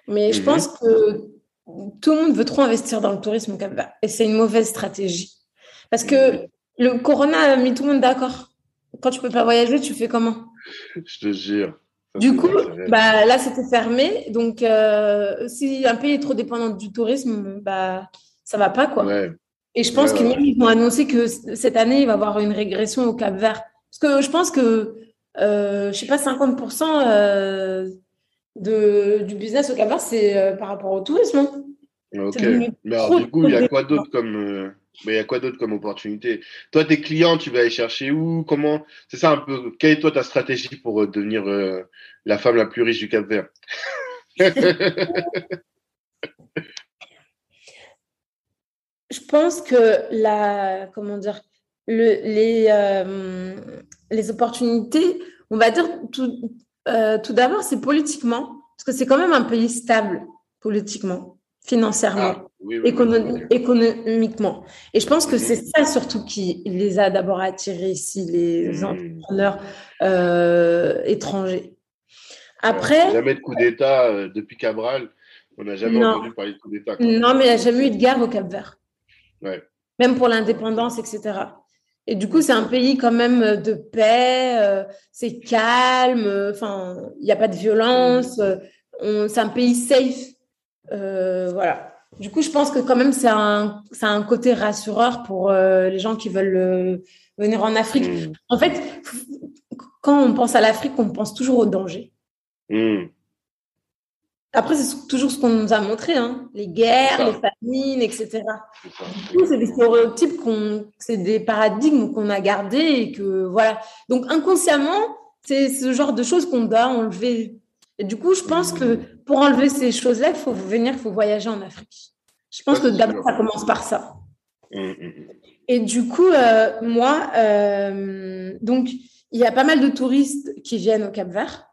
Mais je pense que tout le monde veut trop investir dans le tourisme au Cap-Vert. Et c'est une mauvaise stratégie. Parce que le corona a mis tout le monde d'accord. Quand tu peux pas voyager, tu fais comment? Je te jure. du coup, bah, là, c'était fermé. Donc, euh, si un pays est trop dépendant du tourisme, bah, ça va pas, quoi. Et je pense qu'ils vont annoncer que cette année, il va y avoir une régression au Cap Vert. Parce que je pense que, euh, je sais pas, 50% euh, de, du business au Cap Vert, c'est euh, par rapport au tourisme. Hein. Ok. Mais alors, du coup, il y a quoi d'autre comme, euh, mais il y a quoi d'autre comme opportunité? Toi, tes clients, tu vas aller chercher où? Comment? C'est ça un peu. Quelle est toi ta stratégie pour euh, devenir la femme la plus riche du Cap Vert Je pense que la, comment dire, le, les, les opportunités, on va dire tout, euh, tout d'abord, c'est politiquement, parce que c'est quand même un pays stable politiquement, financièrement, ah, économiquement. Et je pense que c'est ça surtout qui les a d'abord attirés ici, les hmm. entrepreneurs euh, étrangers. Après. jamais de coup d'État euh, depuis Cabral. On n'a jamais entendu parler de coup d'État. Non, mais il n'y a jamais eu de guerre au Cap-Vert. Même pour l'indépendance, etc. Et du coup, c'est un pays quand même euh, de paix, euh, c'est calme, euh, enfin, il n'y a pas de violence, c'est un pays safe. voilà. Du coup, je pense que quand même, c'est un, un côté rassureur pour les gens qui veulent venir en Afrique. Mm. En fait, quand on pense à l'Afrique, on pense toujours au danger. Mm. Après, c'est toujours ce qu'on nous a montré, hein. les guerres, les famines, etc. C'est des stéréotypes, c'est des paradigmes qu'on a gardés et que voilà. Donc inconsciemment, c'est ce genre de choses qu'on doit enlever. Et du coup, je pense que pour enlever ces choses-là, il faut venir, il faut voyager en Afrique. Je pense que d'abord, ça commence par ça. Mmh, mmh, mmh. Et du coup, euh, moi, euh, donc, il y a pas mal de touristes qui viennent au Cap Vert.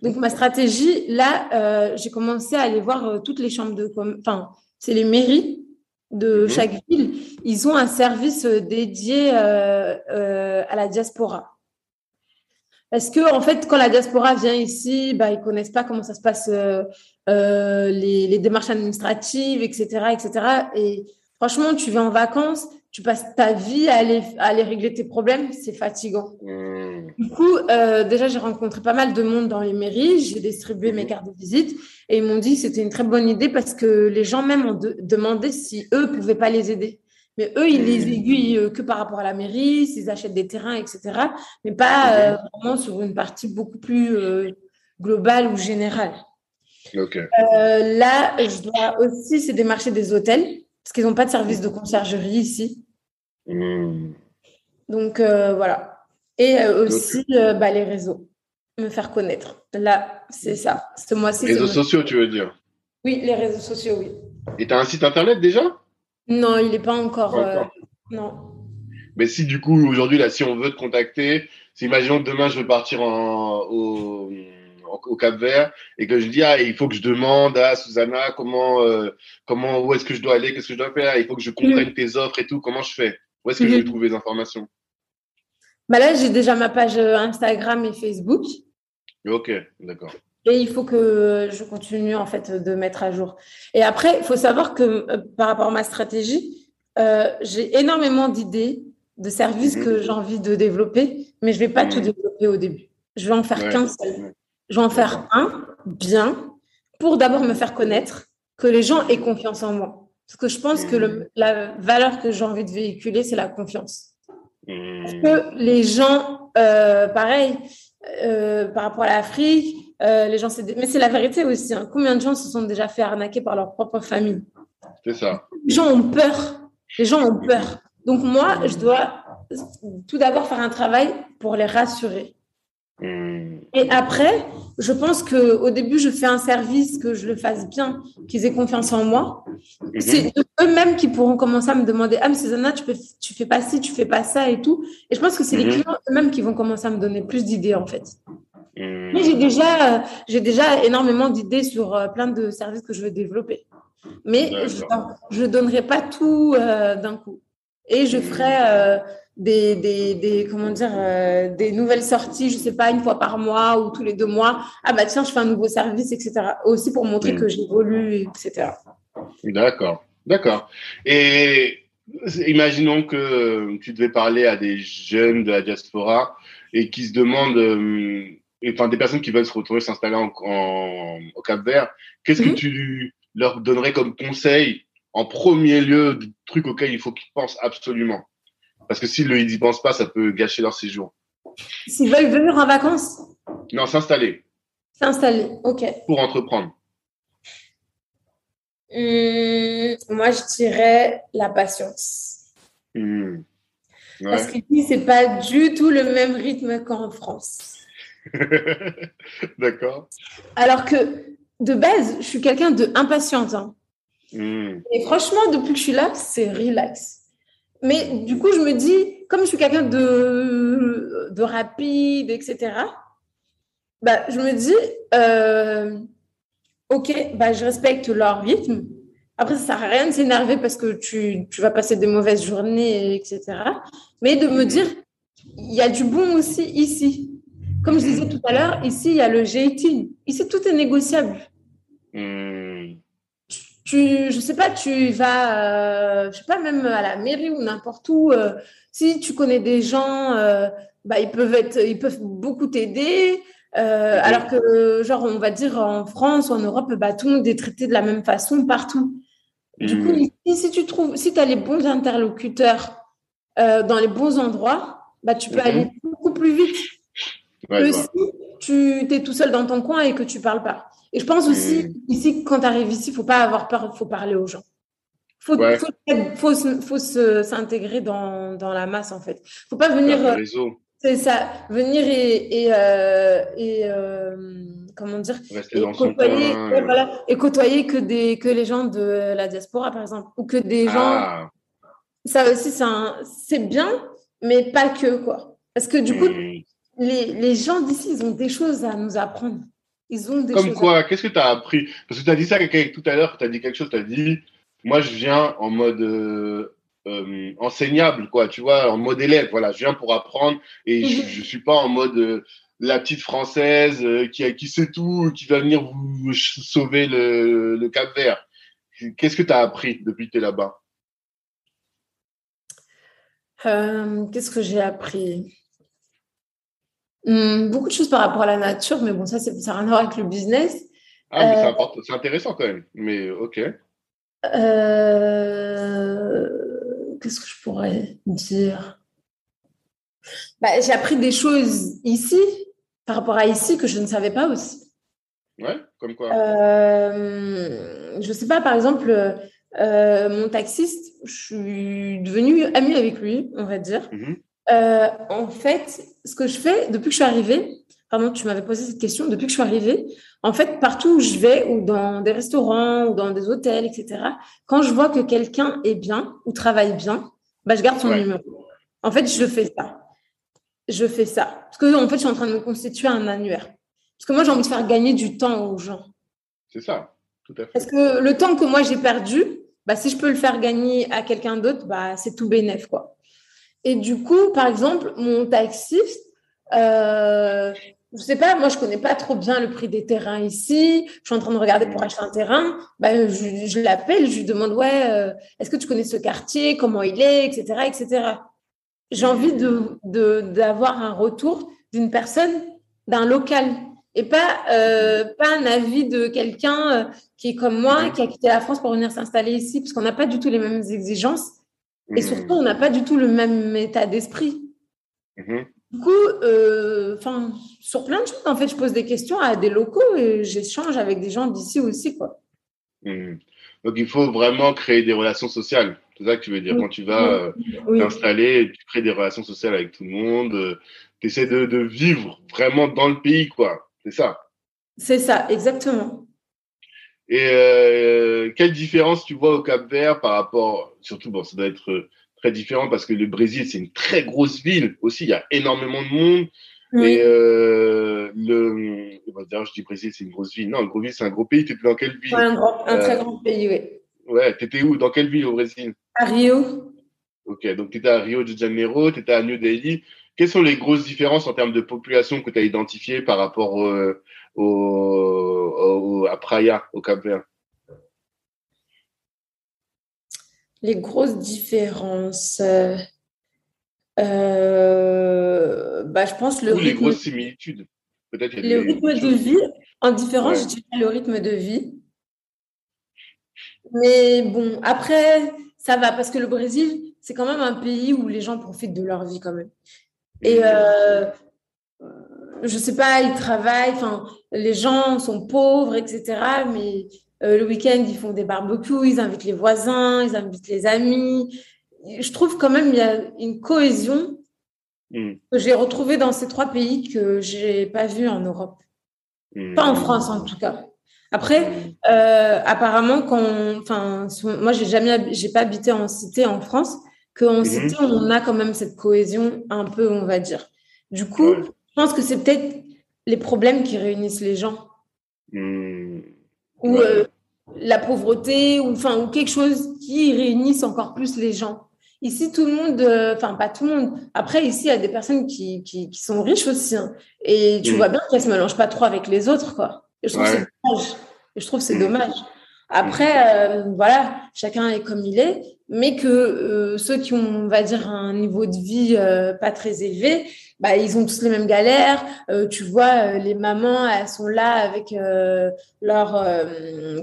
Donc, ma stratégie, là, euh, j'ai commencé à aller voir euh, toutes les chambres de Enfin, c'est les mairies de mhm. chaque ville. Ils ont un service euh, dédié à la diaspora. Parce que, en fait, quand la diaspora vient ici, bah, ils connaissent pas comment ça se passe, les, les, démarches administratives, etc., etc. Et franchement, tu vas en vacances, tu passes ta vie à aller, à aller régler tes problèmes, c'est fatigant. Hmm. Du coup, euh, déjà, j'ai rencontré pas mal de monde dans les mairies, j'ai distribué mes cartes de visite et ils m'ont dit que c'était une très bonne idée parce que les gens même ont demandé si eux pouvaient pas les aider. Mais eux, ils les hmm. aiguillent euh, que par rapport à la mairie, s'ils achètent des terrains, etc. Mais pas euh, vraiment sur une partie beaucoup plus globale ou générale. là, je dois aussi, c'est démarcher des hôtels parce qu'ils n'ont pas de service de conciergerie ici. Donc euh, voilà. Et euh, aussi euh, bah, les réseaux, me faire connaître. Là, c'est ça. Ce mois-ci. Réseaux sociaux, tu veux dire? Oui, les réseaux sociaux, oui. Et tu as un site internet déjà? Non, il n'est pas encore. non. Mais si du coup, aujourd'hui, là, si on veut te contacter, si imaginons que demain je veux partir en, au au Cap Vert et que je dis ah il faut que je demande à Susanna comment euh, comment où est-ce que je dois aller qu'est-ce que je dois faire il faut que je comprenne mm. tes offres et tout comment je fais? Où est-ce que je vais mm-hmm. trouver les informations? Bah là j'ai déjà ma page euh, Instagram et Facebook. Ok d'accord. Et il faut que je continue en fait de mettre à jour. Et après il faut savoir que euh, par rapport à ma stratégie j'ai énormément d'idées de services mm-hmm. que j'ai envie de développer mais je vais pas tout mm. développer au début. Je vais en faire qu'un seul je vais en faire un bien pour d'abord me faire connaître, que les gens aient confiance en moi. Parce que je pense que mmh. la valeur que j'ai envie de véhiculer, c'est la confiance. Parce mmh. que les gens, euh, pareil, euh, par rapport à l'Afrique, euh, les gens, mais c'est la vérité aussi. Hein. Combien de gens se sont déjà fait arnaquer par leur propre famille? C'est ça. Les gens ont peur. Les gens ont peur. Donc moi, je dois tout d'abord faire un travail pour les rassurer. Hmm. Et après, je pense que au début, je fais un service, que je le fasse bien, qu'ils aient confiance en moi. Mhm. C'est eux-mêmes qui pourront commencer à me demander Ah, mais Susanna, tu, peux, tu fais pas ci, tu fais pas ça et tout. Et je pense que c'est les mhm. clients eux-mêmes qui vont commencer à me donner plus d'idées, en fait. Hmm. Mais j'ai déjà, j'ai déjà énormément d'idées sur euh, plein de services que je veux développer. Mais je ne donnerai pas tout euh, d'un coup. et je ferai euh, des, des, des, comment dire, euh, des nouvelles sorties, je sais pas, une fois par mois ou tous les deux mois. Ah bah tiens, je fais un nouveau service, etc. Aussi pour montrer mm. que j'évolue, etc. D'accord, d'accord. Et imaginons que tu devais parler à des jeunes de la diaspora et qui se demandent, euh, enfin des personnes qui veulent se retrouver s'installer en, au Cap Vert, qu'est-ce que mm-hmm. tu leur donnerais comme conseil en premier lieu, des trucs auxquels il faut qu'ils pensent absolument? Parce que s'ils n'y pensent pas, ça peut gâcher leur séjour. S'ils veulent venir en vacances? Non, s'installer. S'installer, ok. Pour entreprendre. Hum, moi, je dirais la patience. Hum. Parce qu'ici, ce n'est pas du tout le même rythme qu'en France. D'accord. Alors que, de base, je suis quelqu'un de impatiente. Hein. Hum. Et franchement, depuis que je suis là, c'est relax. Mais du coup, je me dis, comme je suis quelqu'un de, de rapide, etc., bah, je me dis, euh, ok, bah, je respecte leur rythme. Après, ça sert à rien de s'énerver parce que tu, vas passer des mauvaises journées, etc. Mais de me dire, il y a du bon aussi ici. Comme je disais tout à l'heure, ici, il y a le G18. Ici, tout est négociable. Hmm. Tu, je sais pas, tu vas, euh, je sais pas, même à la mairie ou n'importe où. Euh, si tu connais des gens, euh, bah, ils peuvent être, ils peuvent beaucoup t'aider. Euh, alors que, genre, on va dire en France ou en Europe, bah, tout le monde est traité de la même façon partout. Du coup, hmm. si tu trouves, si tu as les bons interlocuteurs dans les bons endroits, bah, tu peux mhm. aller beaucoup plus vite que si tu es tout seul dans ton coin et que tu parles pas. Et je pense aussi, ici, quand tu arrives ici, il faut pas avoir peur, il faut parler aux gens. Il faut, faut, faut, s'intégrer dans, dans, la masse, en fait. Il faut pas venir. C'est ça, venir et, et, euh, euh, comment dire, et côtoyer, et côtoyer que des que les gens de la diaspora par exemple, ou que des gens. Ah. Ça aussi c'est bien, mais pas que quoi. Parce que du coup, hmm. Les, les gens d'ici, ils ont des choses à nous apprendre. Ils ont des Comme quoi Qu'est-ce que tu as appris? Parce que tu as dit ça tout à l'heure, tu as dit quelque chose, tu as dit, moi je viens en mode euh, euh, enseignable, quoi, tu vois, en mode élève. Voilà, je viens pour apprendre et je, ne suis pas en mode euh, la petite française qui, qui sait tout, qui va venir vous sauver le, le Cap Vert. Qu'est-ce que tu as appris depuis que tu es là-bas Qu'est-ce que j'ai appris? Hmm, Beaucoup de choses par rapport à la nature, mais bon, ça, ça n'a rien à voir avec le business. Ah, mais c'est intéressant quand même. Mais ok. Euh qu'est-ce que je pourrais dire? Bah, J'ai appris des choses ici, par rapport à ici, que je ne savais pas aussi. Ouais, comme quoi euh, Je sais pas, par exemple, euh, mon taxiste, je suis devenue amie avec lui, on va dire. Mhm. Euh, en fait, ce que je fais depuis que je suis arrivée, pardon, tu m'avais posé cette question, depuis que je suis arrivée, en fait, partout où je vais, ou dans des restaurants, ou dans des hôtels, etc., quand je vois que quelqu'un est bien ou travaille bien, bah, je garde son numéro. En fait, je fais ça. Je fais ça. Parce que, en fait, je suis en train de me constituer un annuaire. Parce que moi, j'ai envie de faire gagner du temps aux gens. C'est ça, tout à fait. Parce que le temps que moi, j'ai perdu, bah, si je peux le faire gagner à quelqu'un d'autre, bah, c'est tout bénef, quoi. Et du coup, par exemple, mon taxiste, euh, je sais pas, moi je connais pas trop bien le prix des terrains ici. Je suis en train de regarder pour acheter un terrain. Bah, je, l'appelle, je lui demande ouais, euh, est-ce que tu connais ce quartier, comment il est, etc., etc. J'ai envie de d'avoir un retour d'une personne, d'un local, et pas euh, pas un avis de quelqu'un euh, qui est comme moi, qui a quitté la France pour venir s'installer ici, parce qu'on n'a pas du tout les mêmes exigences, et mmh. surtout on n'a pas du tout le même état d'esprit. Mmh. Du coup, euh, enfin, sur plein de choses, en fait, je pose des questions à des locaux et j'échange avec des gens d'ici aussi, quoi. Hmm. Donc, il faut vraiment créer des relations sociales. C'est ça que tu veux dire. Quand tu vas euh, t'installer, tu crées des relations sociales avec tout le monde. Euh, tu essaies de, de, vivre vraiment dans le pays, quoi. C'est ça. C'est ça, exactement. Et quelle différence tu vois au Cap Vert par rapport, surtout, bon, ça doit être très différent parce que le Brésil, c'est une très grosse ville aussi. Il y a énormément de monde. Et euh, le, d'ailleurs, je dis Brésil, c'est une grosse ville. Non, le ville, c'est un gros pays. Tu étais dans quelle ville? Un, un très euh, grand pays, oui. Ouais, tu étais où? Dans quelle ville au Brésil? À Rio. Ok, donc tu étais à Rio de Janeiro, tu étais à New Delhi. Quelles sont les grosses différences en termes de population que tu as identifiées par rapport au, à Praia, au Cap Vert Les grosses différences. Euh, euh, bah, je pense le Ou les grosses similitudes. Peut-être le rythme de vie. En différence, je dirais le rythme de vie. Mais bon, après, ça va parce que le Brésil, c'est quand même un pays où les gens profitent de leur vie quand même. Et euh, je sais pas, ils travaillent, enfin, les gens sont pauvres, etc. Mais euh, le week-end, ils font des barbecues, ils invitent les voisins, ils invitent les amis. Je trouve quand même il y a une cohésion hmm. que j'ai retrouvée dans ces trois pays que j'ai pas vu en Europe. Hmm. Pas en France en tout cas. Après, euh, apparemment, quand, enfin, moi, j'ai jamais, j'ai pas habité en cité en France, qu'en mhm. cité, on a quand même cette cohésion un peu, on va dire. Du coup, je pense que c'est peut-être les problèmes qui réunissent les gens. Hmm. Ou euh, la pauvreté, ou, enfin, ou quelque chose qui réunisse encore plus les gens. Ici, tout le monde, euh, enfin, pas tout le monde. Après, ici, il y a des personnes qui, qui, sont riches aussi. Hein. et tu hmm. vois bien qu'elles se mélangent pas trop avec les autres, quoi. Et je trouve que c'est dommage. Et je trouve c'est dommage. Après, euh, voilà, chacun est comme il est, mais que euh, ceux qui ont, on va dire, un niveau de vie euh, pas très élevé, bah, ils ont tous les mêmes galères. tu vois, les mamans, elles sont là avec leur,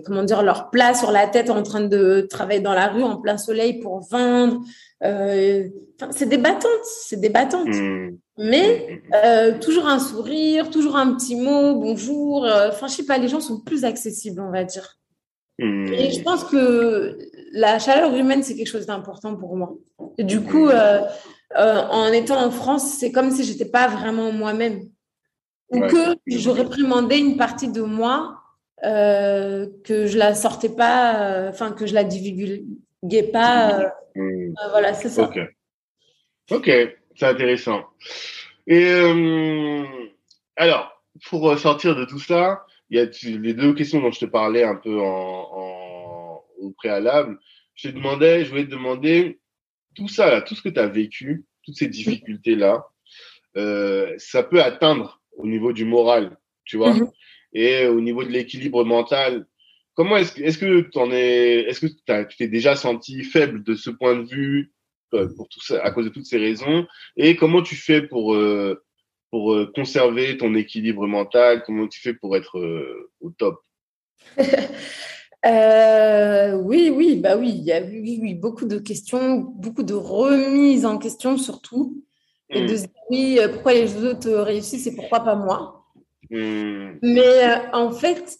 comment dire, leur plat sur la tête en train de travailler dans la rue en plein soleil pour vendre. c'est débattante, c'est débattante. Mmh. Mais euh, toujours un sourire, toujours un petit mot, bonjour. Euh, enfin, je sais pas, les gens sont plus accessibles, on va dire. Et je pense que la chaleur humaine, c'est quelque chose d'important pour moi. Et du coup, euh, en étant en France, c'est comme si j'étais pas vraiment moi-même. Ou que je réprimandais une partie de moi, que je la sortais pas, enfin, que je la divulguais pas. Voilà, c'est ça. Ok. Ok. C'est intéressant. Et euh, alors, pour sortir de tout ça, il y a les deux questions dont je te parlais un peu en, au préalable. Je demandais, je voulais te demander tout ça, là, tout ce que tu as vécu, toutes ces difficultés-là, euh, ça peut atteindre au niveau du moral, tu vois, mm-hmm. et au niveau de l'équilibre mental. Comment est-ce que, est-ce que en es, est-ce que tu t'es déjà senti faible de ce point de vue euh, pour tout ça, à cause de toutes ces raisons Et comment tu fais pour, euh, pour conserver ton équilibre mental? Comment tu fais pour être au top? oui, oui, bah oui, il y a oui, beaucoup de questions, beaucoup de remises en question surtout. Et de se dire, oui, pourquoi les autres réussissent et pourquoi pas moi hmm. Mais en fait,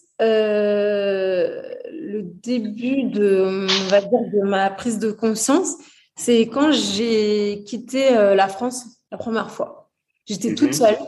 le début de, on va dire, de ma prise de conscience, c'est quand j'ai quitté euh, la France la première fois. J'étais toute mhm. seule,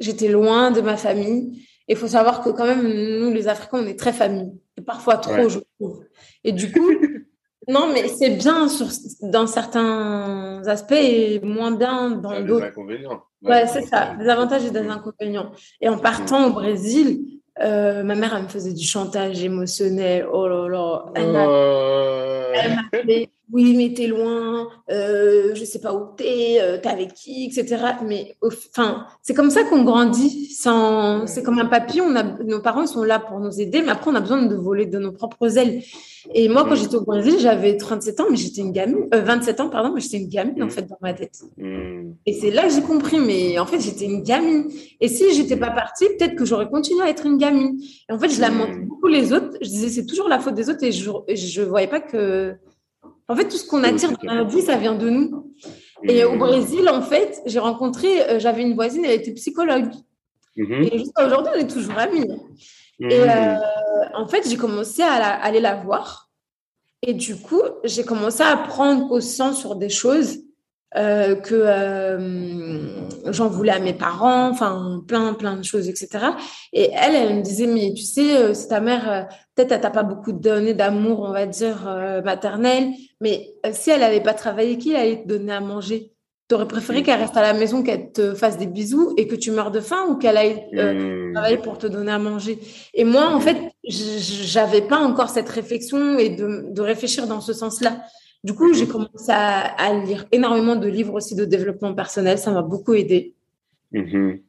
j'étais loin de ma famille. Et il faut savoir que quand même, nous, les Africains, on est très famille. Et parfois trop, je trouve. Et du coup, non, mais c'est bien sur, dans certains aspects et moins bien dans d'autres. Des inconvénients. Ouais, c'est ça, des avantages et des inconvénients. Et en partant mhm. au Brésil, euh, ma mère, elle me faisait du chantage émotionnel. Oh là là. Elle m'a oh oui, mais t'es loin, euh, je sais pas où t'es, euh, t'es avec qui, etc. Mais enfin, c'est comme ça qu'on grandit. Sans, c'est comme un papillon. On a, nos parents sont là pour nous aider, mais après on a besoin de voler de nos propres ailes. Et moi, quand mm. j'étais au Brésil, j'avais 37 ans, mais j'étais une gamine, 27 euh, ans, pardon, mais j'étais une gamine en mm. fait dans ma tête. Mm. Et c'est là que j'ai compris, mais en fait, j'étais une gamine. Et si j'étais pas partie, peut-être que j'aurais continué à être une gamine. Et en fait, je lamentais beaucoup les autres. Je disais c'est toujours la faute des autres, et je, je voyais pas que en fait, tout ce qu'on attire dans la vie, ça vient de nous. Et au Brésil, en fait, j'ai rencontré, euh, j'avais une voisine, elle était psychologue. Mhm. Et jusqu'à aujourd'hui, on est toujours amis. Mhm. Et euh, en fait, j'ai commencé à, aller la voir. Et du coup, j'ai commencé à prendre conscience sur des choses euh, que euh, j'en voulais à mes parents, enfin plein plein de choses, etc. Et elle, elle me disait mais tu sais, euh, si ta mère peut-être elle t'a pas beaucoup donné d'amour, on va dire maternel, mais si elle avait pas travaillé, qui allait te donner à manger? T'aurais préféré qu'elle reste à la maison, qu'elle te fasse des bisous et que tu meurs de faim ou qu'elle aille mmh. travailler pour te donner à manger? Et moi, en fait, j'avais pas encore cette réflexion et de, de réfléchir dans ce sens-là. Du coup, j'ai commencé à, lire énormément de livres aussi de développement personnel. Ça m'a beaucoup aidé. Mm-hmm.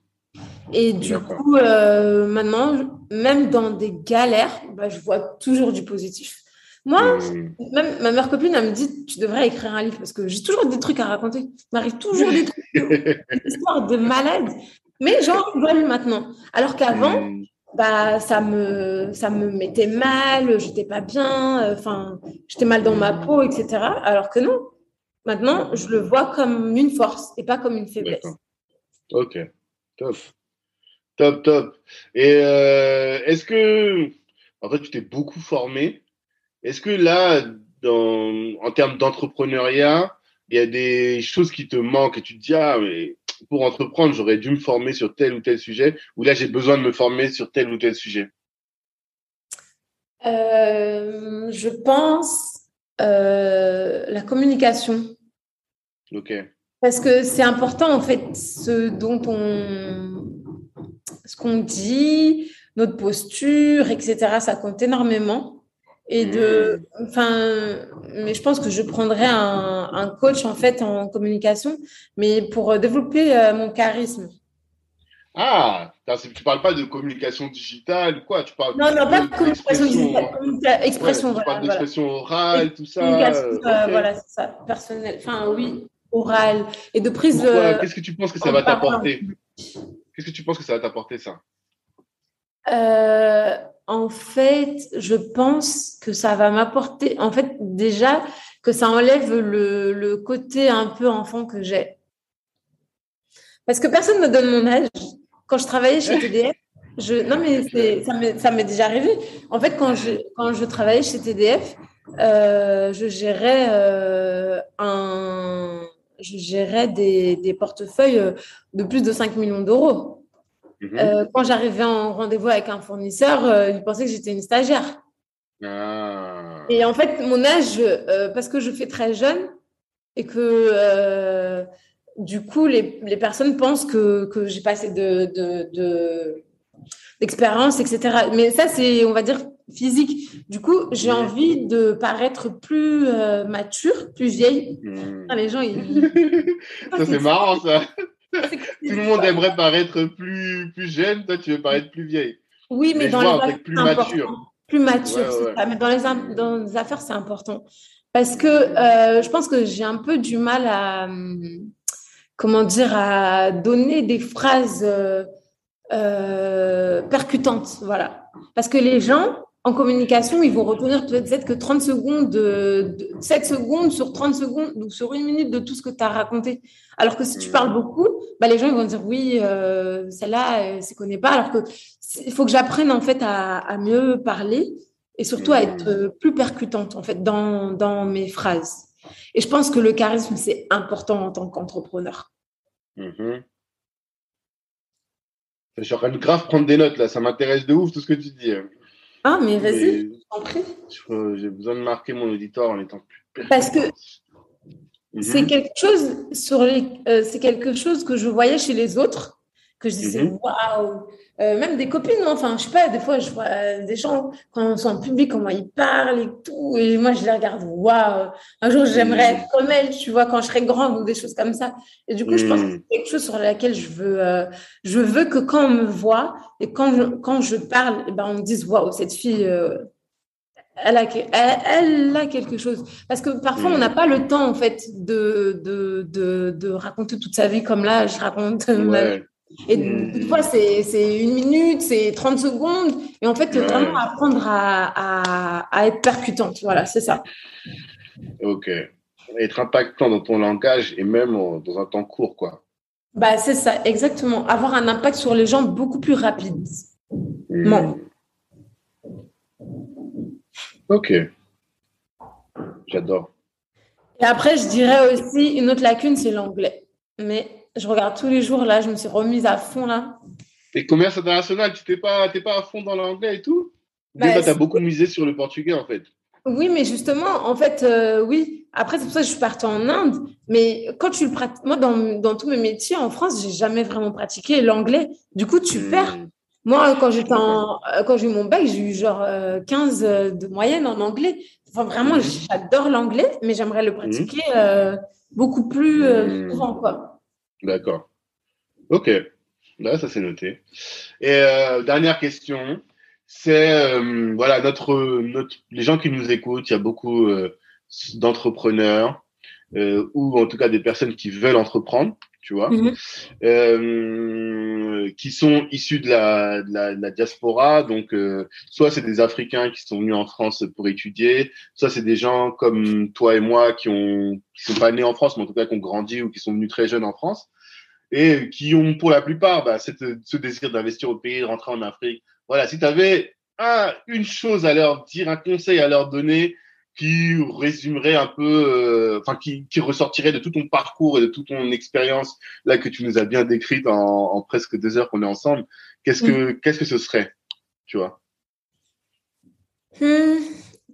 Et du coup, euh, maintenant, même dans des galères, bah, je vois toujours du positif. Moi, mm. même ma meilleure copine, elle me dit Tu devrais écrire un livre parce que j'ai toujours des trucs à raconter. Il m'arrive toujours des trucs, des histoires de malades. Mais j'en rigole maintenant. Alors qu'avant. Bah, ça, me, ça me mettait mal, j'étais pas bien, enfin, j'étais mal dans ma peau, etc. Alors que non, maintenant, je le vois comme une force et pas comme une faiblesse. Ok, top. Top, top. Et euh, est-ce que, en fait, tu t'es beaucoup formé. Est-ce que là, dans, en termes d'entrepreneuriat, il y a des choses qui te manquent et tu te dis, ah, mais pour entreprendre, j'aurais dû me former sur tel ou tel sujet, ou là, j'ai besoin de me former sur tel ou tel sujet euh, Je pense euh, la communication. Ok. Parce que c'est important, en fait, ce dont on. ce qu'on dit, notre posture, etc., ça compte énormément et de mmh. enfin mais je pense que je prendrais un, un, coach en fait en communication mais pour euh, développer euh, mon charisme. Ah tu parles pas de communication digitale quoi tu parles non non pas de communication digitale expression tu parles d'expression orale tout ça euh, voilà c'est ça personnel enfin oui orale. Et de prise qu'est-ce que tu penses que ça va t'apporter? Qu'est-ce que tu penses que ça va t'apporter ça? Euh, en fait, je pense que ça va m'apporter, en fait, déjà, que ça enlève le, côté un peu enfant que j'ai. Parce que personne ne me donne mon âge. Quand je travaillais chez TDF, je, non, mais ça m'est déjà arrivé. En fait, quand je, travaillais chez TDF, euh, je gérais euh, je gérais des, des portefeuilles de plus de 5 millions d'euros. Mhm. Euh, quand j'arrivais en rendez-vous avec un fournisseur, euh, il pensait que j'étais une stagiaire. Ah. Et en fait, mon âge, euh, parce que je fais très jeune et que du coup, les, les, personnes pensent que, que j'ai pas assez de, de, d'expérience, etc. Mais ça, c'est, on va dire, physique. Du coup, j'ai envie de paraître plus mature, plus vieille. Hmm. Ah, les gens, ils... ça, c'est marrant, ça. Tout le monde aimerait paraître plus, plus jeune, toi tu veux paraître plus vieille. Oui, mais, dans les affaires, plus mature. Plus mature, Mais dans les, dans les affaires, c'est important. Parce que euh, je pense que j'ai un peu du mal à, comment dire, à donner des phrases euh, euh, percutantes. Voilà. Parce que les gens, en communication, ils vont retenir peut-être que 30 secondes, de, 7 secondes sur 30 secondes ou sur une minute de tout ce que tu as raconté. Alors que si tu parles beaucoup, bah, les gens ils vont dire oui, euh, celle-là, elle ne connaît pas. Alors que il faut que j'apprenne en fait à, mieux parler et surtout à être euh, plus percutante en fait dans, dans mes phrases. Et je pense que le charisme, c'est important en tant qu'entrepreneur. Mm-hmm. Je suis en train de grave prendre des notes là, ça m'intéresse de ouf tout ce que tu dis. Ah, mais vas-y, J'ai besoin de marquer mon auditoire en étant plus. Parce que c'est mhm. quelque chose sur les, euh, c'est quelque chose que je voyais chez les autres que je disais mhm. waouh euh, même des copines hein. enfin je sais pas des fois je vois euh, des gens quand ils sont en public comment ils parlent et tout et moi je les regarde waouh un jour j'aimerais mhm. être comme elle tu vois quand je serai grande ou des choses comme ça et du coup je pense que c'est quelque chose sur laquelle je veux je veux que quand on me voit et quand je, quand je parle et eh ben on me dise waouh cette fille elle a, elle, a, quelque chose. Parce que parfois, on n'a pas le temps, en fait, de, de, de, de, raconter toute sa vie comme là, je raconte. Et des fois, c'est une minute, c'est 30 secondes. Et en fait, vraiment apprendre à, à, à, être percutante. Voilà, c'est ça. Ok. Être impactant dans ton langage et même dans un temps court, quoi. Bah, c'est ça, exactement. Avoir un impact sur les gens beaucoup plus rapidement. Hmm. Ok. J'adore. Et après, je dirais aussi une autre lacune, c'est l'anglais. Mais je regarde tous les jours, là, je me suis remise à fond, là. Et commerce international, tu n'es pas, pas à fond dans l'anglais et tout? Bah, tu as beaucoup misé sur le portugais, en fait? Oui, mais justement, en fait, euh, oui. Après, c'est pour ça que je suis partie en Inde. Mais quand tu le pratiques, moi, dans, dans tous mes métiers en France, j'ai jamais vraiment pratiqué l'anglais. Du coup, tu hmm. perds. Moi, quand j'étais en, euh, quand j'ai eu mon bac, j'ai eu genre 15 euh, de moyenne en anglais. vraiment, mhm. j'adore l'anglais, mais j'aimerais le pratiquer euh, beaucoup plus souvent, quoi. D'accord. Ok. Là, ça c'est noté. Et euh, dernière question, c'est voilà notre, notre les gens qui nous écoutent, il y a beaucoup d'entrepreneurs ou en tout cas des personnes qui veulent entreprendre tu vois, mhm. Euh, qui sont issus de la, diaspora. Donc, euh, soit c'est des Africains qui sont venus en France pour étudier, soit c'est des gens comme toi et moi qui ont qui sont pas nés en France, mais en tout cas qui ont grandi ou qui sont venus très jeunes en France et qui ont pour la plupart bah, ce désir d'investir au pays, de rentrer en Afrique. Voilà, si tu avais un, une chose à leur dire, un conseil à leur donner, qui résumerait un peu, euh, enfin qui, qui, ressortirait de tout ton parcours et de toute ton expérience là que tu nous as bien décrite en, en presque deux heures qu'on est ensemble. Qu'est-ce que mm. qu'est-ce que ce serait, tu vois? Hmm,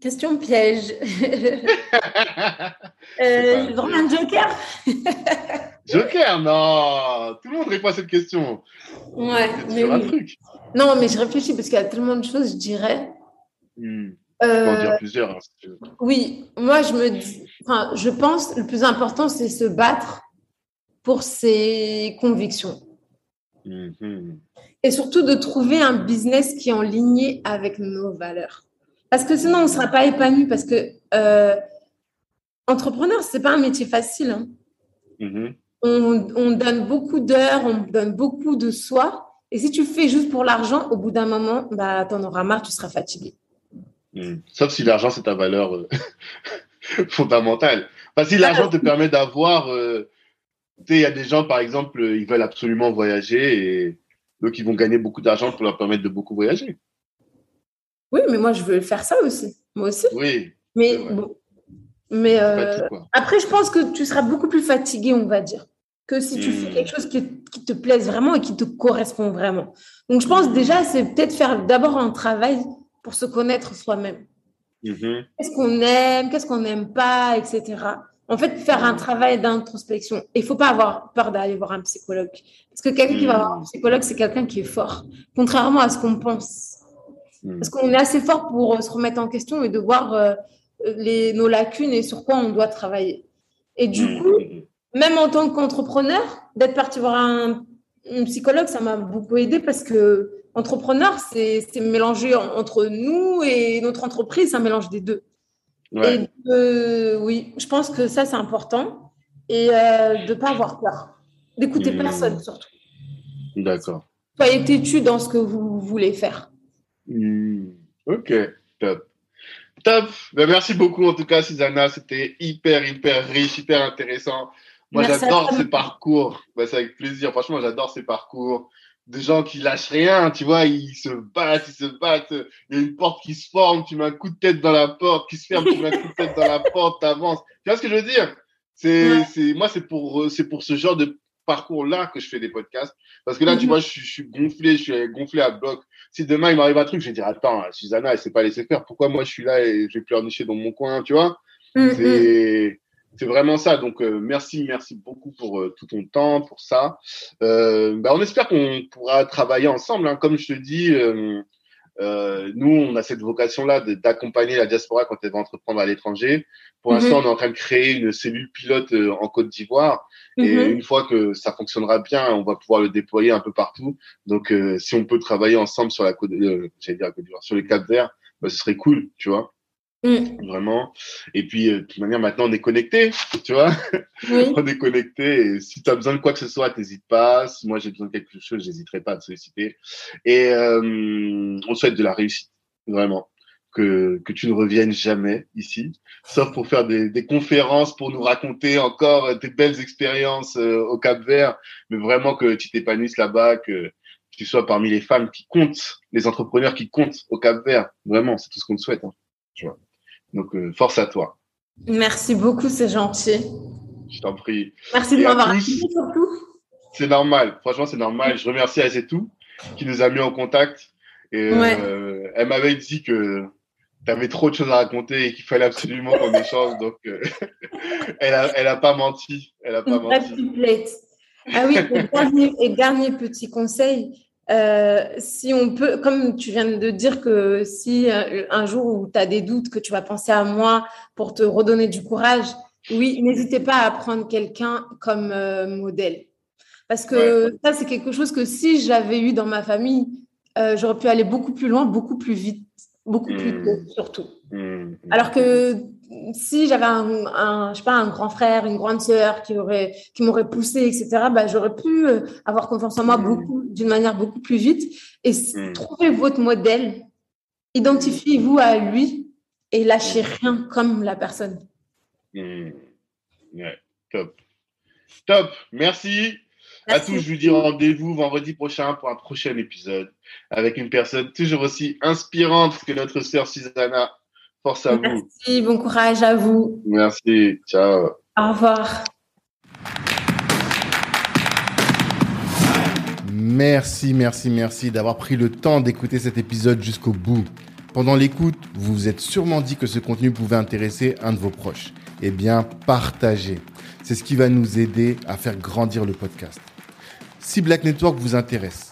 Question piège. euh, vraiment un joker Joker, non Tout le monde répond à cette question. Ouais, mais oui. truc. Non, mais je réfléchis parce qu'il y a tellement de choses, je dirais. Hmm. Euh, dire plusieurs. Hein, oui, moi je me dis, enfin, je pense le plus important c'est se battre pour ses convictions. Mm-hmm. Et surtout de trouver un business qui est en ligne avec nos valeurs. Parce que sinon on ne sera pas épanoui parce que euh, entrepreneur, ce n'est pas un métier facile. Hein. Mm-hmm. on, on, donne beaucoup d'heures, on donne beaucoup de soi. Et si tu fais juste pour l'argent, au bout d'un moment, bah, tu en auras marre, tu seras fatigué. Hmm. Sauf si l'argent, c'est ta valeur euh, fondamentale. Enfin, si l'argent te permet d'avoir... Euh, tu sais, il y a des gens, par exemple, euh, ils veulent absolument voyager et donc ils vont gagner beaucoup d'argent pour leur permettre de beaucoup voyager. Oui, mais moi, je veux faire ça aussi. Moi aussi. Oui. Mais bon. Mais après, je pense que tu seras beaucoup plus fatigué, on va dire, que si tu fais hmm. quelque chose qui, qui, te plaise vraiment et qui te correspond vraiment. Donc, je pense déjà, c'est peut-être faire d'abord un travail pour se connaître soi-même. Mm-hmm. Qu'est-ce qu'on aime, qu'est-ce qu'on n'aime pas, etc. En fait, faire un travail d'introspection. Il faut pas avoir peur d'aller voir un psychologue. Parce que quelqu'un qui va voir un mm. psychologue, c'est quelqu'un qui est fort. Contrairement à ce qu'on pense. Mm. Parce qu'on est assez fort pour euh, se remettre en question et de voir euh, les, nos lacunes et sur quoi on doit travailler. Et du mm. coup, même en tant qu'entrepreneur, d'être parti voir un, un psychologue, ça m'a beaucoup aidé parce que entrepreneur, c'est mélangé entre nous et notre entreprise, c'est un mélange des deux. Et oui, je pense que ça, c'est important. Et euh, de ne pas avoir peur. D'écouter hmm. personne, surtout. D'accord. Soyez têtu dans ce que vous voulez faire. Hmm. Ok, top. Top. Ben, merci beaucoup, en tout cas, Susanna. C'était hyper, hyper riche, hyper intéressant. Moi, j'adore ces parcours. Ben, c'est avec plaisir. Franchement, j'adore ces parcours des gens qui lâchent rien, tu vois, ils se battent, ils se battent. Il y a une porte qui se forme, tu mets un coup de tête dans la porte, qui se ferme, tu mets un coup de tête dans la porte, t'avances. Tu vois ce que je veux dire? C'est, c'est, moi, c'est pour, c'est pour ce genre de parcours-là que je fais des podcasts. Parce que là, tu mhm. vois, je, je, suis gonflé, je suis gonflé à bloc. Si demain il m'arrive un truc, je vais dire attends, Susanna, elle s'est pas laissée faire. Pourquoi moi je suis là et je vais pleurnicher dans mon coin, tu vois? Mhm. C'est c'est vraiment ça. Donc, euh, merci, merci beaucoup pour euh, tout ton temps, pour ça. Euh, bah, on espère qu'on pourra travailler ensemble. Hein. Comme je te dis, nous, on a cette vocation-là d'accompagner la diaspora quand elle va entreprendre à l'étranger. Pour l'instant, mm-hmm. on est en train de créer une cellule pilote en Côte d'Ivoire. Et mm-hmm. une fois que ça fonctionnera bien, on va pouvoir le déployer un peu partout. Donc, si on peut travailler ensemble sur la Côte, j'allais dire la Côte d'Ivoire, sur les Cap Verts, bah, ce serait cool, tu vois. Mm. Vraiment. Et puis, euh, de toute manière, maintenant, on est connecté, tu vois. on est connecté. Et si tu as besoin de quoi que ce soit, n'hésite pas. Si moi, j'ai besoin de quelque chose, j'hésiterai pas à te solliciter. Et euh, on souhaite de la réussite, vraiment. Que, que tu ne reviennes jamais ici, sauf pour faire des, des conférences, pour nous raconter encore tes belles expériences euh, au Cap Vert, mais vraiment que tu t'épanouisses là-bas, que tu sois parmi les femmes qui comptent, les entrepreneurs qui comptent au Cap Vert. Vraiment, c'est tout ce qu'on te souhaite. Hein, tu vois. Donc, euh, force à toi. Merci beaucoup, c'est gentil. Je t'en prie. Merci de m'avoir surtout. C'est normal, franchement, c'est normal. Je remercie Azetou qui nous a mis en contact. Et euh, elle m'avait dit que tu avais trop de choses à raconter et qu'il fallait absolument qu'on échange. Donc, euh, elle, n'a elle a pas menti. Elle a pas menti. Ah oui, et dernier, et dernier petit conseil, Euh, si on peut, comme tu viens de dire que si euh, un, jour où tu as des doutes, que tu vas penser à moi pour te redonner du courage, oui, n'hésitez pas à prendre quelqu'un comme euh, modèle. Parce que ça, c'est quelque chose que si j'avais eu dans ma famille, j'aurais pu aller beaucoup plus loin, beaucoup plus vite, beaucoup plus hmm. tôt surtout. Hmm. Alors que si j'avais un, je sais pas, un grand frère, une grande sœur qui aurait, qui m'aurait poussé, etc., bah, j'aurais pu euh, avoir confiance en moi mm. beaucoup, d'une manière beaucoup plus vite. Et mm. trouvez votre modèle, identifiez-vous à lui et lâchez mm. rien comme la personne. top. Top. Merci. À tous, je vous dis rendez-vous vendredi prochain pour un prochain épisode avec une personne toujours aussi inspirante que notre sœur Susanna. Force à vous. Merci, bon courage à vous. Merci, ciao. Au revoir. Merci, merci, merci d'avoir pris le temps d'écouter cet épisode jusqu'au bout. Pendant l'écoute, vous vous êtes sûrement dit que ce contenu pouvait intéresser un de vos proches. Eh bien, partagez. C'est ce qui va nous aider à faire grandir le podcast. Si Black Network vous intéresse,